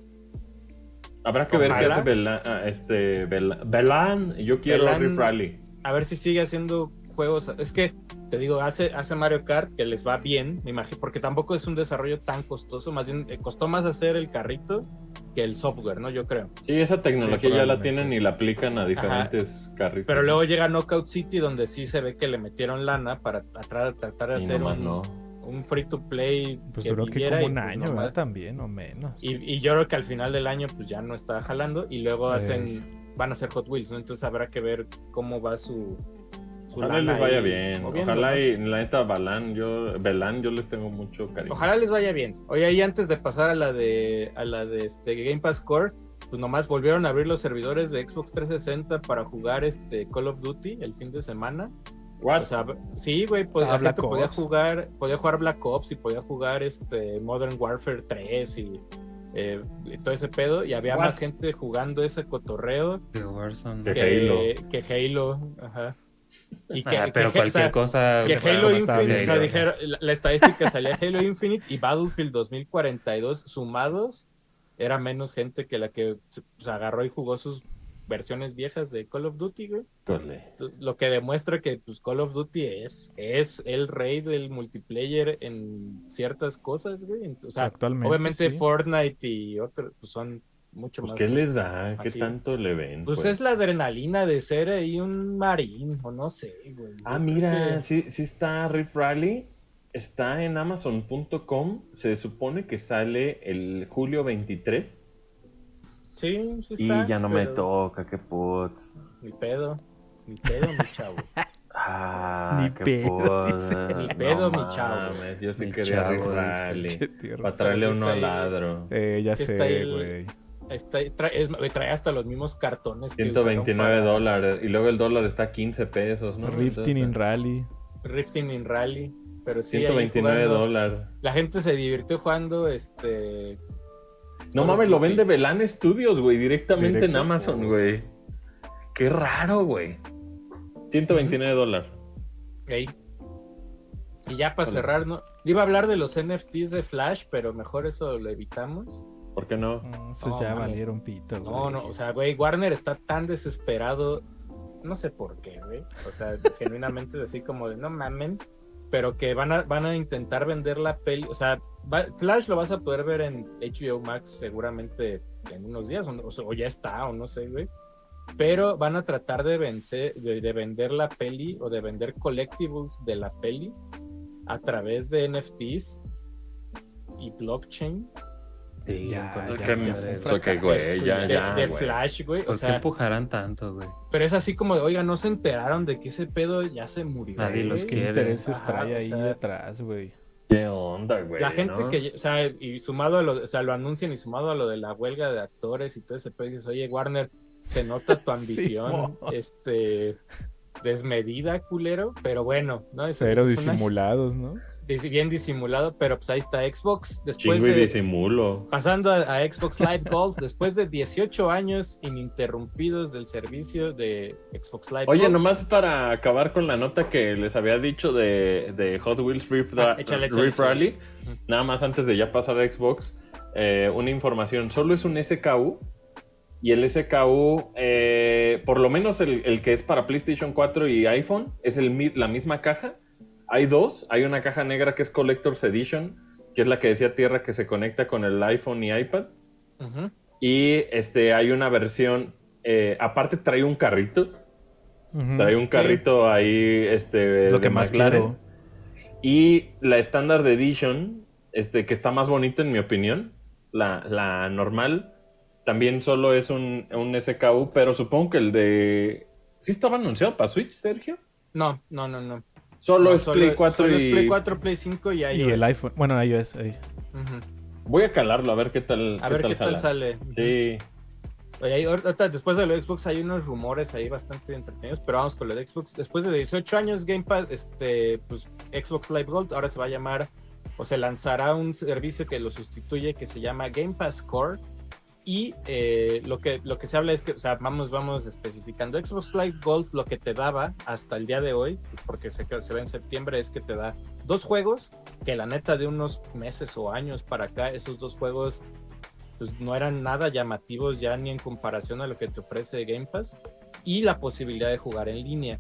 Habrá que ver qué hace Velan. ah, este, Velan. Velan, Yo quiero Velan- Riff Rally. A ver si sigue haciendo juegos, es que te digo, hace, hace Mario Kart que les va bien, me imagino, porque tampoco es un desarrollo tan costoso, más bien eh, costó más hacer el carrito que el software, ¿no? Yo creo. Sí, esa tecnología ya la tienen y la aplican a diferentes carritos. Pero luego llega Knockout City, donde sí se ve que le metieron lana para tra- tratar de Y hacer nomás un, no. Un free to play. Pues que duró que viviera como un pues, año. También, o menos. Y, y yo creo que al final del año pues ya no está jalando y luego hacen, van a hacer Hot Wheels, ¿no? Entonces habrá que ver cómo va su... su Ojalá les vaya ahí bien. moviendo, Ojalá ¿no? y la neta Balán, yo, Belán, yo les tengo mucho cariño. Ojalá les vaya bien. Oye, y antes de pasar a la de a la de este Game Pass Core, pues nomás volvieron a abrir los servidores de Xbox 360 para jugar este Call of Duty el fin de semana. What? O sea, sí, güey, pues Ah, la Black gente podía jugar, podía jugar Black Ops y podía jugar este Modern Warfare 3 y, eh, y todo ese pedo. Y había What? más gente jugando ese cotorreo Que Warzone. Que Halo. que Halo, ajá. Y que, Ah, que- pero o cualquier sea, cosa. que Halo Infinite, o sea, ¿no? dijera- la, la estadística salía Halo Infinite y Battlefield 2042 sumados, era menos gente que la que se pues, agarró y jugó sus versiones viejas de Call of Duty, güey. Entonces, lo que demuestra que pues, Call of Duty es, es el rey del multiplayer en ciertas cosas, güey. Ent- O sea, Actualmente, obviamente sí. Fortnite y otros pues, son mucho Pues, más. ¿qué les da? ¿Qué así. tanto le ven? Pues pues? es la adrenalina de ser ahí un marín, o no sé, güey. Ah, mira, que- sí, sí está Rift Rally. Está en Amazon.com. Se supone que sale el julio 23. Sí, sí Y ya no me toca, qué putz. Ni pedo, ni pedo, mi chavo. Ah, Ni qué pedo. Ni pedo, mi chavo. mames, Yo sí Mi quería tierra. Para traerle uno al ladro. Eh, ya Sí sé, güey. Está, trae, hasta los mismos cartones. que 129 usaron para dólares. Y luego el dólar está a 15 pesos, ¿no? Rifting in Rally. Rifting in Rally. Pero sí, ahí 129 jugando. dólares. La gente se divirtió jugando este. No mames, lo vende Velan Studios, güey, directamente en. Amazon, güey. Qué raro, güey. 129 dólares. ahí. Y ya para cerrar, ¿no? Iba a hablar de los NFTs de Flash, pero mejor eso lo evitamos. ¿Por qué no? Esos No, ya mames. valieron pito, güey. No, no, o sea, güey, Warner está tan desesperado, no sé por qué, güey. O sea, genuinamente así como de no mamen, pero que van a, van a intentar vender la peli, o sea, va- Flash lo vas a poder ver en HBO Max seguramente en unos días, o, o o ya está, o no sé, güey. Pero van a tratar de, vencer, de, de vender la peli o de vender collectibles de la peli a través de NFTs y blockchain Sí, Ya, de- güey. Flash, güey. O ¿Por qué sea, empujarán tanto, güey? pero es así como de, oiga, no se enteraron de que ese pedo ya se murió. Nadie los güey? ¿Qué quiere. intereses trae o ahí sea, detrás, güey? ¿Qué onda, güey? La gente no? que, o sea, y sumado a lo, o sea, lo anuncian y sumado a lo de la huelga de actores y todo ese pedo, dices, oye, Warner, se nota tu ambición, este, desmedida, culero, pero bueno, ¿no? Eso- Pero eso es una- disimulados, ¿no? Bien disimulado, pero pues ahí está Xbox, después de, disimulo. pasando a, a Xbox Live Gold, después de 18 años ininterrumpidos del servicio de Xbox Live Oye, Gold. nomás para acabar con la nota que les había dicho de, de Hot Wheels Rift, Ah, échale, échale, Rift échale. Rally, nada más antes de ya pasar a Xbox, eh, una información, solo es un SKU y el SKU, eh, por lo menos el, el que es para PlayStation 4 y iPhone, es el, la misma caja. Hay dos, hay una caja negra que es Collector's Edition, que es la que decía Tierra que se conecta con el iPhone y iPad. Y este, hay una versión, eh, aparte trae un carrito. Trae un carrito ahí, este. Es lo de que más quiero. Y la Standard Edition, este, que está más bonita en mi opinión, la, la normal, también solo es un, un SKU, pero supongo que el de. ¿Sí estaba anunciado para Switch, Sergio? No, no, no, no. Solo No, es Play 4 solo y. es Play 4, Play 5 y Y iOS. el iPhone. Bueno, iOS. ahí. Ujú. Voy a calarlo, a ver qué tal. A ver qué tal sale. Sí. Oye, ahí, ahorita, después de lo de Xbox hay unos rumores ahí bastante entretenidos, pero vamos con lo de Xbox. Después de 18 años Game Pass, este, pues Xbox Live Gold ahora se va a llamar o se lanzará un servicio que lo sustituye que se llama Game Pass Core. Y eh, lo, que, lo que se habla es que, o sea, vamos, vamos especificando. Xbox Live Gold lo que te daba hasta el día de hoy, porque se, se ve en septiembre, es que te da dos juegos, que la neta de unos meses o años para acá, esos dos juegos pues no eran nada llamativos ya ni en comparación a lo que te ofrece Game Pass y la posibilidad de jugar en línea.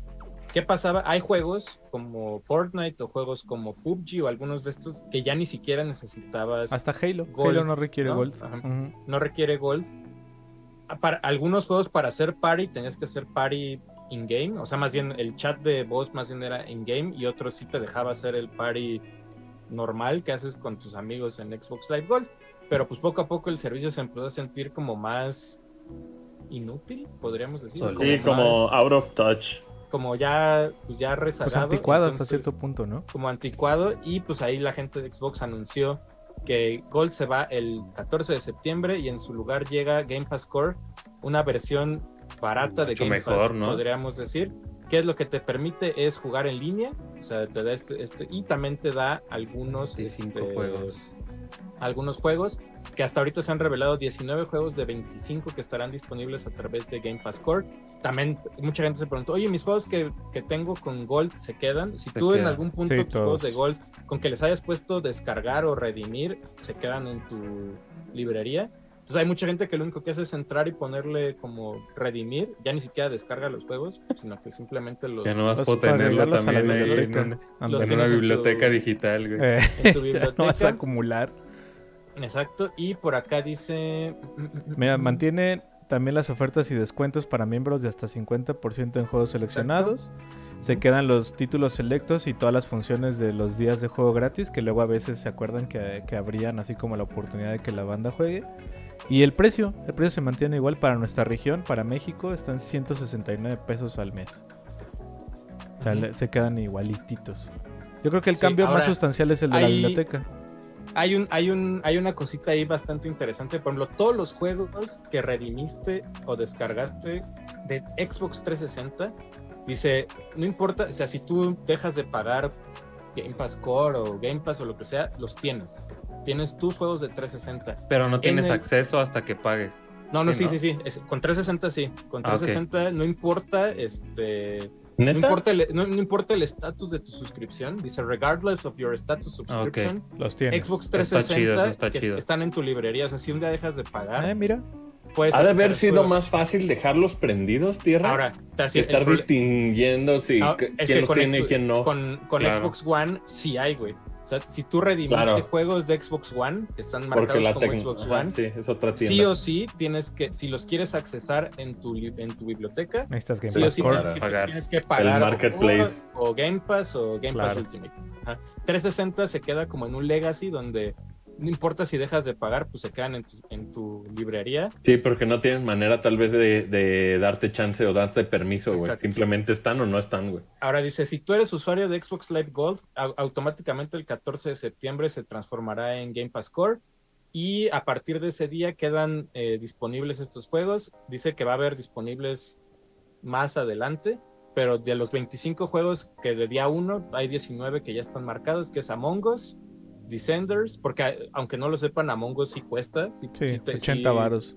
¿Qué pasaba? Hay juegos como Fortnite o juegos como PUBG o algunos de estos que ya ni siquiera necesitabas, Hasta Halo. Gold, Halo no requiere ¿no? Gold. No requiere Gold. Ah, Para algunos juegos para hacer party tenías que hacer party in-game, o sea, más bien el chat de voz más bien era in-game y otros sí te dejaba hacer el party normal que haces con tus amigos en Xbox Live Gold, pero pues poco a poco el servicio se empezó a sentir como más inútil, podríamos decir. Sí, como más- out of touch. Como ya, pues ya rezagado. Pues anticuado hasta cierto punto, ¿no? Como anticuado y pues ahí la gente de Xbox anunció que Gold se va el 14 de septiembre y en su lugar llega Game Pass Core, una versión barata de Mucho Game mejor, Pass, ¿no? podríamos decir. Que es lo que te permite es jugar en línea, o sea, te da este, este y también te da algunos este, juegos. Algunos juegos que hasta ahorita se han revelado 19 juegos de 25 que estarán disponibles a través de Game Pass Core. También mucha gente se preguntó, oye, mis juegos que, que tengo con Gold se quedan. Si Se tú en algún punto Sí, tus juegos de Gold, con que les hayas puesto descargar o redimir, se quedan en tu librería. Entonces hay mucha gente que lo único que hace es entrar y ponerle como redimir, ya ni siquiera descarga los juegos, sino que simplemente los... Ya tenerlo agregarlos a la también ahí en, una- en una en tu- biblioteca digital, güey. Eh, en tu ya biblioteca. no vas a acumular. Exacto, y por acá dice... Mira, mantiene también las ofertas y descuentos para miembros de hasta 50% en juegos seleccionados. Se quedan los títulos selectos y todas las funciones de los días de juego gratis, que luego a veces se acuerdan que, que habrían, así como la oportunidad de que la banda juegue. Y el precio, el precio se mantiene igual para nuestra región, para México, están 169 pesos al mes. O sea, le- se quedan igualititos. Yo creo que el Sí, cambio más sustancial es el de la biblioteca. hay un, hay un, hay una cosita ahí bastante interesante. Por ejemplo, todos los juegos que redimiste o descargaste de Xbox 360, dice, no importa, o sea, si tú dejas de pagar Game Pass Core o Game Pass o lo que sea, los tienes. Tienes tus juegos de 360. Pero no tienes el- acceso hasta que pagues. No, no, Sí, sí, ¿no? sí, sí. es- con 360 sí. Con Ah, ok. 360 no importa, este, no ¿Neta? importa el, no, no importa el estatus de tu suscripción. Dice, regardless of your status Ah, subscription, Los tienes. Xbox Está 360 chido, eso está que chido. están en tu librería. O sea, si un día dejas de pagar, Ah, mira. puedes Ha de haber sido más fácil dejarlos prendidos, tierra. Ahora, el estar distinguiendo si Ah, quién que los con tiene y quién no. Con, con Claro. Xbox One sí hay, güey. Sea, si tú redimiste Claro. juegos de Xbox One que están marcados como Xbox ajá, One, sí, es otra tienda. sí o sí tienes que, si los quieres accesar en tu, en tu biblioteca, Necesitas Game sí o sí tienes que, Pagar. tienes que pagar o- Marketplace. O, o Game Pass o Game Pass. Ultimate. Ajá. 360 se queda como en un legacy donde no importa si dejas de pagar, pues se quedan en tu, en tu librería. Sí, porque no tienen manera tal vez de, de darte chance o darte permiso, güey. Simplemente están o no están, güey. Ahora dice, si tú eres usuario de Xbox Live Gold, au- automáticamente el 14 de septiembre se transformará en Game Pass Core y a partir de ese día quedan eh, disponibles estos juegos. Dice que va a haber disponibles más adelante, pero de los 25 juegos que de día 1 hay 19 que ya están marcados, que es Among Us, Descenders, porque a- aunque no lo sepan, Among Us sí cuesta. Sí, Sí, sí te- 80 sí varos.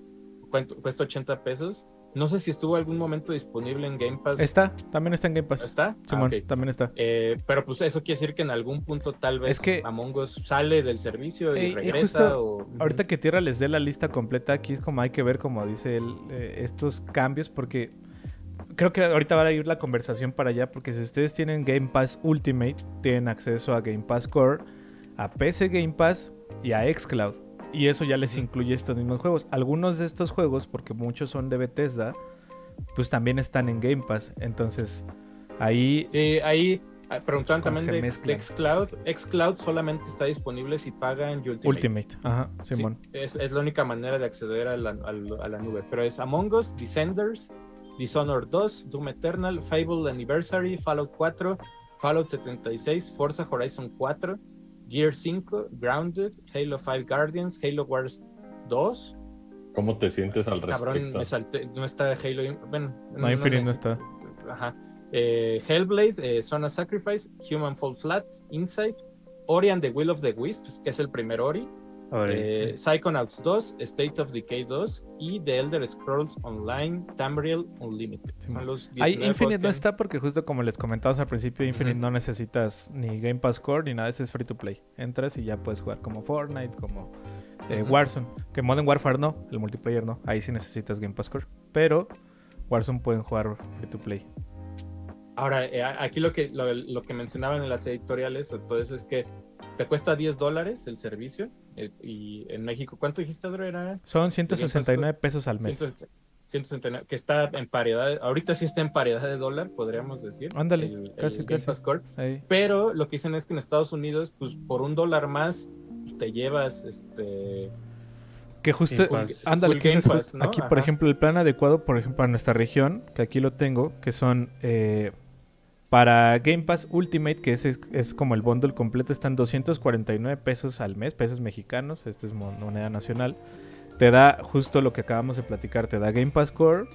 Cuesta 80 pesos. No sé si estuvo algún momento disponible en Game Pass. Está, también está en Game Pass. ¿Está? Ah, Simón, también está. Eh, pero pues eso quiere decir que en algún punto tal vez Es que- Among Us sale del servicio y Eh, regresa. justo o... Ahorita que Tierra les dé la lista completa, aquí es como hay que ver, como dice él, eh, estos cambios, porque creo que ahorita va a ir la conversación para allá, porque si ustedes tienen Game Pass Ultimate, tienen acceso a Game Pass Core, a PC Game Pass y a Xcloud. Y eso ya les incluye estos mismos juegos. Algunos de estos juegos, porque muchos son de Bethesda, pues también están en Game Pass. Entonces, ahí Sí, ahí ah, preguntaban Pues también de, Xcloud. Xcloud solamente está disponible si pagan Ultimate. Ultimate. Ajá, Sí, Simón. es, es la única manera de acceder a la, al- a la nube. Pero es Among Us, Descenders, Dishonored 2, Doom Eternal, Fable Anniversary, Fallout 4, Fallout 76, Forza Horizon 4, Gear 5, Grounded, Halo 5 Guardians, Halo Wars 2. ¿Cómo te sientes al Cabrón, respecto? me salté, no está Halo. Bueno, No, Infinite no me- está. Ajá. Eh, Hellblade, eh, Zona Sacrifice, Human Fall Flat, Inside, Ori and the Will of the Wisps, que es el primer Ori, eh, Psychonauts 2, State of Decay 2 y The Elder Scrolls Online, Tamriel Unlimited. Sí, Son los Ahí 19 Infinite no está porque justo como les comentamos al principio, Infinite no necesitas ni Game Pass Core ni nada, ese es free to play. Entras y ya puedes jugar como Fortnite, como eh. Warzone. Que Modern Warfare no, el multiplayer no. Ahí sí necesitas Game Pass Core. Pero Warzone pueden jugar free to play. Ahora, eh, aquí lo que, lo, lo que mencionaban en las editoriales, o todo eso, es que te cuesta 10 dólares el servicio. Y en México, ¿cuánto dijiste, Adro? Era Son 169 pesos al mes. 100 169, que está en paridad, ahorita sí está en paridad de dólar, podríamos decir. Ándale, el- el casi, casi. Pero lo que dicen es que en Estados Unidos, pues por un dólar más, pues, te llevas este. Que justo, ándale, que es ¿no? aquí, por Ajá. ejemplo, el plan adecuado, por ejemplo, para nuestra región, que aquí lo tengo, que son eh, para Game Pass Ultimate, que es, es como el bundle completo, están 249 pesos al mes, pesos mexicanos, esta es mon- moneda nacional. Te da justo lo que acabamos de platicar, te da Game Pass Core,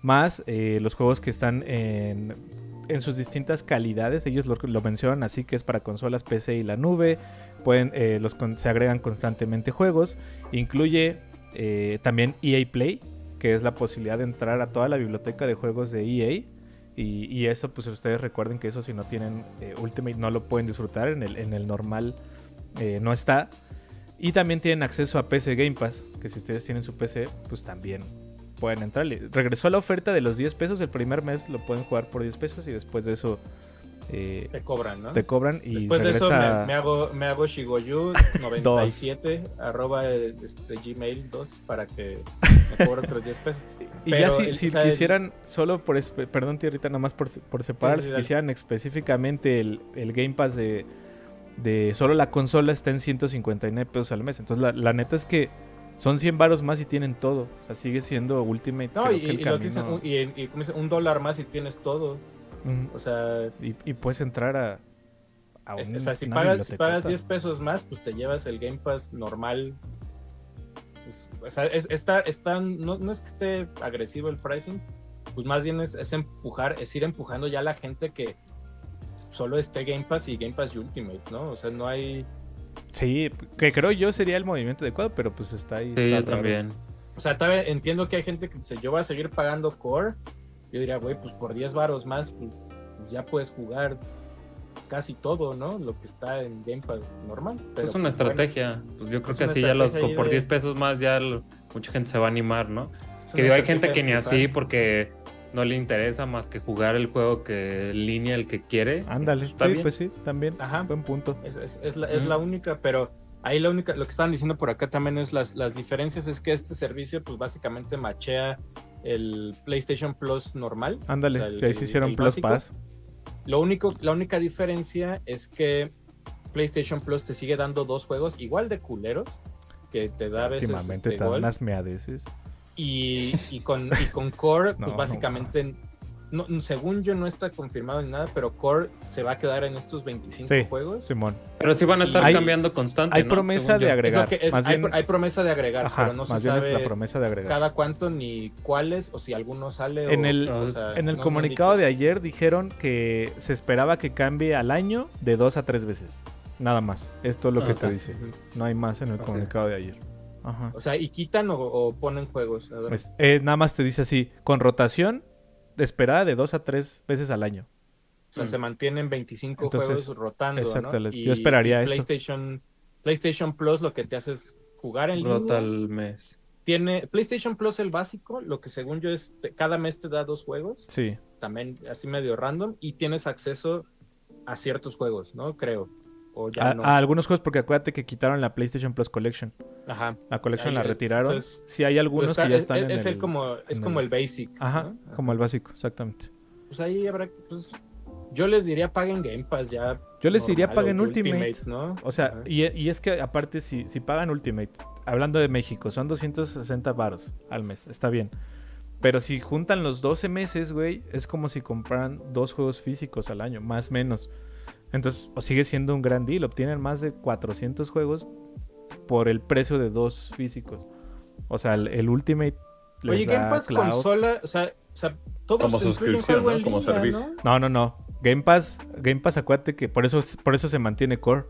más eh, los juegos que están en, en sus distintas calidades, ellos lo, lo mencionan así, que es para consolas PC y la nube, pueden, eh, los se agregan constantemente juegos, incluye eh, también EA Play, que es la posibilidad de entrar a toda la biblioteca de juegos de EA. Y, y eso, pues ustedes recuerden que eso si no tienen eh, Ultimate no lo pueden disfrutar, en el, en el normal eh, no está. Y también tienen acceso a PC Game Pass, que si ustedes tienen su PC, pues también pueden entrarle. Regresó la oferta de los 10 pesos, el primer mes lo pueden jugar por 10 pesos y después de eso eh, Te cobran, ¿no? te cobran y Después de eso regresa... me, me hago, me hago Shigoyu 97 arroba este, Gmail 2 para que me cobre otros 10 pesos. Y ya si, el- si o sea, el- quisieran, solo por, perdón tierrita, nomás por, por separar, si quisieran específicamente el, el Game Pass de, de solo la consola está en 159 pesos al mes. Entonces la, la neta es que son 100 varos más y tienen todo. O sea, sigue siendo Ultimate. No, creo y, que el y dicen, como dicen, un dólar más y tienes todo. O sea, y, puedes entrar a, a es- un- o sea si, pagas, si pagas bibliotecota. 10 pesos más, pues te llevas el Game Pass normal. Pues, o sea, es, está, está, no, no es que esté agresivo el pricing, pues más bien es, es empujar, es ir empujando ya a la gente que solo esté Game Pass y Game Pass Ultimate, ¿no? O sea, no hay... Sí, que creo yo sería el movimiento adecuado, pero pues está ahí. Sí, está yo raro. también. O sea, todavía entiendo que hay gente que dice, yo voy a seguir pagando Core. Yo diría, güey, pues por 10 varos más, pues, pues ya puedes jugar casi todo, ¿no? Lo que está en Game Pass normal. Pero, es una pues, bueno, estrategia. Pues yo creo Es que así ya los por de- 10 pesos más ya lo- mucha gente se va a animar, ¿no? es Que digo, hay gente que ni así porque no le interesa más que jugar el juego que en línea el que quiere. Ándale, Está sí, bien. pues sí, también. Ajá. Buen punto. Es, es- es la, es la Ujú. única, pero ahí la única, lo que estaban diciendo por acá también es las, las diferencias, es que este servicio pues básicamente machea el PlayStation Plus normal. Ándale, O sea, ahí se hicieron el Plus básico. Pass. Lo único, la única diferencia es que PlayStation Plus te sigue dando dos juegos igual de culeros, que te da a veces Últimamente este, te dan unas meadeces. y, y con, y con Core, pues no. básicamente, no, según yo no está confirmado ni nada, pero Core se va a quedar en estos 25 Sí. juegos. Simón. Pero sí van a estar Hay- cambiando constante. Hay ¿no? promesa Según de yo. Es lo agregar. que es- más hay, bien, hay promesa de agregar, ajá, pero no más se bien sabe es la promesa de agregar. cada cuánto ni cuáles o si alguno sale. En o- el- o sea, En el no- no comunicado de ayer dijeron que se esperaba que cambie al año de dos a tres veces. Nada más. Esto es lo Ah, que te dice. No hay más en el comunicado de ayer. Ajá. O sea, y quitan o, o ponen juegos. Pues, eh, nada más te dice así, con rotación esperada de dos a tres veces al año. O sea, Mm. se mantienen 25 Entonces, juegos rotando. ¿no? exacto, yo esperaría eso. PlayStation, PlayStation Plus lo que te hace es jugar en Rota línea. al mes. Tiene PlayStation Plus el básico, lo que según yo es te- cada mes te da dos juegos, Sí. también así medio random, y tienes acceso a ciertos juegos, ¿no? Creo. O ya A, no. a algunos juegos porque acuérdate que quitaron la PlayStation Plus Collection. Ajá. La Collection Ahí, la retiraron. entonces, sí hay algunos Pues está- que ya es- están es, en es el el... como es en como el- el basic. Ajá, ¿no? como el básico, exactamente. Pues ahí habrá pues yo les diría paguen Game Pass ya. Yo les diría paguen Ultimate. ¿no? O sea, y, y es que aparte si, si pagan Ultimate, hablando de México, son 260 varos al mes, está bien. Pero si juntan los 12 meses, güey, es como si compraran dos juegos físicos al año, más o menos. Entonces, o sigue siendo un gran deal. Obtienen más de 400 juegos por el precio de dos físicos. O sea, el, el Ultimate les Oye, Game Pass cloud. consola, o sea, o sea, todos Como suscripción, ¿no? Como línea, servicio. ¿no? No, no, no. Game Pass, Game Pass, acuérdate que por eso, por eso se mantiene Core.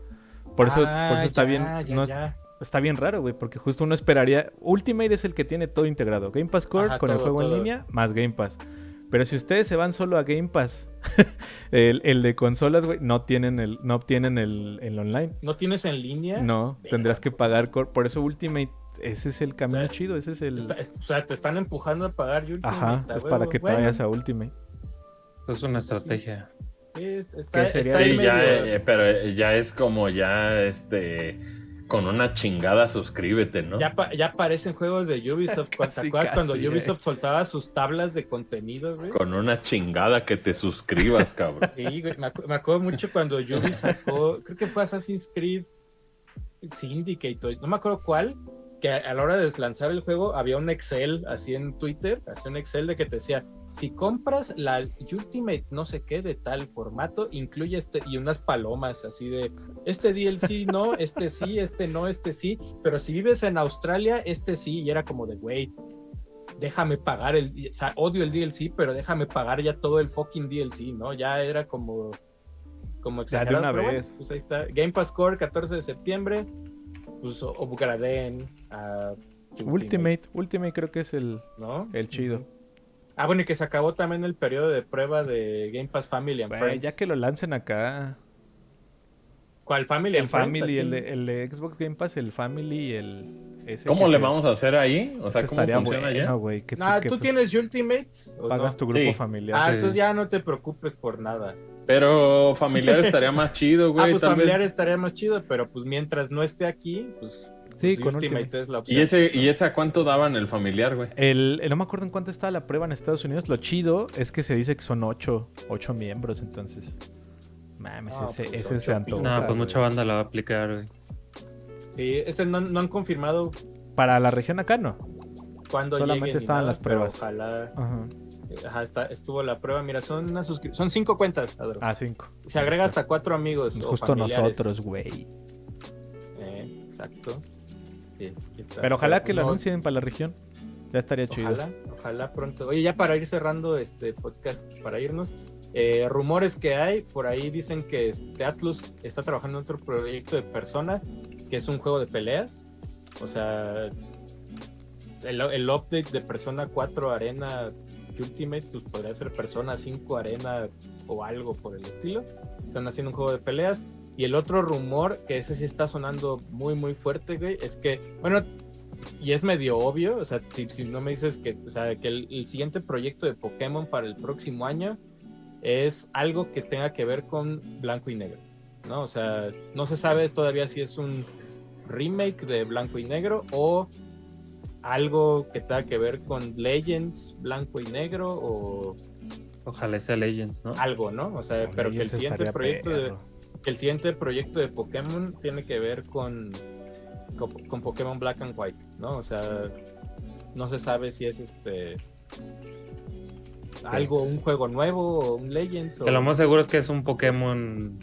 Por eso, por Ah, eso está ya, bien. ya, no es- ya. Está bien raro, güey, porque justo uno esperaría. Ultimate es el que tiene todo integrado. Game Pass Core Ajá, con el todo, juego en línea más Game Pass. Pero si ustedes se van solo a Game Pass, el, el de consolas, güey, no tienen el, no obtienen el, el online. ¿No tienes en línea? No, tendrás que pagar. Por eso Ultimate, ese es el camino O sea, chido, ese es el. Está- es- o sea, te están empujando a pagar Ultimate. Ajá, es para que te Bueno, vayas a Ultimate. Es una estrategia. Sí, está, ¿Qué sería? está Sí, ya, medio- eh, pero eh, ya es como ya este con una chingada suscríbete, ¿no? Ya, pa- ya aparecen juegos de Ubisoft. ¿Te Casi, acuerdas cuando casi, eh. Ubisoft soltaba sus tablas de contenido, güey? Con una chingada que te suscribas, cabrón. Sí, güey, me, acu- me acuerdo mucho cuando Ubisoft sacó, creo que fue Assassin's Creed Syndicate, no me acuerdo cuál, que a, a la hora de lanzar el juego había un Excel así en Twitter, así un Excel de que te decía, si compras la Ultimate no sé qué de tal formato, incluye este y unas palomas así de, este DLC no, este sí, este no, este sí, pero si vives en Australia, este sí, y era como de, güey, déjame pagar el, o sea, odio el DLC, pero déjame pagar ya todo el fucking DLC, ¿no? Ya era como, como Ya de exagerado. una pero bueno, vez. pues ahí está. Game Pass Core, 14 de septiembre. Pues upgraden a Ultimate, Ultimate creo que es el, ¿no? el chido. Ah, bueno, y que se acabó también el periodo de prueba de Game Pass Family and Friends. ya que lo lancen acá. ¿Cuál Family El and? Family, el de, el de Xbox Game Pass, el Family y el... ese ¿Cómo le vamos a hacer ahí? O sea, ¿cómo estaría funciona bueno, ya? güey. que Ah, que, ¿tú pues, tienes Ultimate? ¿o Pagas no? tu grupo Sí. familiar. Ah, Sí. entonces ya no te preocupes por nada. Pero familiar estaría más chido, güey. ah, pues tal vez. familiar estaría más chido, pero pues mientras no esté aquí, pues, Sí, pues con Ultimate, Ultimate. es la opción. ¿Y ese, ¿Y ese a cuánto daban el familiar, güey? El, el- no me acuerdo en cuánto estaba la prueba en Estados Unidos. Lo chido es que se dice que son ocho, ocho miembros, entonces. Mames, No, ese, pues, ese se antoja. No, pues mucha banda la va a aplicar, güey. Sí, ese no, no han confirmado Para la región acá no. cuándo Solamente estaban nada, las pruebas. Ojalá. Ajá. Ajá, está, estuvo la prueba. Mira, son una suscri- son cinco cuentas, Adro. A cinco. Se agrega hasta cuatro amigos. o Justo nosotros, güey. Eh, exacto. Sí, aquí está. Pero ojalá que lo no, anuncien para la región. Ya estaría chido. Ojalá, ojalá pronto. Oye, ya para ir cerrando este podcast, para irnos, eh, rumores que hay, por ahí dicen que este Atlus está trabajando en otro proyecto de Persona, que es un juego de peleas. O sea, el, el update de Persona 4 Arena Ultimate, pues podría ser Persona 5 Arena o algo por el estilo. Están haciendo un juego de peleas. Y el otro rumor, que ese sí está sonando muy, muy fuerte, güey, es que, bueno, y es medio obvio, o sea, si, si no me dices que, o sea, que el, el siguiente proyecto de Pokémon para el próximo año es algo que tenga que ver con blanco y negro, ¿no? O sea, no se sabe todavía si es un remake de blanco y negro o algo que tenga que ver con Legends blanco y negro o Ojalá sea Legends, ¿no? algo, ¿no? O sea, pero que el siguiente proyecto de, el siguiente proyecto de Pokémon tiene que ver con, con, con Pokémon Black and White, ¿no? O sea, no se sabe si es este algo, un juego nuevo o un Legends. O, Que lo más seguro es que es un Pokémon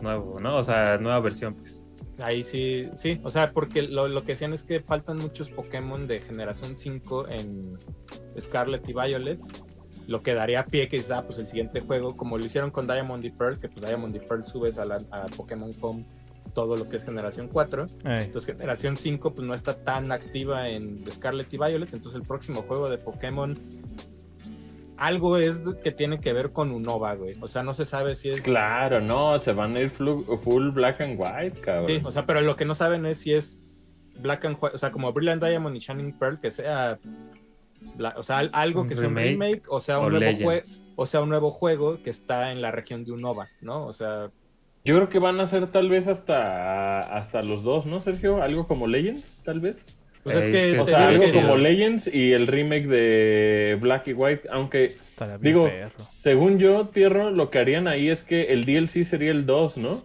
nuevo, ¿no? O sea, nueva versión, pues. Ahí sí, sí, o sea, porque lo, lo que decían es que faltan muchos Pokémon de generación 5 en Scarlet y Violet. Lo que daría pie que ah, pues el siguiente juego, como lo hicieron con Diamond y Pearl, que pues Diamond y Pearl subes a, la, a Pokémon Home todo lo que es generación 4. Ey, Entonces generación 5 pues no está tan activa en Scarlet y Violet, entonces el próximo juego de Pokémon algo es que tiene que ver con Unova, güey. O sea, no se sabe si es Claro, no, se van a ir full, full black and white, cabrón. Sí, o sea, pero lo que no saben es si es Black and White, o sea, como Brilliant Diamond y Shining Pearl, que sea, bla- o sea, al- algo que sea un remake o sea, o un nuevo juego, o sea, un nuevo juego que está en la región de Unova, ¿no? O sea, Yo creo que van a ser tal vez hasta, hasta los dos, ¿no, Sergio? Algo como Legends, tal vez. pues es Es que, que O sea, algo como Legends y el remake de Black y White, aunque Digo, perro. según yo, Tierro, lo que harían ahí es que el DLC sería el 2, ¿no?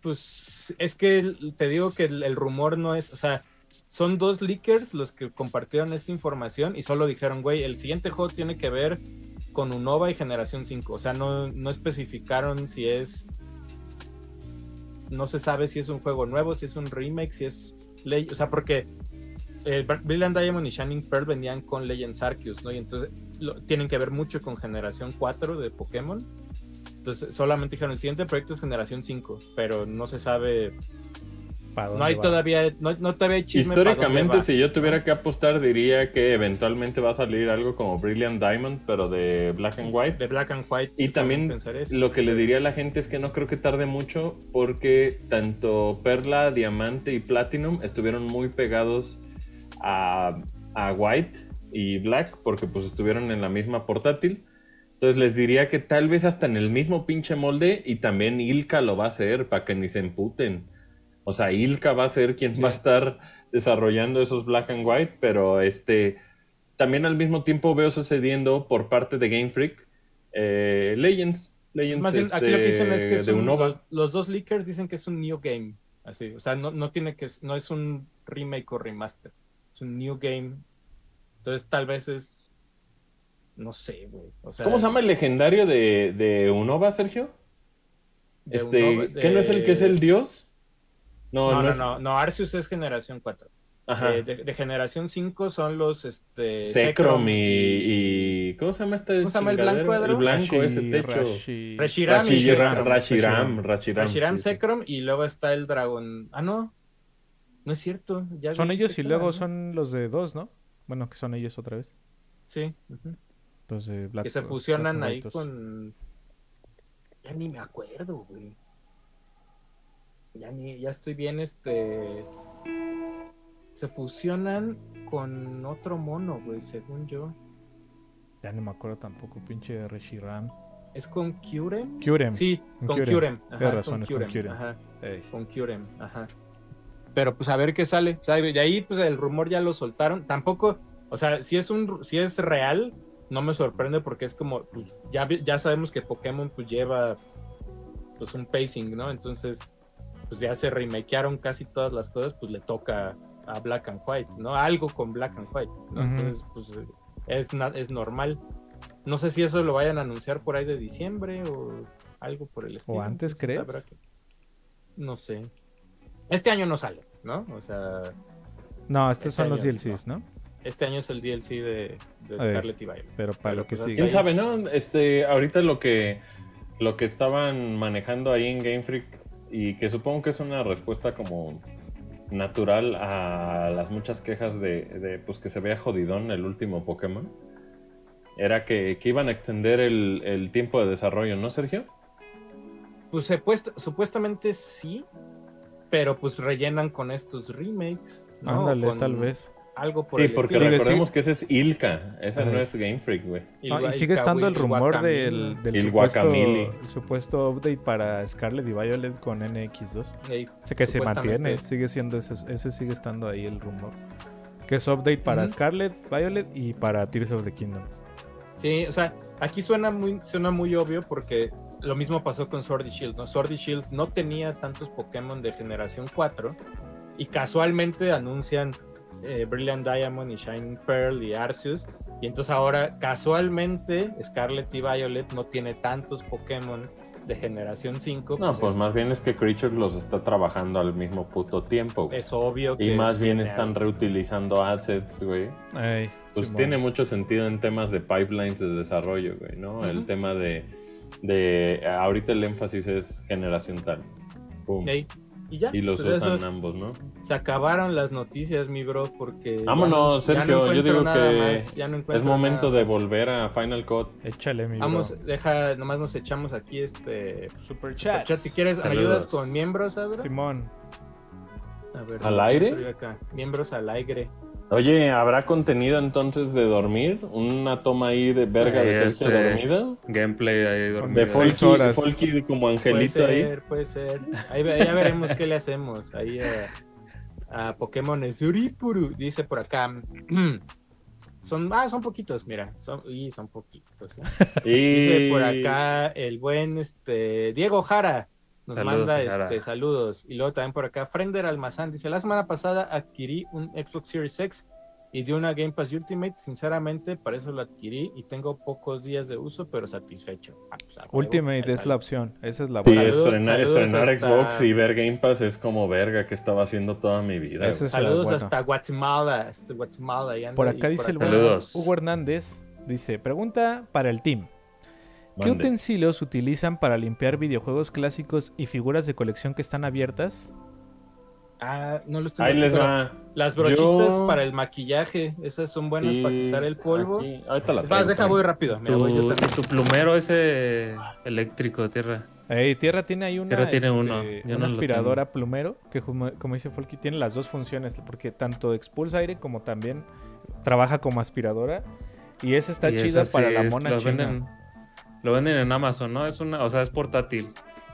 pues es que te digo que el, el rumor no es, o sea, son dos leakers los que compartieron esta información y solo dijeron, güey, el siguiente juego tiene que ver con Unova y Generación 5, o sea, no, no especificaron si es no se sabe si es un juego nuevo, si es un remake, si es ley, o sea, porque eh, Brilliant Diamond y Shining Pearl venían con Legends Arceus, ¿no? Y entonces tienen que ver mucho con Generación 4 de Pokémon. Entonces solamente dijeron el siguiente proyecto es Generación 5, pero no se sabe, ¿Para no hay va? todavía, no, no todavía hay chisme Históricamente, si yo tuviera que apostar, diría que eventualmente va a salir algo como Brilliant Diamond, pero de Black and White. de Black and White. Y también pensar eso. lo que le diría a la gente es que no creo que tarde mucho porque tanto Perla, Diamante y Platinum estuvieron muy pegados a, a White y Black porque pues estuvieron en la misma portátil. Entonces les diría que tal vez hasta en el mismo pinche molde y también Ilka lo va a hacer para que ni se emputen. O sea, Ilka va a ser quien Sí. va a estar desarrollando esos black and white, pero este también al mismo tiempo veo sucediendo por parte de Game Freak eh, Legends. Legends Más bien, aquí este, lo que dicen es que es de un- los, los dos leakers dicen que es un new game. Así, o sea, no, no tiene que no es un remake o remaster. Es un new game. Entonces tal vez es no sé, güey. O sea, ¿Cómo se llama el legendario de, de Unova, Sergio? de Este, Unova- ¿Qué no es el que es el dios? No, No, no, no, es- no, no, Arceus es generación 4. Ajá. Eh, de, de generación 5 son los este Zekrom y, y- ¿Cómo se llama este? ¿Cómo se llama el blanco? El blanco, Rashi- ese techo. Rashi- Reshiram y Rashiram. Rashiram, Rashiram. Sí, y luego está el dragón. Ah, no. No es cierto. ya Son ellos y luego ¿no? son los de dos, ¿no? Bueno, que son ellos otra vez. Sí. Entonces, Black- que se fusionan ahí con. Ya ni me acuerdo, güey. Ya ni, ya estoy bien, este. Se fusionan con otro mono, güey, según yo. Ya no me acuerdo tampoco, pinche Reshiram. ¿Es con Kyurem? Kyurem. Sí, con Kyurem. Ajá, razón, con es con Kyurem. Ajá, con Kyurem. Ajá. Pero pues a ver qué sale. O sea, de ahí pues el rumor ya lo soltaron. Tampoco, o sea, si es un si es real, no me sorprende porque es como pues, ya ya sabemos que Pokémon pues lleva pues un pacing, ¿no? Entonces, pues ya se remakearon casi todas las cosas, pues le toca a Black and White, ¿no? Algo con Black and White, ¿no? Entonces, pues es, es normal. No sé si eso lo vayan a anunciar por ahí de diciembre o algo por el estilo. antes, entonces crees? habrá que- No sé. Este año no sale, ¿no? O sea, No, estos Este son los DLCs, ¿no? este año es el DLC de, de A ver. Scarlet y Violet. Pero para Pero lo que pues sigue. ¿Quién sabe, no? Este, ahorita lo que lo que estaban manejando ahí en Game Freak y que supongo que es una respuesta como natural a las muchas quejas de, de, pues que se vea jodidón el último Pokémon era que, que iban a extender el, el tiempo de desarrollo, ¿no, Sergio? Pues supuest- supuestamente sí, pero pues rellenan con estos remakes. ¿no? Ándale, Con tal vez. Algo por Sí, el porque estilo. Recordemos que ese es Ilka, esa no es Game Freak, güey. Ah, y sigue estando el rumor del, del supuesto, el supuesto update para Scarlet y Violet con NX2. Ey, Sé que se mantiene, sigue siendo ese, ese sigue estando ahí el rumor. Que es update para. Scarlet, Violet y para Tears of the Kingdom. Sí, o sea, aquí suena muy, suena muy obvio porque lo mismo pasó con Sword y Shield, ¿no? Sword y Shield no tenía tantos Pokémon de generación 4 y casualmente anuncian eh, Brilliant Diamond y Shining Pearl y Arceus y entonces ahora casualmente Scarlet y Violet no tiene tantos Pokémon de generación 5. No, pues más bien es que Creature los está trabajando al mismo puto tiempo. güey. es obvio que Y más bien están reutilizando assets, güey. Ey, Pues Simón. tiene mucho sentido en temas de pipelines de desarrollo, güey, ¿no? El tema de, de... Ahorita el énfasis es generación tal. Ey, y ya. Y los pues usan eso, ambos, ¿no? se acabaron las noticias, mi bro, porque ya Vámonos, no- ya no Sergio. Yo encuentro digo nada que más, ya no es momento nada de volver a Final Cut. Échale, mi Vamos, bro. deja, nomás nos echamos aquí este Super chat. Si quieres, ¿me Saludos. ayudas con miembros, Abra? Simón. A ver, ¿Al ¿dónde aire? yo acá? Miembros al aire. Oye, ¿habrá contenido entonces de dormir? ¿Una toma ahí de verga Ahí de Sergio este- dormida? Gameplay ahí De dormido. Seis Folky, horas. Folky como Puede angelito ahí. ser, puede ser. Ahí ve- ya veremos qué le hacemos. Ahí a, a Pokémon Suripuru, dice por acá. Son, ah, son poquitos, mira. Son, y son poquitos. ¿eh? Dice Y... por acá el buen este Diego Jara nos Saludos, manda este, saludos. Y luego también por acá Frender Almazán dice: La semana pasada adquirí un Xbox Series X y de una Game Pass Ultimate. Sinceramente, para eso lo adquirí y tengo pocos días de uso, pero satisfecho. Ah, pues, Ultimate es la opción. Esa es la Sí, buena. Saludos, estrenar, saludos estrenar hasta- Xbox y ver Game Pass es como verga que estaba haciendo toda mi vida. Es Saludos bueno. hasta Guatemala. Hasta Guatemala y anda- Por y acá dice el acá- bueno Saludos. Hugo Hernández. Dice, pregunta para el team. ¿Qué Mande. utensilios utilizan para limpiar videojuegos clásicos y figuras de colección que están abiertas? Ah, no lo estoy Ahí viendo, les va. Las brochitas Yo- para el maquillaje, esas son buenas para quitar el polvo. aquí- ahorita las traigo, deja, voy rápido. Mira, Tu, voy yo también. tu plumero ese eléctrico, tierra. Ey, Tierra tiene ahí una, Tierra tiene este, uno, yo una no aspiradora plumero que como, como dice Folky tiene las dos funciones porque tanto expulsa aire como también trabaja como aspiradora y esa está Y chida para la mona china. venden- Lo venden en Amazon, ¿no? Es una, o sea, es portátil.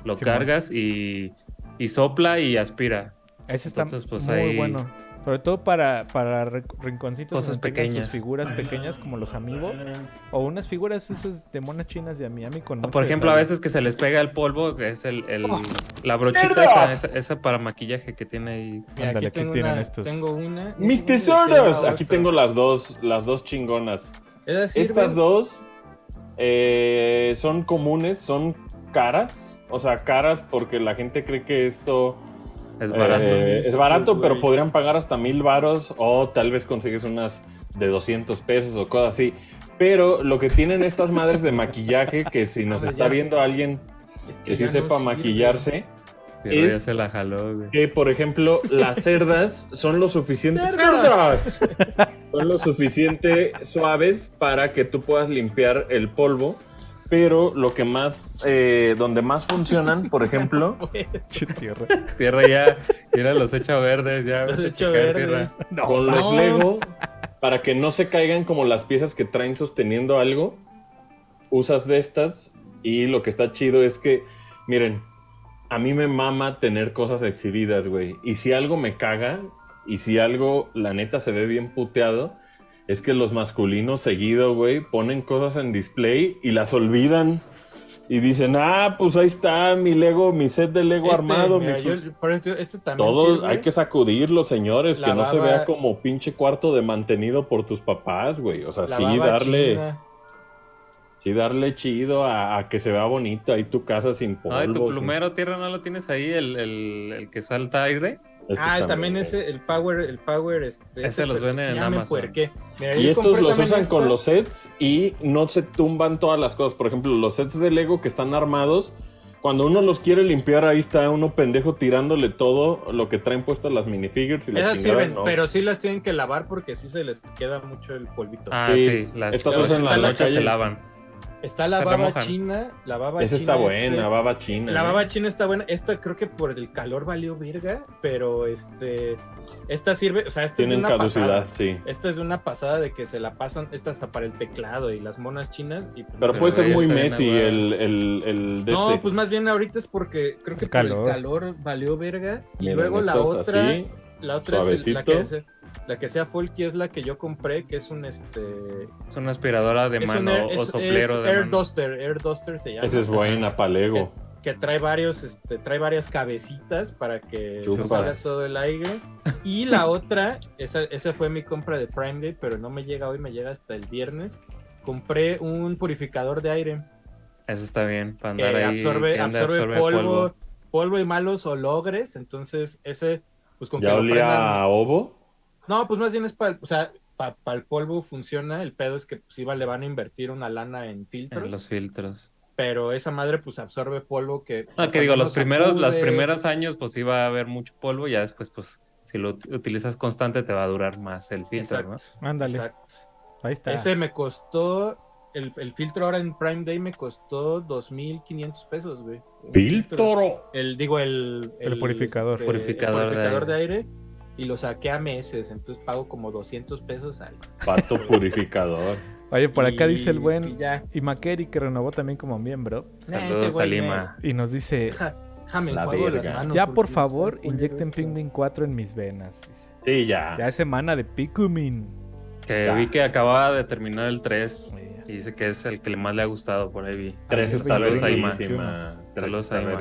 Lo cargas y, y sopla y aspira. Ese está Entonces, pues, muy ahí- bueno. Sobre todo para, para rinconcitos Cosas pequeñas. sus figuras pequeñas como los Amiibo. O unas figuras esas de monas chinas de Miami con mucho Por ejemplo, a veces que se les pega el polvo, que es el, el- la brochita esa, esa, esa para maquillaje que tiene ahí. Mira, Ándale, aquí tienen una, estos. tengo una. ¡Mis y tesoros! Aquí tengo las dos, las dos chingonas. Estas dos eh, son comunes, son caras. O sea, caras porque la gente cree que esto Es barato. eh, Sí, es barato, güey. pero podrían pagar hasta mil varos o tal vez consigues unas de 200 pesos o cosas así. Pero lo que tienen estas madres de maquillaje, que si nos está ya viendo alguien Es que sí ya no sepa sirve. maquillarse, Pero ya es- se la jaló, güey. que por ejemplo las cerdas son lo suficiente ¡Cerdas! Son lo suficiente suaves para que tú puedas limpiar el polvo pero lo que más eh, donde más funcionan por ejemplo tierra. Tierra ya, mira los echa verdes, ya. Los echa verdes. Tierra. con no. los Lego para que no se caigan como las piezas que traen sosteniendo algo usas de estas y lo que está chido es que miren a mí me mama tener cosas exhibidas, güey. Y si algo me caga, y si algo, la neta, se ve bien puteado, es que los masculinos seguido, güey, ponen cosas en display y las olvidan. Y dicen, ah, pues ahí está mi Lego, mi set de Lego Este, armado. mira, mis- yo- por esto, esto también Todo sirve. hay que sacudirlo, señores, La que no se vea como pinche cuarto de mantenido por tus papás, güey. O sea, La sí darle, china. sí darle chido a, a que se vea bonito ahí tu casa sin polvo. Ay, tu sin- plumero, Tierra, ¿no lo tienes ahí? El, el, el que salta aire. Este Ah, también ese, el Power, el Power, este. Ese los venden es que en Amazon. Mira, Y estos los usan esta. con los sets y no se tumban todas las cosas. Por ejemplo, los sets de Lego que están armados, cuando uno los quiere limpiar, ahí está uno pendejo tirándole todo lo que traen puestas las minifigures y la Esas sirven, no. pero sí las tienen que lavar porque sí se les queda mucho el polvito. Ah, Sí, sí. Las, estas las usan en la calle. se lavan. Está la se baba remojan. china, la baba Esa china. está este, buena, baba china. La ¿eh? baba china está buena. Esta creo que por el calor valió virga, pero este. Esta sirve, o sea, esta Tienen es una caducidad, pasada. sí. Esta es de una pasada de que se la pasan, esta hasta para el teclado y las monas chinas. Y, pues, Pero puede ser muy Messi el, el, el de No, este. pues más bien ahorita es porque creo que El por calor. el calor valió verga. Y Miren, luego la otra, así, la otra es el- la que, es- la que sea folky es la que yo compré, que es un este. Es una aspiradora de es mano air, o soplero es de Air mano. Duster, Air Duster se llama. Esa es buena, palego. que trae varios, este, trae varias cabecitas para que Chupas. salga todo el aire. Y la otra, esa, esa fue mi compra de Prime Day, pero no me llega hoy, me llega hasta el viernes. Compré un purificador de aire Eso está bien, para que andar ahí. absorbe, que ande, absorbe, absorbe polvo, polvo, y malos olores. Entonces, ese, pues con que ¿Ya lo olía prendan- a ovo? No, pues más bien es para, o sea, para el polvo funciona. El pedo es que pues iba, le van a invertir una lana en filtros. en los filtros. Pero esa madre pues absorbe polvo que... No, Ah, que digo, los primeros, los primeros años, pues iba a haber mucho polvo, ya después, pues, si lo ut- utilizas constante, te va a durar más el filtro, ¿no? Exacto. Ándale. Exacto. Ahí está. Ese me costó, el, el filtro ahora en Prime Day me costó 2.500 pesos, güey. ¡Filtro! El, digo, el... El purificador. el Purificador de purificador de aire. Y lo saqué a meses, entonces pago como 200 pesos al... Pato purificador. Oye, por acá Y- dice el y buen ya. Imakeri que renovó también como miembro. Ese Saludos a Lima. Y nos dice: La las manos, Ya por favor, inyecten esto. Pikmin 4 en mis venas. dice. Sí, ya. Ya es semana de Pikmin. Que Ya. vi que acaba de terminar el 3 Oye, y dice que es el que más le ha gustado, por ahí vi. Tres Ah, está verguísima. Saludos está a Ima.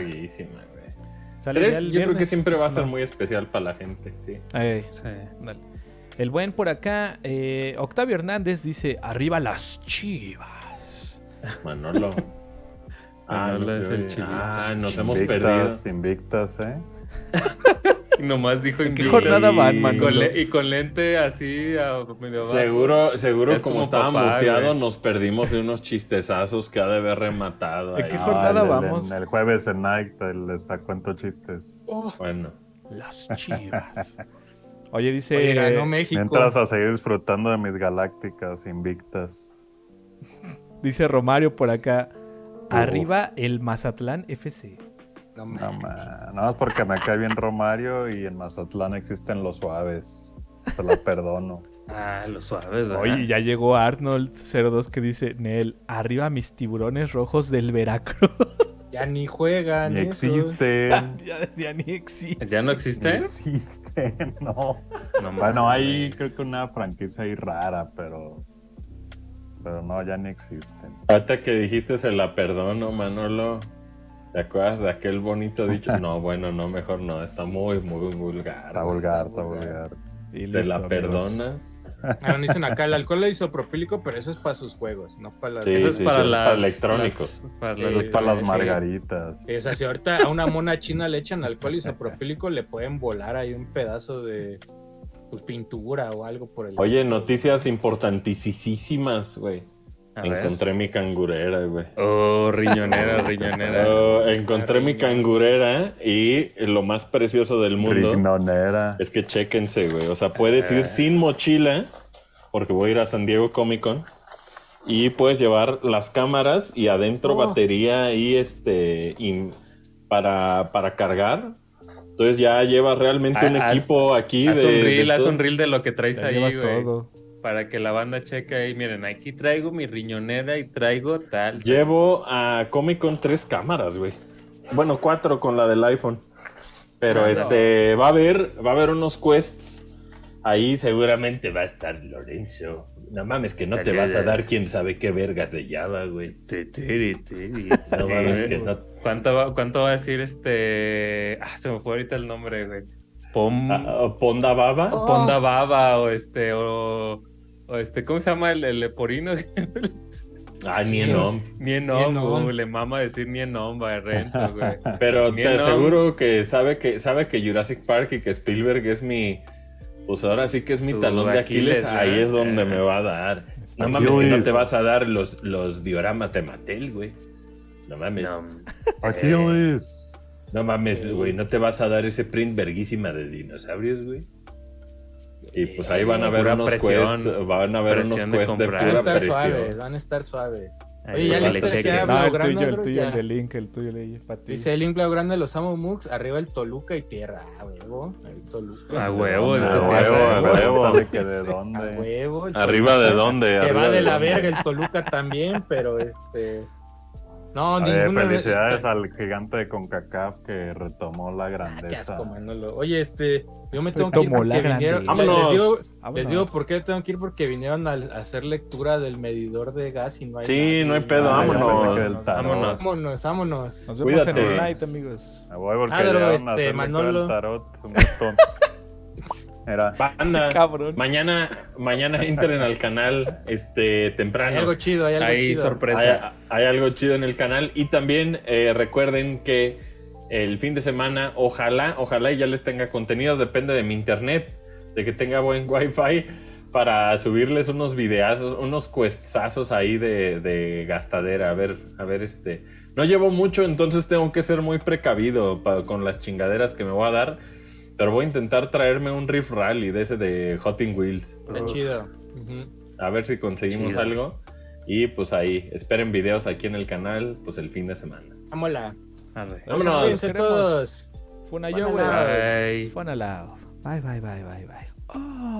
Sale Tres yo creo que siempre va a ser muy especial para la gente, sí. dale. El buen por acá, eh, Octavio Hernández dice: Arriba las chivas. Manolo. Ah, Manolo no es el oye. chivista. Ah, nos hemos perdido. Invictas, invictas, ¿eh? Y nomás dijo ¿En qué jornada y- van, y con, le- y con lente así a medio abajo. Seguro, seguro Es como, como estaba papá, muteado, güey. nos perdimos de unos chistezazos que ha de haber rematado ¿En ahí. qué jornada el- el- vamos? El, jueves en Night les cuento chistes. Bueno, Las chivas. Oye, dice. Oye, ganó México. Mientras a seguir disfrutando de mis galácticas invictas. Dice Romario por acá. Arriba el Mazatlán FC. No, No, no, es porque me cae bien Romario y en Mazatlán existen los suaves. Se la perdono. Ah, los suaves, ¿verdad? Oye, ya llegó Arnold 02 que dice, Nel, arriba mis tiburones rojos del Veracruz. Ya ni juegan. Ni esos. existen. ya, ya ni existe. ¿Ya no Ni existen? existen, no. No Bueno, hay creo que una franquicia ahí rara, pero. Pero no, ya ni existen. Ahorita que dijiste se la perdono, Manolo. ¿Te acuerdas de aquel bonito dicho? No, bueno, no, mejor no. Está muy, muy vulgar. Está vulgar, está vulgar. vulgar. Y ¿Se listo, la amigos. perdonas? Ah, no dicen acá, el alcohol es isopropílico, pero eso es para sus juegos, no para las... Sí, Eso es sí, para sí, las para electrónicos. las- para las- Es para las sí. margaritas. O sea, si ahorita a una mona china le echan alcohol isopropílico, le pueden volar ahí un pedazo de pues, pintura o algo por el Oye, estilo. noticias importantísimas, güey. A ver. Encontré mi cangurera, güey. Oh, riñonera, riñonera. Oh, encontré mi cangurera y lo más precioso del mundo Rignonera. es que chéquense, güey. O sea, puedes ir sin mochila, porque voy a ir a San Diego Comic Con, y puedes llevar las cámaras y adentro Oh. batería y este y para, para cargar. Entonces ya lleva realmente un Haz- equipo aquí Haz de, un de reel, haz todo. un reel de lo que traes Ya ahí, güey. todo. Para que la banda cheque ahí. Miren, aquí traigo mi riñonera y traigo tal. Llevo a Comic Con tres cámaras, güey. Bueno, cuatro con la del iPhone. Pero no. este va a haber, va a haber unos quests. Ahí seguramente va a estar Lorenzo. No mames, que no te vas a dar quién sabe qué vergas de Java, güey. Ti, tiri, tiri. No mames, que no. ¿Cuánto va, ¿Cuánto va a decir este? Ah, se me fue ahorita el nombre, güey. Pom... Ah, Ponda Baba. Ponda Baba o este, o, o este, ¿cómo se llama el, el leporino? Ah, ni en nom. ni en nom. güey, le mama decir ni en nombre a Renzo, güey. Pero te nom. aseguro que sabe que sabe que Jurassic Park y que Spielberg es mi. Pues ahora sí que es mi Tu talón de Aquiles. Aquiles, ahí es donde me va a dar. No mames, que no te vas a dar los, los dioramas de Mattel, güey. No mames. No, Aquí, Luis. No mames, güey, no te vas a dar ese print verguísima de dinosaurios, güey. Y pues ahí van a ver Pura unos presión, quests, van a ver unos presión de quests de, comprar. Van a pura estar presión. suaves, van a estar suaves. Oye, ya listo, ya No, el Blaugrana, tuyo, el tuyo, el de Link, el tuyo le para ti. Dice el Link Grande los amo Mux, arriba el Toluca y tierra. A huevo, el Toluca. A huevo, ¿De dónde? huevo, A a huevo. ¿De que de A dónde? huevo. el ¿Arriba de dónde? Que Arriba va de la dónde? verga el Toluca también, pero este. No, Oye, ninguno. felicidades al gigante de CONCACAF que retomó la Ah, qué grandeza. asco, Manolo. Oye, este, yo me tengo que ir porque vinieron. grandeza. Les, digo, Vámonos. les digo por qué tengo que ir porque vinieron a, hacer lectura del medidor de gas y no hay. Sí, nada. no hay pedo, Ah, vámonos. Vámonos. Vámonos, vámonos. Nos vemos Cuídate. en el night, amigos. Me voy porque Ah, pero, este, Manolo. tarot. Un. Era. Banda, Cabrón. mañana, mañana entren al canal este Hay temprano. algo chido, hay algo Ahí chido. sorpresa. Hay, hay algo chido en el canal. Y también eh, recuerden que el fin de semana, ojalá, ojalá y ya les tenga contenidos, depende de mi internet, de que tenga buen wifi para subirles unos videazos, unos cuestazos ahí de, de gastadera. A ver, a ver, este. No llevo mucho, entonces tengo que ser muy precavido con las chingaderas que me voy a dar. Pero voy a intentar traerme un Riff Rally de ese de Hotting Wheels. Está chido. A ver si conseguimos Chido. algo. Y pues ahí, esperen videos aquí en el canal, pues el fin de semana. Vámonos. Vámonos. Cuídense todos. Fue una yo, güey. love. Bye. Fue una love. Bye, bye, bye, bye, bye. Oh.